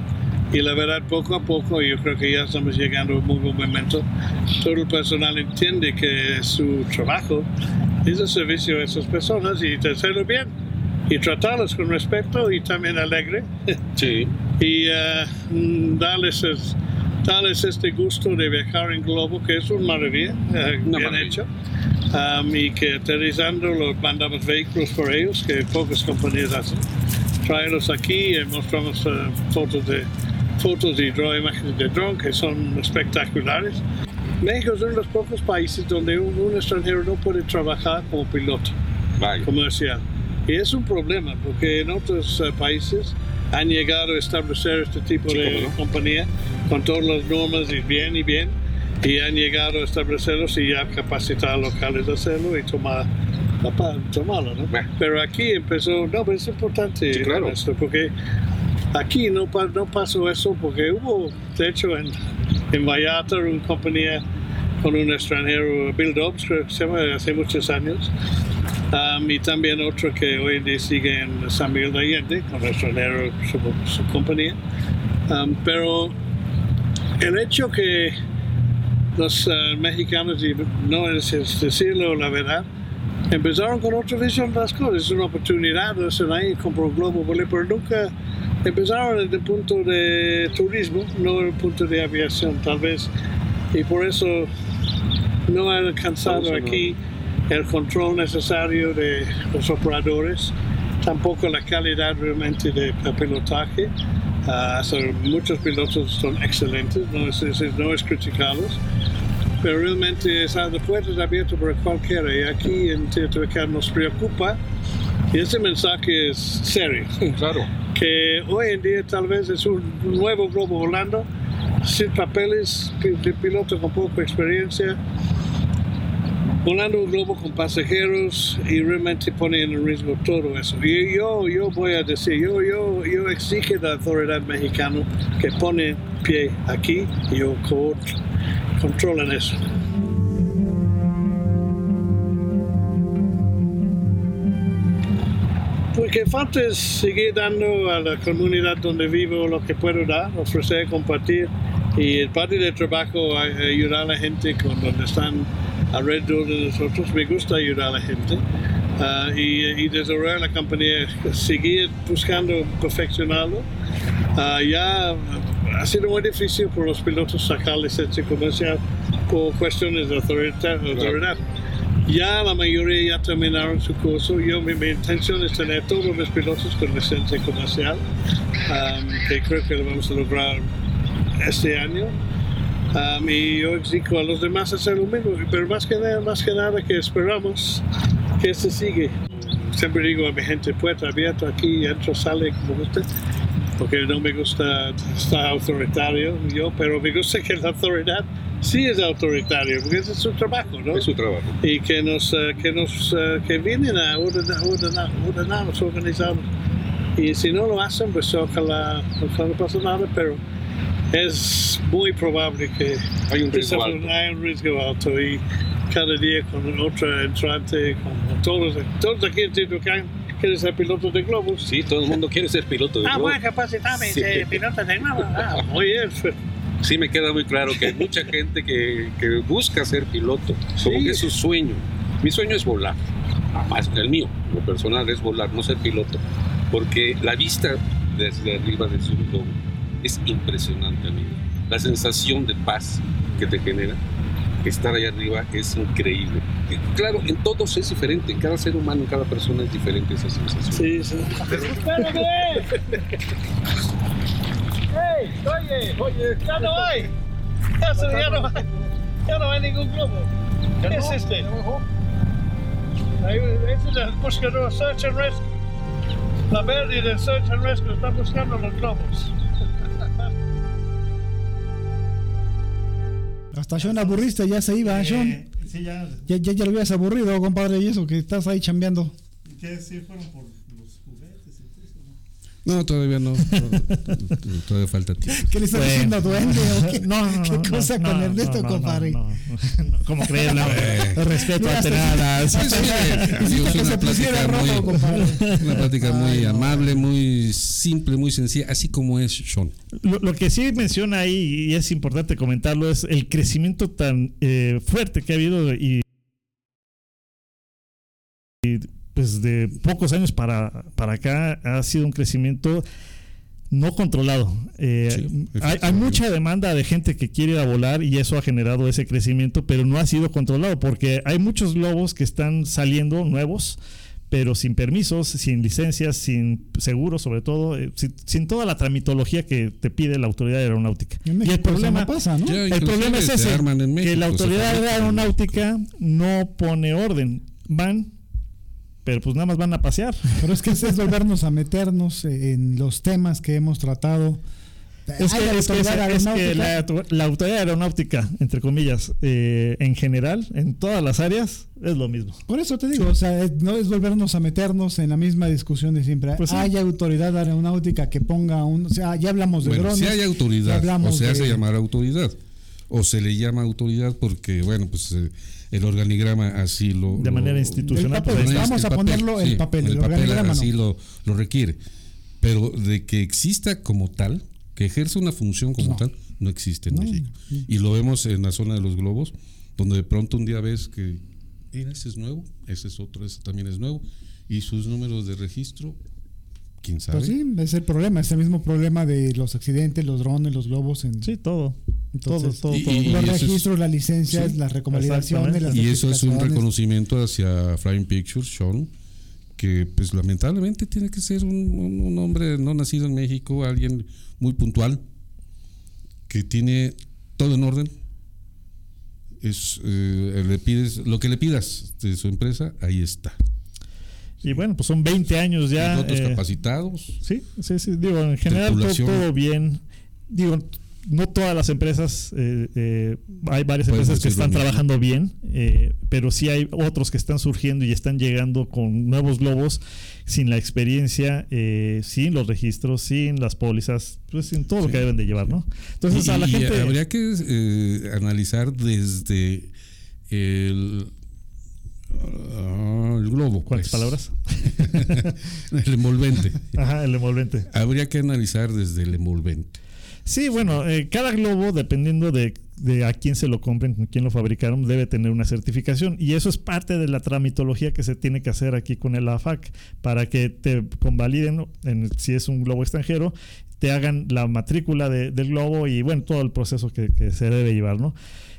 Speaker 7: y la verdad poco a poco yo creo que ya estamos llegando a un muy buen momento. Todo el personal entiende que su trabajo es el servicio a esas personas y hacerlo bien y tratarlos con respeto y también alegre.
Speaker 6: Sí.
Speaker 7: y uh, darles, darles este gusto de viajar en globo que es una maravilla, uh, bien maravilla. hecho. Um, y que aterrizando los mandamos vehículos por ellos que pocas compañías hacen. Traerlos aquí y mostramos uh, fotos de fotos y imágenes de drone que son espectaculares. México es uno de los pocos países donde un, extranjero no puede trabajar como piloto comercial. Y es un problema porque en otros uh, países han llegado a establecer este tipo sí, de no? compañía con todas las normas y bien y bien y han llegado a establecerlos y ya capacitar locales de hacerlo y tomar tomarlo, ¿no? Pero aquí empezó, no, pero es importante
Speaker 6: sí, claro.
Speaker 7: esto porque Aquí no, no pasó eso porque hubo, de hecho, en, en Vallarta una compañía con un extranjero, Bill Dobbs, creo que se llama, hace muchos años. Um, y también otro que hoy día sigue en San Miguel de Allende, con extranjero, su, su compañía. Um, pero el hecho que los uh, mexicanos, y no es decirlo la verdad, empezaron con otra visión de las cosas. Es una oportunidad hacer ahí, comprar un globo, pero nunca empezaron desde el punto de turismo, no desde el punto de aviación, tal vez. Y por eso no han alcanzado aquí el control necesario de los operadores, tampoco la calidad realmente de pilotaje. Uh, muchos pilotos son excelentes, no es, es, no es criticarlos, pero realmente está de puertas abiertas para cualquiera. Y aquí en Teotihuacán nos preocupa, y ese mensaje es serio.
Speaker 6: Claro
Speaker 7: que hoy en día tal vez es un nuevo globo volando, sin papeles, de piloto con poca experiencia, volando un globo con pasajeros y realmente pone en riesgo todo eso. Y yo, yo voy a decir, yo, yo, yo exige a la autoridad mexicana que pone pie aquí y controlen eso. Lo que falta es seguir dando a la comunidad donde vivo lo que puedo dar, ofrecer, compartir. Y el parte del trabajo ayudar a la gente con donde están alrededor de nosotros. Me gusta ayudar a la gente. ah, y, y desarrollar la compañía, seguir buscando perfeccionarlo. Ah, ya ha sido muy difícil por los pilotos sacar licencia comercial por cuestiones de autoridad. autoridad. Ya la mayoría ya terminaron su curso. Yo, mi, mi intención es tener todos mis pilotos con licencia comercial, um, que creo que lo vamos a lograr este año. Um, y yo exijo a los demás hacer lo mismo, pero más que nada, más que nada que esperamos que se sigue. Siempre digo a mi gente, puerta abierta aquí, entra, sale como usted, porque no me gusta estar autoritario yo, pero me gusta que la autoridad sí es autoritario, porque ese es su trabajo, ¿no?
Speaker 6: Es su trabajo.
Speaker 7: Y que nos, eh, que nos, eh, que vienen a ordenar, ordenar, ordenarnos, organizarnos. Y si no lo hacen, pues ojalá, ojalá no pasa nada, pero es muy probable que
Speaker 6: Hay un riesgo alto.
Speaker 7: hay un riesgo alto y cada día con otra entrante, con todos, todos aquí en Titucán quieren ser pilotos de globos.
Speaker 6: Sí, todo el mundo quiere ser piloto de
Speaker 7: Ah,
Speaker 6: globo.
Speaker 7: bueno, capacitame,
Speaker 6: Sí.
Speaker 7: de piloto de globo. Ah, muy bien.
Speaker 6: Sí, me queda muy claro que hay mucha gente que, que busca ser piloto, como
Speaker 7: Sí.
Speaker 6: que es su sueño. Mi sueño es volar, más el mío, lo personal es volar, no ser piloto, porque la vista desde arriba de su globo es impresionante, amigo. La sensación de paz que te genera estar allá arriba es increíble. Y claro, en todos es diferente, en cada ser humano, en cada persona es diferente esa sensación.
Speaker 7: Sí, sí. ¡Hey! Oye, oye, ya no hay. Ya, se- ya no hay. Ya no hay ningún globo. ¿Qué es este? Ahí, Este es el buscador Search and Rescue. La verde del Search and Rescue está buscando los globos.
Speaker 5: Hasta Sean aburriste, ya se iba.
Speaker 3: Eh, sí, ya.
Speaker 5: Ya, ya, ya lo habías aburrido, compadre, y eso que estás ahí chambeando.
Speaker 3: ¿Qué sí fueron por los juguetes y todo eso?
Speaker 4: No, todavía no. Todavía- falta tiempo.
Speaker 5: ¿Qué le estás
Speaker 3: Bueno.
Speaker 5: diciendo, duende? o qué?
Speaker 3: No, no,
Speaker 5: ¿Qué
Speaker 3: no,
Speaker 5: cosa
Speaker 3: no,
Speaker 5: con
Speaker 3: no,
Speaker 5: Ernesto,
Speaker 3: no, no,
Speaker 5: compadre?
Speaker 3: no, no, no. ¿Cómo crees? No, respeto
Speaker 5: hasta-
Speaker 3: nada.
Speaker 4: Una plática
Speaker 5: rojo,
Speaker 4: muy,
Speaker 5: compadre.
Speaker 4: una plática muy
Speaker 5: Ay, no.
Speaker 4: amable, muy simple, muy sencilla, así como es Sean.
Speaker 3: Lo, lo que sí menciona ahí, y es importante comentarlo, es el crecimiento tan eh, fuerte que ha habido y, y, pues de pocos años para, para acá ha sido un crecimiento no controlado. Eh,
Speaker 4: Sí,
Speaker 3: hay, mucha demanda de gente que quiere ir a volar y eso ha generado ese crecimiento, pero no ha sido controlado porque hay muchos globos que están saliendo nuevos pero sin permisos, sin licencias, sin seguros, sobre todo, eh, sin, sin toda la tramitología que te pide la autoridad aeronáutica.
Speaker 5: En
Speaker 3: y el problema
Speaker 5: no pasa, ¿no?
Speaker 4: Ya,
Speaker 3: el problema es
Speaker 4: se
Speaker 3: ese, que la autoridad aeronáutica no pone orden. Van, pero pues nada más van a pasear.
Speaker 5: Pero es que es volvernos a meternos en los temas que hemos tratado.
Speaker 3: Es que,
Speaker 5: la
Speaker 3: es que-
Speaker 5: autoridad
Speaker 3: es que
Speaker 5: aeronáutica.
Speaker 3: la, auto- la autoridad aeronáutica, entre comillas, eh, en general, en todas las áreas, es lo mismo.
Speaker 5: Por eso te digo, o sea, es- no es volvernos a meternos en la misma discusión de siempre.
Speaker 3: Pues sí.
Speaker 5: Hay autoridad aeronáutica que ponga un. O sea, ya hablamos de
Speaker 4: Bueno,
Speaker 5: drones.
Speaker 4: si hay autoridad, o se hace
Speaker 5: de-
Speaker 4: llamar autoridad, o se le llama autoridad porque, bueno, pues eh, el organigrama así lo...
Speaker 3: De
Speaker 4: lo-
Speaker 3: manera institucional.
Speaker 5: Papel,
Speaker 3: pues,
Speaker 5: vamos a ponerlo el papel, el organigrama
Speaker 4: así
Speaker 5: no.
Speaker 4: lo, lo requiere. Pero de que exista como tal, que ejerza una función como
Speaker 5: No.
Speaker 4: tal, no existe en
Speaker 5: No,
Speaker 4: México.
Speaker 5: no.
Speaker 4: Y lo vemos en la zona de los globos, donde de pronto un día ves que, mira, ese es nuevo, ese es otro, ese también es nuevo, y sus números de registro, quién sabe.
Speaker 5: Pues sí, es el problema, es el mismo problema de los accidentes, los drones, los globos. En,
Speaker 3: Sí, todo.
Speaker 5: Entonces,
Speaker 3: todo, todo,
Speaker 4: y-
Speaker 3: todo.
Speaker 4: y-
Speaker 5: los
Speaker 4: es-
Speaker 5: registros, las licencias,
Speaker 4: Sí,
Speaker 5: las recomendaciones, las
Speaker 4: Y eso es un reconocimiento hacia Flying Pictures, Sean, que pues lamentablemente tiene que ser un, un- un hombre no nacido en México, alguien muy puntual, que tiene todo en orden. Es, eh, le pides, lo que le pidas de su empresa, ahí está.
Speaker 3: Y bueno, pues son 20 años ya.
Speaker 4: Pilotos
Speaker 3: eh,
Speaker 4: capacitados.
Speaker 3: Sí, sí, sí. Digo, en general todo, todo bien. Digo, no todas las empresas, eh, eh, hay varias empresas que están
Speaker 4: mismo.
Speaker 3: trabajando bien, eh, pero sí hay otros que están surgiendo y están llegando con nuevos globos sin la experiencia, eh, sin los registros, sin las pólizas, pues sin todo lo que deben de llevar, ¿no? Entonces
Speaker 4: y,
Speaker 3: a la
Speaker 4: y
Speaker 3: gente...
Speaker 4: habría que eh, analizar desde el, ah, el globo.
Speaker 3: ¿Cuántas
Speaker 4: pues.
Speaker 3: palabras?
Speaker 4: el envolvente.
Speaker 3: Ajá, el envolvente.
Speaker 4: Habría que analizar desde el envolvente.
Speaker 3: Sí, bueno, eh, cada globo, dependiendo de, de a quién se lo compren, con quién lo fabricaron, debe tener una certificación. Y eso es parte de la tramitología que se tiene que hacer aquí con el AFAC para que te convaliden en, si es un globo extranjero, te hagan la matrícula de- del globo y bueno, todo el proceso que, que se debe llevar, ¿no?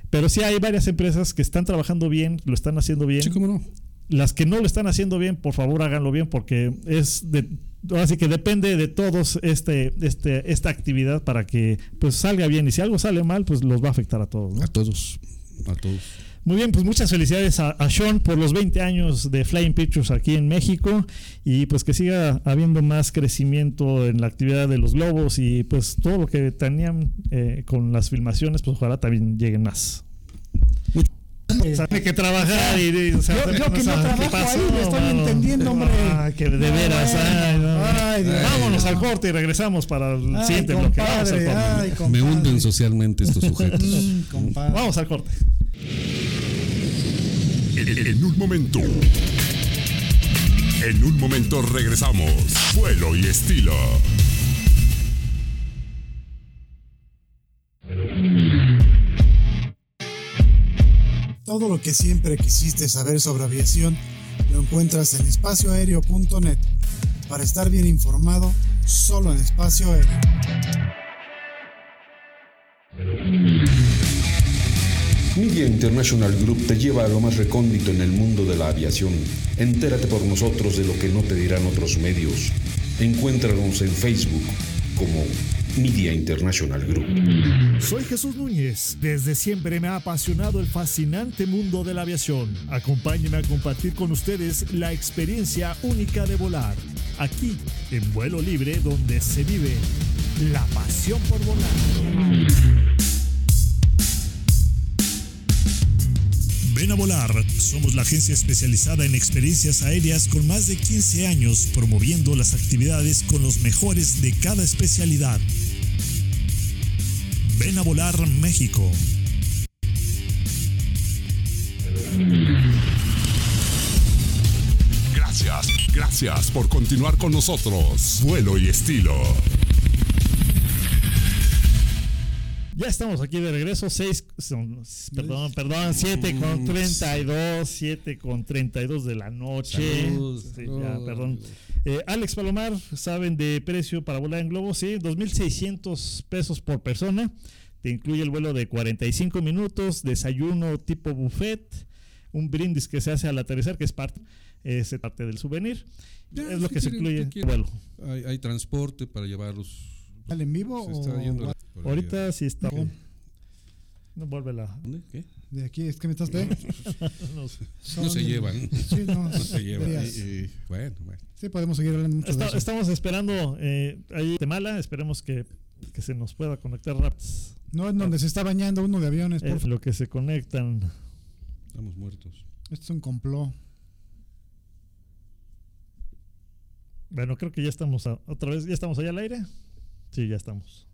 Speaker 3: Pero sí hay varias empresas que están trabajando bien, lo están haciendo bien.
Speaker 4: Sí, cómo no.
Speaker 3: Las que no lo están haciendo bien, por favor háganlo bien porque es de así que depende de todos este, este, esta actividad para que pues salga bien y si algo sale mal pues los va a afectar a todos. ¿no?
Speaker 4: A todos. A todos.
Speaker 3: Muy bien, pues muchas felicidades a, a Sean por los 20 años de Flying Pictures aquí en México y pues que siga habiendo más crecimiento en la actividad de los globos y pues todo lo que tenían eh, con las filmaciones pues ojalá también lleguen más. Tiene que trabajar y, y, o sea,
Speaker 5: Yo- yo que no
Speaker 3: a-
Speaker 5: trabajo
Speaker 3: ¿qué pasó,
Speaker 5: ahí, le estoy
Speaker 3: mano?
Speaker 5: entendiendo, hombre.
Speaker 3: Ah, que de
Speaker 5: No,
Speaker 3: veras,
Speaker 5: bueno.
Speaker 3: ay, no.
Speaker 5: Ay.
Speaker 3: Vámonos al corte y regresamos para el
Speaker 5: Ay,
Speaker 3: siguiente bloque.
Speaker 4: Me hunden socialmente estos sujetos.
Speaker 5: Mm.
Speaker 3: Vamos al corte.
Speaker 2: En, en un momento. En un momento regresamos. Vuelo y estilo.
Speaker 5: Todo lo que siempre quisiste saber sobre aviación lo encuentras en espacioaéreo.net. Para estar bien informado, solo en espacio aéreo.
Speaker 8: Media International Group te lleva a lo más recóndito en el mundo de la aviación. Entérate por nosotros de lo que no te dirán otros medios. Encuéntranos en Facebook como Media International Group.
Speaker 1: Soy Jesús Núñez. Desde siempre me ha apasionado el fascinante mundo de la aviación. Acompáñenme a compartir con ustedes la experiencia única de volar. Aquí, en vuelo libre, donde se vive la pasión por volar.
Speaker 9: Ven a volar. Somos la agencia especializada en experiencias aéreas con más de 15 años promoviendo las actividades con los mejores de cada especialidad. Ven a volar México.
Speaker 2: Gracias, gracias por continuar con nosotros. Vuelo y estilo.
Speaker 3: Ya estamos aquí de regreso, 6, perdón, perdón, 7 con 32, 7 con 32 de la noche.
Speaker 4: Salud,
Speaker 3: Sí,
Speaker 4: salud.
Speaker 3: ya, perdón. Eh, Alex Palomar, ¿saben de precio para volar en globo? Sí, 2.600 pesos por persona. Te incluye el vuelo de 45 minutos, desayuno tipo buffet, un brindis que se hace al aterrizar, que es parte, es parte del souvenir.
Speaker 4: Ya,
Speaker 3: es lo
Speaker 4: si
Speaker 3: que se incluye
Speaker 4: ¿qué
Speaker 3: el
Speaker 4: quieren?
Speaker 3: vuelo.
Speaker 4: Hay, hay transporte para llevarlos.
Speaker 5: ¿Sale en vivo
Speaker 4: Se
Speaker 5: o
Speaker 4: está yendo la- por ahí.
Speaker 3: Ahorita sí está. No vuelve la.
Speaker 4: ¿Dónde? ¿Qué?
Speaker 5: de aquí? Es que me estás viendo.
Speaker 4: No se llevan.
Speaker 5: Sí, no,
Speaker 4: No se llevan.
Speaker 5: verías.
Speaker 4: Y- y- bueno, bueno.
Speaker 5: Sí, podemos seguir hablando mucho de
Speaker 3: Está-
Speaker 5: eso.
Speaker 3: estamos esperando eh, ahí Guatemala, esperemos que, que se nos pueda conectar rápido.
Speaker 5: No es donde se está bañando uno de aviones, por
Speaker 3: Es lo que se conectan.
Speaker 4: Estamos muertos.
Speaker 5: Esto es un complot.
Speaker 3: Bueno, creo que ya estamos a- otra vez, ya estamos allá al aire. Sí, ya estamos.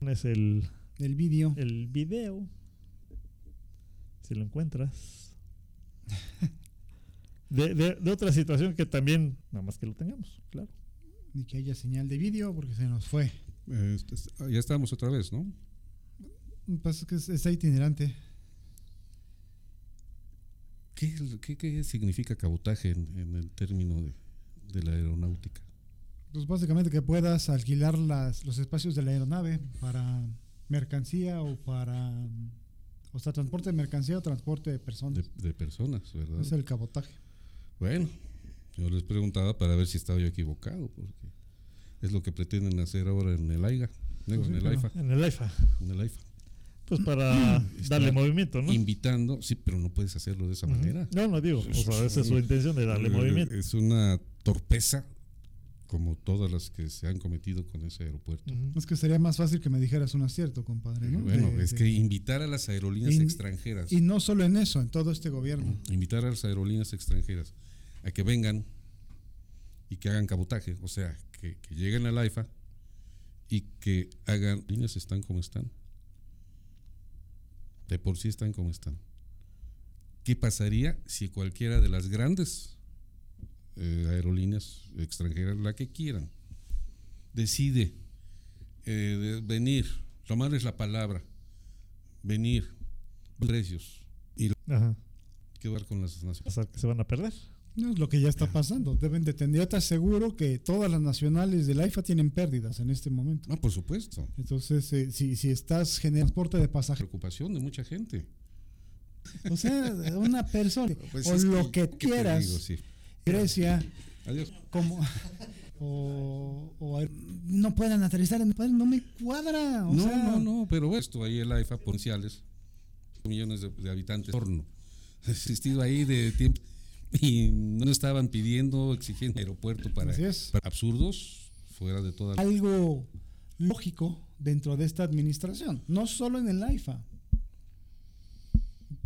Speaker 3: Es el,
Speaker 5: El vídeo.
Speaker 3: el video. Si lo encuentras. De, de- de otra situación que también, nada más que lo tengamos, claro.
Speaker 5: Y que haya señal de vídeo porque se nos fue.
Speaker 4: Eh, este- ah, ya estamos otra vez, ¿no?
Speaker 5: Pues es que es- está itinerante.
Speaker 4: ¿Qué, qué- qué significa cabotaje en, en el término de, de la aeronáutica?
Speaker 5: Pues básicamente que puedas alquilar las, los espacios de la aeronave para mercancía o para. O sea, transporte de mercancía o transporte de personas.
Speaker 4: De, de personas, ¿verdad?
Speaker 5: es el cabotaje.
Speaker 4: Bueno, yo les preguntaba para ver si estaba yo equivocado, porque es lo que pretenden hacer ahora en el AIGA, digo,
Speaker 5: Pues sí,
Speaker 4: en el AIFA,
Speaker 3: En el IFA.
Speaker 4: en el AIFA.
Speaker 3: Pues para
Speaker 4: Está
Speaker 3: darle movimiento, ¿no?
Speaker 4: Invitando, sí, pero no puedes hacerlo de esa manera.
Speaker 3: No, no digo. O sea, esa es su intención de darle
Speaker 4: Eh,
Speaker 3: movimiento.
Speaker 4: Es una torpeza como todas las que se han cometido con ese aeropuerto.
Speaker 3: Ujú.
Speaker 5: Es que sería más fácil que me dijeras un acierto, compadre. ¿no?
Speaker 4: Bueno,
Speaker 5: De-
Speaker 4: es
Speaker 5: de-
Speaker 4: que invitar a las aerolíneas
Speaker 5: In-
Speaker 4: extranjeras,
Speaker 5: Y no solo en eso, en todo este gobierno.
Speaker 4: invitar a las aerolíneas extranjeras a que vengan y que hagan cabotaje, o sea, que, que lleguen al AIFA y que hagan líneas están como están. De por sí están como están. ¿Qué pasaría si cualquiera de las grandes eh, aerolíneas extranjeras, la que quieran, decide eh, de- venir tomarles la palabra, venir, precios y
Speaker 3: Ajá.
Speaker 4: quedar con las naciones.
Speaker 3: Que se van a perder.
Speaker 5: No es lo que ya está pasando. Deben de tener. Yo te aseguro que todas las nacionales del AIFA tienen pérdidas en este momento.
Speaker 4: No, por supuesto.
Speaker 5: Entonces, eh, si, si estás generando transporte de pasajeros,
Speaker 4: Preocupación de mucha gente.
Speaker 5: o sea, una persona
Speaker 4: Pues
Speaker 5: o lo
Speaker 4: que-
Speaker 5: que,
Speaker 4: ¿qué te
Speaker 5: quieras,
Speaker 4: digo? Sí.
Speaker 5: Grecia,
Speaker 4: Adiós.
Speaker 5: como o, o no puedan aterrizar en no me cuadra. O
Speaker 4: no,
Speaker 5: sea,
Speaker 4: no, no, pero esto ahí el AIFA potenciales, millones de, de habitantes, horno. Ha existido ahí de tiempo y no estaban pidiendo, exigiendo aeropuerto para, para absurdos, fuera de toda
Speaker 5: algo lógico dentro de esta administración, no solo en el AIFA.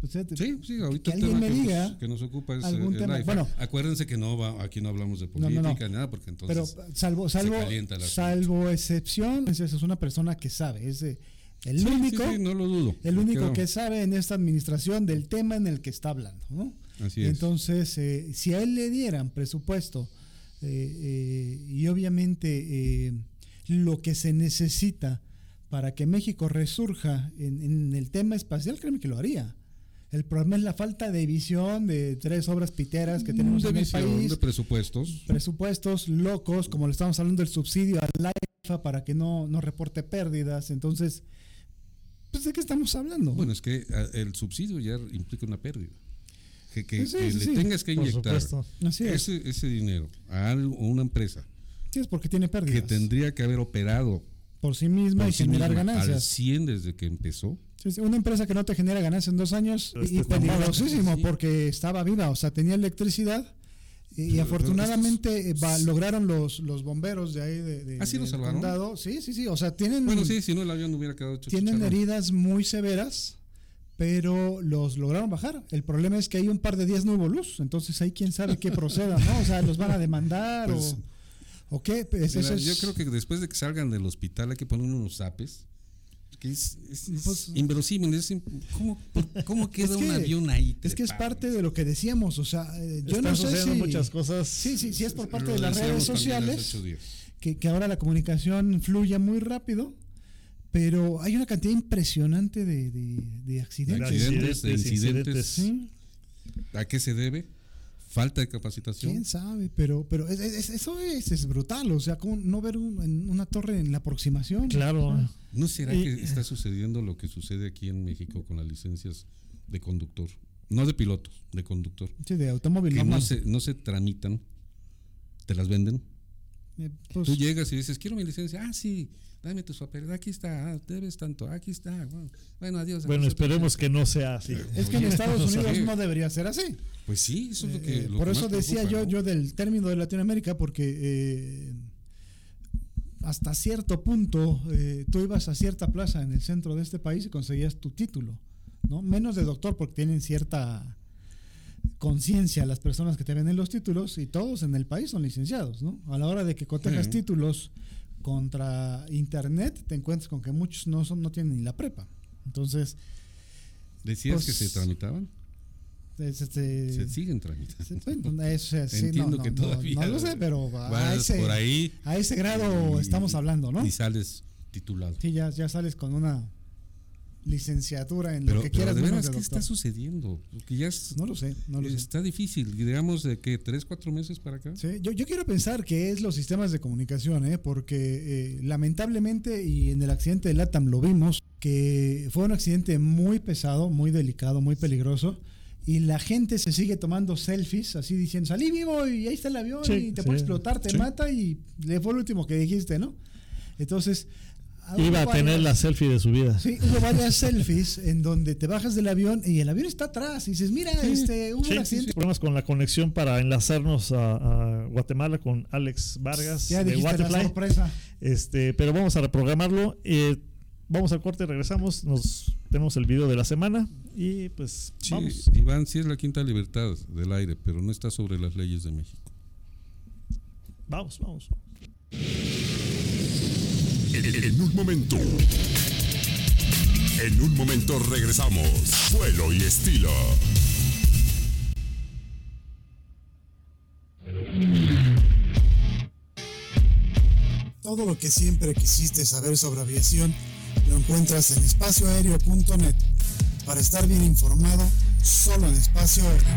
Speaker 5: O sea, te-
Speaker 4: Sí, sí, ahorita
Speaker 5: que
Speaker 4: el
Speaker 5: alguien
Speaker 4: tema
Speaker 5: me
Speaker 4: que,
Speaker 5: diga
Speaker 4: nos, que nos ocupa es
Speaker 5: algún
Speaker 4: el
Speaker 5: tema. Bueno.
Speaker 4: Acuérdense que no va, aquí no hablamos de
Speaker 5: No,
Speaker 4: política
Speaker 5: no, no.
Speaker 4: ni nada, porque entonces
Speaker 5: pero salvo salvo salvo excepción, es es una persona que sabe, es eh, el
Speaker 4: Sí,
Speaker 5: único
Speaker 4: sí, no lo dudo.
Speaker 5: el único que sabe en esta administración del tema en el que está hablando, ¿no?
Speaker 4: Así es.
Speaker 5: Entonces, eh, si a él le dieran presupuesto eh, eh, y obviamente eh, lo que se necesita para que México resurja en, en el tema espacial, créeme que lo haría. El problema es la falta de visión de tres obras piteras que tenemos
Speaker 4: de
Speaker 5: en el país
Speaker 4: de presupuestos.
Speaker 5: presupuestos locos, como le estamos hablando del subsidio al AIFA para que no, no reporte pérdidas. Entonces, pues ¿de qué estamos hablando?
Speaker 4: Bueno, es que ah, el subsidio ya implica una pérdida. Que, que-
Speaker 5: Sí,
Speaker 4: que
Speaker 5: sí,
Speaker 4: le
Speaker 5: sí.
Speaker 4: tengas que inyectar
Speaker 3: supuesto.
Speaker 5: Así es.
Speaker 4: ese, ese dinero a algo- a una empresa
Speaker 5: Sí, es porque tiene pérdidas
Speaker 4: que tendría que haber operado
Speaker 5: por sí misma
Speaker 4: por
Speaker 5: y
Speaker 4: sí
Speaker 5: generar
Speaker 4: misma al
Speaker 5: ganancias.
Speaker 4: 100 desde que empezó.
Speaker 5: Sí, sí, una empresa que no te genera ganancias en dos años
Speaker 3: Este
Speaker 5: y peligrosísimo
Speaker 4: Sí.
Speaker 5: porque estaba viva, o sea, tenía electricidad y, y
Speaker 4: Pero-
Speaker 5: afortunadamente eh, va- lograron los, los bomberos de ahí de, de-
Speaker 4: ¿Ah, sí
Speaker 5: del condado. Sí, sí, sí, o sea, tienen
Speaker 4: Bueno, sí, si no el avión hubiera quedado hecho
Speaker 5: tienen
Speaker 4: chicharrón.
Speaker 5: heridas muy severas, pero los lograron bajar. El problema es que hay un par de días no hubo luz, entonces ahí quién sabe qué proceda, ¿no? O sea, los van a demandar
Speaker 4: Pues,
Speaker 5: o, o qué. Pues
Speaker 4: Mira,
Speaker 5: eso es-
Speaker 4: Yo creo que después de que salgan del hospital hay que poner unos zapes. Que es, es- es
Speaker 5: Pues-
Speaker 4: inverosímil. es ¿cómo, por- cómo queda
Speaker 5: Es que-
Speaker 4: un avión ahí?
Speaker 5: Es que es parte de lo que decíamos, o sea, eh, yo
Speaker 3: Están
Speaker 5: no sé si
Speaker 3: muchas cosas.
Speaker 5: Sí, sí, sí es por parte de las redes sociales que, que ahora la comunicación fluya muy rápido, pero hay una cantidad impresionante de, de- de accidentes.
Speaker 4: accidentes, de incidentes.
Speaker 5: Sí,
Speaker 4: ¿A qué se debe? Falta de capacitación.
Speaker 5: quién sabe, pero, pero es- es- eso es, es brutal, o sea, como no ver un- en una torre en la aproximación.
Speaker 3: Claro.
Speaker 4: ¿No será
Speaker 3: Y-
Speaker 4: que está sucediendo lo que sucede aquí en México con las licencias de conductor? No de pilotos, de conductor.
Speaker 5: Sí, de automóvil
Speaker 4: Que no se, no se tramitan, te las venden.
Speaker 5: Eh, pues,
Speaker 4: Tú llegas y dices, quiero mi licencia. Ah, sí, dame tu papel. Aquí está, ah, debes tanto. Aquí está. Bueno, bueno adiós.
Speaker 3: Bueno, esperemos que no sea así.
Speaker 5: es que en Estados Unidos no debería ser así.
Speaker 4: Pues sí, eso es lo que.
Speaker 5: Eh,
Speaker 4: lo
Speaker 5: por
Speaker 4: que
Speaker 5: eso
Speaker 4: más
Speaker 5: decía
Speaker 4: preocupa,
Speaker 5: yo,
Speaker 4: ¿no?
Speaker 5: yo del término de Latinoamérica, porque eh, hasta cierto punto eh, tú ibas a cierta plaza en el centro de este país y conseguías tu título, ¿no? Menos de doctor, porque tienen cierta conciencia las personas que te venden los títulos y todos en el país son licenciados, ¿no? A la hora de que cotejas
Speaker 4: Sí.
Speaker 5: títulos contra internet, te encuentras con que muchos no son, no tienen ni la prepa. Entonces,
Speaker 4: Decías
Speaker 5: pues,
Speaker 4: que se tramitaban.
Speaker 5: es, este,
Speaker 4: Se siguen tramitando.
Speaker 5: Bueno, eso, sí,
Speaker 4: Entiendo
Speaker 5: no,
Speaker 4: que todavía.
Speaker 5: No, no lo sé, pero a ese,
Speaker 4: por ahí.
Speaker 5: a ese grado
Speaker 4: y-
Speaker 5: estamos hablando, ¿no?
Speaker 4: Y sales titulado.
Speaker 5: Sí, ya, ya sales con una licenciatura en
Speaker 4: Pero,
Speaker 5: lo que
Speaker 4: pero
Speaker 5: quieras
Speaker 4: de
Speaker 5: menos
Speaker 4: veras,
Speaker 5: de
Speaker 4: ¿qué está sucediendo? Porque ya es-
Speaker 5: No lo sé, no lo sé.
Speaker 4: está difícil. Digamos de que tres, cuatro meses para acá.
Speaker 5: Sí, yo, yo quiero pensar que es los sistemas de comunicación, ¿eh? porque eh, lamentablemente, y en el accidente de LATAM lo vimos, que fue un accidente muy pesado, muy delicado, muy peligroso, y la gente se sigue tomando selfies, así diciendo, salí vivo y ahí está el avión
Speaker 3: Sí,
Speaker 5: y te
Speaker 3: sí,
Speaker 5: puede explotar, te
Speaker 3: sí.
Speaker 5: mata y le fue lo último que dijiste, ¿no? Entonces...
Speaker 3: Iba a tener
Speaker 5: varias-
Speaker 3: la selfie de su vida.
Speaker 5: Sí, hubo varias selfies en donde te bajas del avión y el avión está atrás y dices, mira, este, hubo
Speaker 3: Sí,
Speaker 5: un accidente.
Speaker 3: sí, problemas con la conexión para enlazarnos a, a Guatemala con Alex Vargas
Speaker 5: Ya
Speaker 3: de
Speaker 5: dijiste la
Speaker 3: Waterfly.
Speaker 5: sorpresa.
Speaker 3: Este, pero vamos a reprogramarlo. Eh, vamos al corte, regresamos. Nos tenemos el video de la semana y pues
Speaker 4: Sí,
Speaker 3: vamos.
Speaker 4: Iván, sí es la quinta libertad del aire, pero no está sobre las leyes de México.
Speaker 3: Vamos, vamos.
Speaker 2: En, un momento. En un momento regresamos. Vuelo y estilo.
Speaker 5: Todo lo que siempre quisiste saber sobre aviación lo encuentras en espacioaéreo.net para estar bien informado solo en espacio aéreo.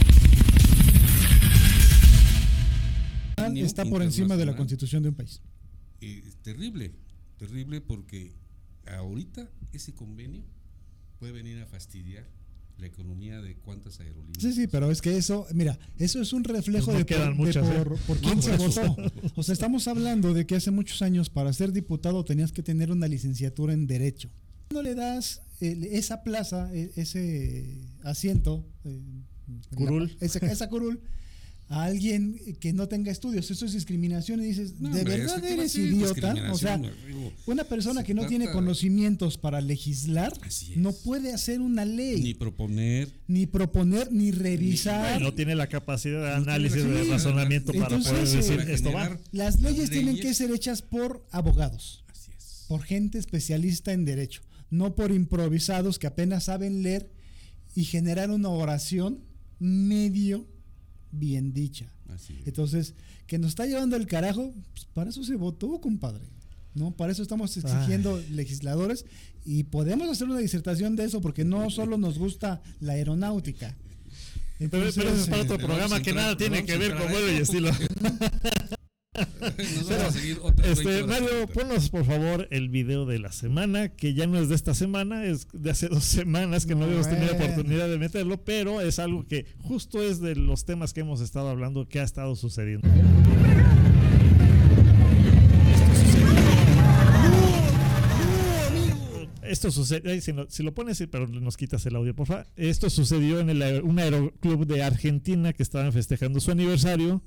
Speaker 5: Está por encima de la constitución de un país.
Speaker 4: Eh, terrible, terrible porque ahorita ese convenio puede venir a fastidiar la economía de cuántas aerolíneas.
Speaker 5: Sí, sí, pero es que eso, mira, eso es un reflejo
Speaker 3: Pues no
Speaker 5: de,
Speaker 3: quedan
Speaker 5: por, de
Speaker 3: muchas, ¿eh?
Speaker 5: por- por quién se votó. O sea, estamos hablando de que hace muchos años para ser diputado tenías que tener una licenciatura en Derecho. No le das el- esa plaza, e- ese asiento, eh,
Speaker 3: Curul.
Speaker 5: la- esa, esa curul, a alguien que no tenga estudios. Eso es discriminación y dices,
Speaker 4: No,
Speaker 5: ¿de
Speaker 4: hombre,
Speaker 5: verdad
Speaker 4: ¿eso qué va a
Speaker 5: eres idiota? O sea, una persona
Speaker 4: se
Speaker 5: que no tiene conocimientos para legislar no puede hacer una ley,
Speaker 4: Ni
Speaker 5: ni,
Speaker 4: proponer.
Speaker 5: proponer, ni revisar.
Speaker 3: No tiene la capacidad de
Speaker 4: No
Speaker 3: análisis, de razonamiento para
Speaker 5: Entonces,
Speaker 3: poder decir
Speaker 4: para
Speaker 3: esto va.
Speaker 5: Las leyes
Speaker 4: las
Speaker 5: tienen que ser hechas por abogados,
Speaker 4: Así es.
Speaker 5: por gente especialista en derecho, no por improvisados que apenas saben leer y generar una oración medio bien dicha.
Speaker 4: Así es.
Speaker 5: Entonces, que nos está llevando el carajo, pues para eso se votó, compadre. ¿No? Para eso estamos exigiendo legisladores y podemos hacer una disertación de eso porque no solo nos gusta la aeronáutica.
Speaker 3: Pero, pero eso es para otro programa que nada tiene que ver con vuelo y estilo.
Speaker 4: Nos vamos a seguir otras 20
Speaker 3: Este, Mario, ponnos por favor el video de la semana, que ya no es de esta semana, es de hace dos semanas que no habíamos tenido oportunidad de meterlo, pero es algo que justo es de los temas que hemos estado hablando, que ha estado sucediendo. Esto sucede, ay, si, lo, si lo pones, pero nos quitas el audio, por favor. Esto sucedió en el, aer- un aeroclub de Argentina que estaban festejando su aniversario.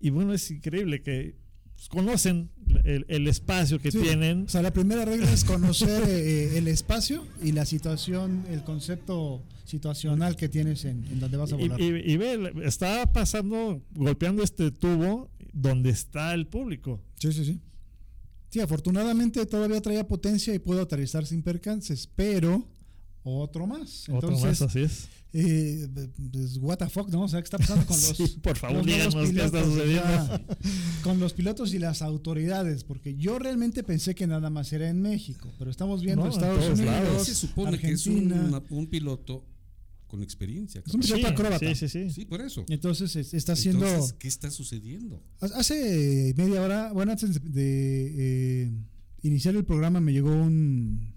Speaker 3: Y bueno, es increíble que pues, conocen el, el espacio que
Speaker 5: Sí.
Speaker 3: tienen.
Speaker 5: O sea, la primera regla es conocer eh, el espacio y la situación, el concepto situacional que tienes en, en donde vas a
Speaker 3: Y,
Speaker 5: volar.
Speaker 3: y- y ve, está pasando, golpeando este tubo donde está el público.
Speaker 5: Sí, sí, sí. Sí, afortunadamente todavía traía potencia y puedo aterrizar sin percances, pero otro más.
Speaker 3: Otro
Speaker 5: Entonces,
Speaker 3: más, así es.
Speaker 5: eh, pues, what the fuck, ¿no? O sea, ¿qué está pasando con los,
Speaker 3: Sí, por favor,
Speaker 5: los
Speaker 3: díganos qué está
Speaker 5: pilotos?
Speaker 3: Sucediendo.
Speaker 5: con los pilotos y las autoridades, porque yo realmente pensé que nada más era en México, pero estamos viendo
Speaker 3: No,
Speaker 5: Estados
Speaker 3: todos
Speaker 5: Unidos,
Speaker 3: lados.
Speaker 4: se supone que es
Speaker 5: Argentina.
Speaker 4: un piloto con experiencia.
Speaker 5: Es un piloto acróbata.
Speaker 3: sí, sí, sí.
Speaker 4: Sí, por eso.
Speaker 5: Entonces es- está haciendo...
Speaker 4: Entonces, ¿qué está sucediendo?
Speaker 5: Hace media hora, bueno, antes de, de, eh, iniciar el programa me llegó un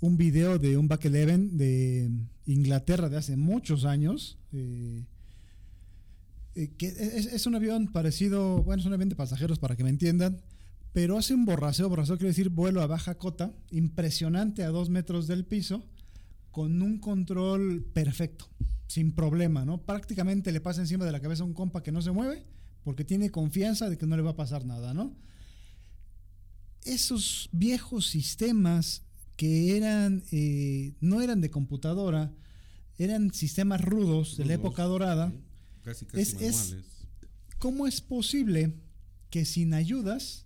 Speaker 5: un video de un back eleven de Inglaterra de hace muchos años. eh, eh, que es, un avión parecido, bueno, es un avión de pasajeros para que me entiendan, pero hace un borraseo, borraseo quiere decir vuelo a baja cota, impresionante a dos metros del piso, con un control perfecto, sin problema, ¿no? Prácticamente le pasa encima de la cabeza a un compa que no se mueve, porque tiene confianza de que no le va a pasar nada, ¿no? Esos viejos sistemas que eran, eh, no eran de computadora, eran sistemas rudos de la época dorada.
Speaker 4: sí. Casi, casi
Speaker 5: Es- es-. ¿Cómo es posible que sin ayudas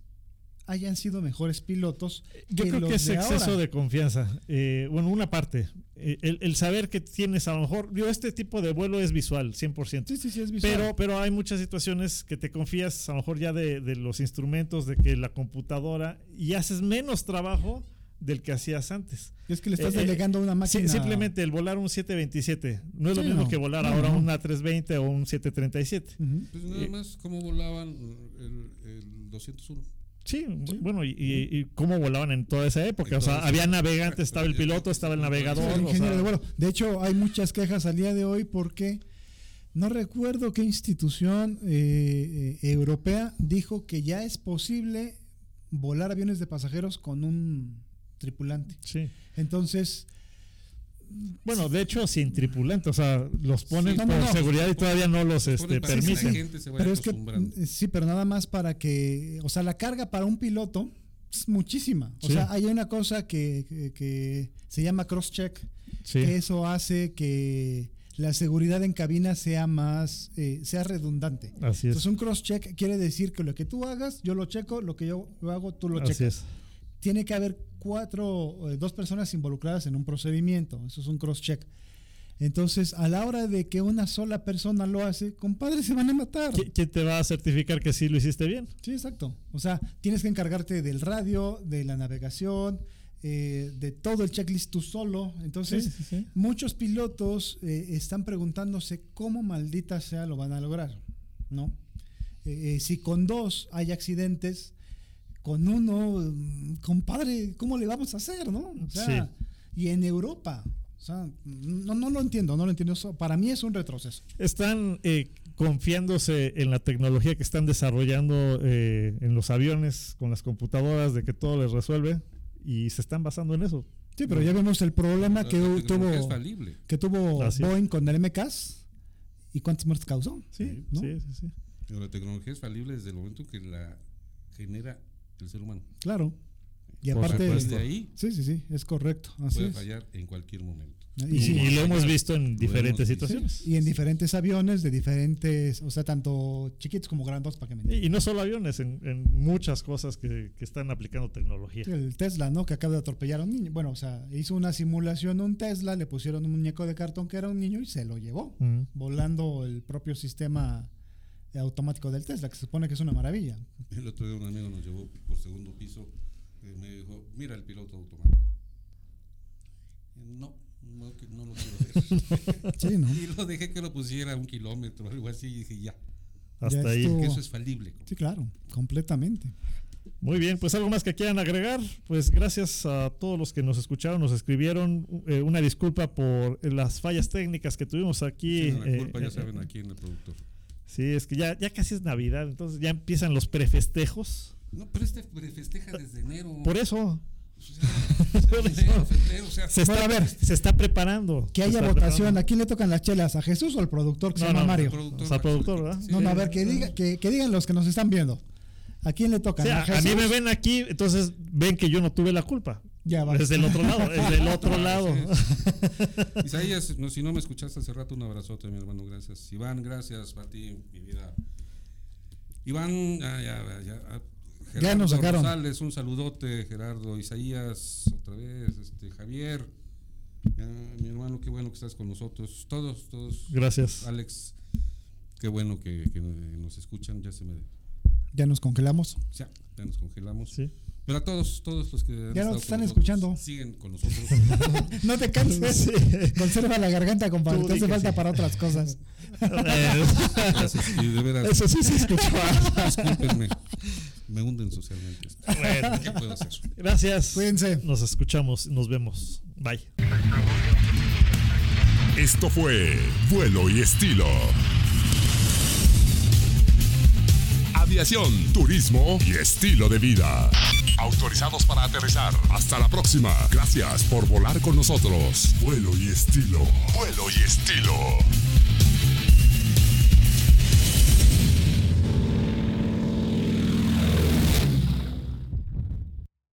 Speaker 5: hayan sido mejores pilotos?
Speaker 3: Yo creo
Speaker 5: los
Speaker 3: que es
Speaker 5: de
Speaker 3: exceso
Speaker 5: ahora?
Speaker 3: de confianza. Eh, bueno, una parte. Eh, el, el saber que tienes a lo mejor. Yo, este tipo de vuelo es visual, 100%.
Speaker 5: Sí, sí, sí, es visual.
Speaker 3: Pero, pero hay muchas situaciones que te confías a lo mejor ya de, de los instrumentos, de que la computadora, y haces menos trabajo del que hacías antes.
Speaker 5: Es que le estás
Speaker 3: Eh, eh,
Speaker 5: delegando a una
Speaker 3: Sí,
Speaker 5: máquina.
Speaker 3: simplemente el volar un 727 no es lo mismo
Speaker 5: no.
Speaker 3: que volar
Speaker 5: No,
Speaker 3: ahora
Speaker 5: no.
Speaker 3: un A320 o un 737.
Speaker 5: Ujú.
Speaker 4: Pues nada más cómo volaban el, el 201.
Speaker 3: Sí, bueno, y, y- y cómo volaban en toda esa época. O sea, había navegantes, estaba el piloto, estaba el navegador.
Speaker 5: el
Speaker 3: o
Speaker 5: ingeniero
Speaker 3: sea,
Speaker 5: de vuelo. De hecho, hay muchas quejas al día de hoy porque no recuerdo qué institución eh, eh, europea dijo que ya es posible volar aviones de pasajeros con un tripulante.
Speaker 3: sí.
Speaker 5: Entonces,
Speaker 3: Bueno, de hecho, sin tripulante, o sea, los ponen
Speaker 4: Sí,
Speaker 5: no,
Speaker 3: por
Speaker 5: no, no.
Speaker 3: seguridad y todavía no los este,
Speaker 4: pone para que la
Speaker 3: permiten.
Speaker 4: gente se vaya
Speaker 5: pero es que
Speaker 4: acostumbrando.
Speaker 5: sí, pero nada más para que, o sea, la carga para un piloto es muchísima. O
Speaker 3: Sí.
Speaker 5: sea, hay una cosa que, que- que se llama cross-check,
Speaker 3: Sí.
Speaker 5: que eso hace que la seguridad en cabina sea más, eh, sea redundante.
Speaker 3: Así es.
Speaker 5: Entonces un cross-check quiere decir que lo que tú hagas, yo lo checo, lo que yo lo hago, tú lo
Speaker 3: Así
Speaker 5: checas.
Speaker 3: es.
Speaker 5: Tiene que haber cuatro, eh, dos personas involucradas en un procedimiento, eso es un cross-check. Entonces, a la hora de que una sola persona lo hace, compadre, se van a matar.
Speaker 3: ¿Qui- ¿Quién te va a certificar que sí lo hiciste bien?
Speaker 5: Sí, exacto. O sea, tienes que encargarte del radio, de la navegación, eh, de todo el checklist tú solo. Entonces,
Speaker 3: Sí, sí, sí.
Speaker 5: muchos pilotos eh, están preguntándose cómo maldita sea lo van a lograr, ¿no? Eh, si con dos hay accidentes, con uno, mm, compadre, ¿cómo le vamos a hacer, no? O sea, y en Europa, o sea, no, no lo entiendo, no lo entiendo. Eso para mí es un retroceso.
Speaker 3: Están eh, confiándose en la tecnología que están desarrollando eh, en los aviones con las computadoras de que todo les resuelve y se están basando en eso.
Speaker 5: Sí, pero ya vemos el problema
Speaker 4: La
Speaker 5: que tuvo, que tuvo
Speaker 3: Así es.
Speaker 5: Boeing con el MCAS y cuántas muertes causó.
Speaker 3: Sí,
Speaker 5: ¿no?
Speaker 3: sí, sí, sí.
Speaker 4: Pero la tecnología es falible desde el momento que la genera el ser humano.
Speaker 5: Claro. Y
Speaker 3: Por
Speaker 5: aparte.
Speaker 4: Desde ahí
Speaker 5: sí, sí, sí, es correcto. Así
Speaker 4: puede
Speaker 5: es.
Speaker 4: fallar en cualquier momento.
Speaker 5: Y,
Speaker 3: Y,
Speaker 5: sí,
Speaker 3: y lo hemos visto en diferentes situaciones.
Speaker 5: y en diferentes aviones de diferentes, o sea, tanto chiquitos como grandes, para que me.
Speaker 3: Y, y no solo aviones, en, en muchas cosas que, que están aplicando tecnología.
Speaker 5: El Tesla, ¿no? Que acaba de atropellar a un niño. Bueno, o sea, hizo una simulación un Tesla, le pusieron un muñeco de cartón que era un niño y se lo llevó, volando el propio sistema automático del Tesla, que se supone que es una maravilla.
Speaker 4: El otro día un amigo nos llevó por segundo piso y me dijo, mira el piloto automático. No, no, lo quiero ver.
Speaker 5: Sí, ¿no?
Speaker 4: y lo dejé que lo pusiera a un kilómetro, algo así, y dije, ya,
Speaker 3: Hasta
Speaker 5: Ya
Speaker 3: ahí.
Speaker 4: que eso es falible.
Speaker 5: Sí, claro, completamente.
Speaker 3: Muy bien, pues algo más que quieran agregar. Pues gracias a todos los que nos escucharon, nos escribieron. eh, una disculpa por las fallas técnicas que tuvimos aquí.
Speaker 4: Tienen la
Speaker 3: eh,
Speaker 4: culpa,
Speaker 3: eh,
Speaker 4: ya saben, aquí en el productor.
Speaker 3: Sí, es que ya, ya casi es Navidad, entonces ya empiezan los prefestejos.
Speaker 4: No, pero este festeja desde enero.
Speaker 3: Por eso se está,
Speaker 5: a ver.
Speaker 3: se está preparando.
Speaker 5: Que
Speaker 3: se
Speaker 5: haya votación.
Speaker 3: preparando.
Speaker 5: ¿A quién le tocan las chelas? ¿A Jesús o al productor que se
Speaker 3: No,
Speaker 5: llama
Speaker 3: no,
Speaker 5: Mario?
Speaker 4: productor,
Speaker 3: O sea, productor, ¿verdad?
Speaker 4: Sí,
Speaker 5: No, no, a ver, que, diga, que, que digan los que nos están viendo. ¿A quién le tocan?
Speaker 3: O sea,
Speaker 5: ¿A
Speaker 3: a mí me ven aquí, entonces ven que yo no tuve la culpa.
Speaker 5: Ya va.
Speaker 3: Es del otro lado, es del otro lado.
Speaker 4: Isaías, no, si no me escuchaste hace rato, un abrazote, mi hermano, gracias. Iván, gracias para ti, mi vida. Iván, ah, ya, ya, ah,
Speaker 5: Ya nos sacaron.
Speaker 4: Rosales, un saludote, Gerardo, Isaías, otra vez, este, Javier, ya, mi hermano, qué bueno que estás con nosotros, todos, todos.
Speaker 3: Gracias.
Speaker 4: Alex, qué bueno que, que nos escuchan, ya se me,
Speaker 5: Ya nos congelamos.
Speaker 4: ya, ya nos congelamos.
Speaker 3: Sí.
Speaker 4: Pero a todos, todos los que han
Speaker 5: Ya nos están escuchando.
Speaker 4: siguen con nosotros.
Speaker 5: No te canses. Conserva la garganta, compadre.
Speaker 3: Tú
Speaker 5: Te hace falta
Speaker 3: sí.
Speaker 5: para otras cosas.
Speaker 4: Gracias, y de veras,
Speaker 3: Eso sí se escuchó.
Speaker 4: discúlpenme, me hunden socialmente.
Speaker 3: Bueno,
Speaker 4: ¿Qué puedo hacer?
Speaker 3: gracias.
Speaker 5: Cuídense.
Speaker 3: Nos escuchamos, nos vemos. Bye.
Speaker 2: Esto fue Vuelo y Estilo. Turismo y estilo de vida. Autorizados para aterrizar. Hasta la próxima. Gracias por volar con nosotros. Vuelo y estilo. Vuelo y estilo.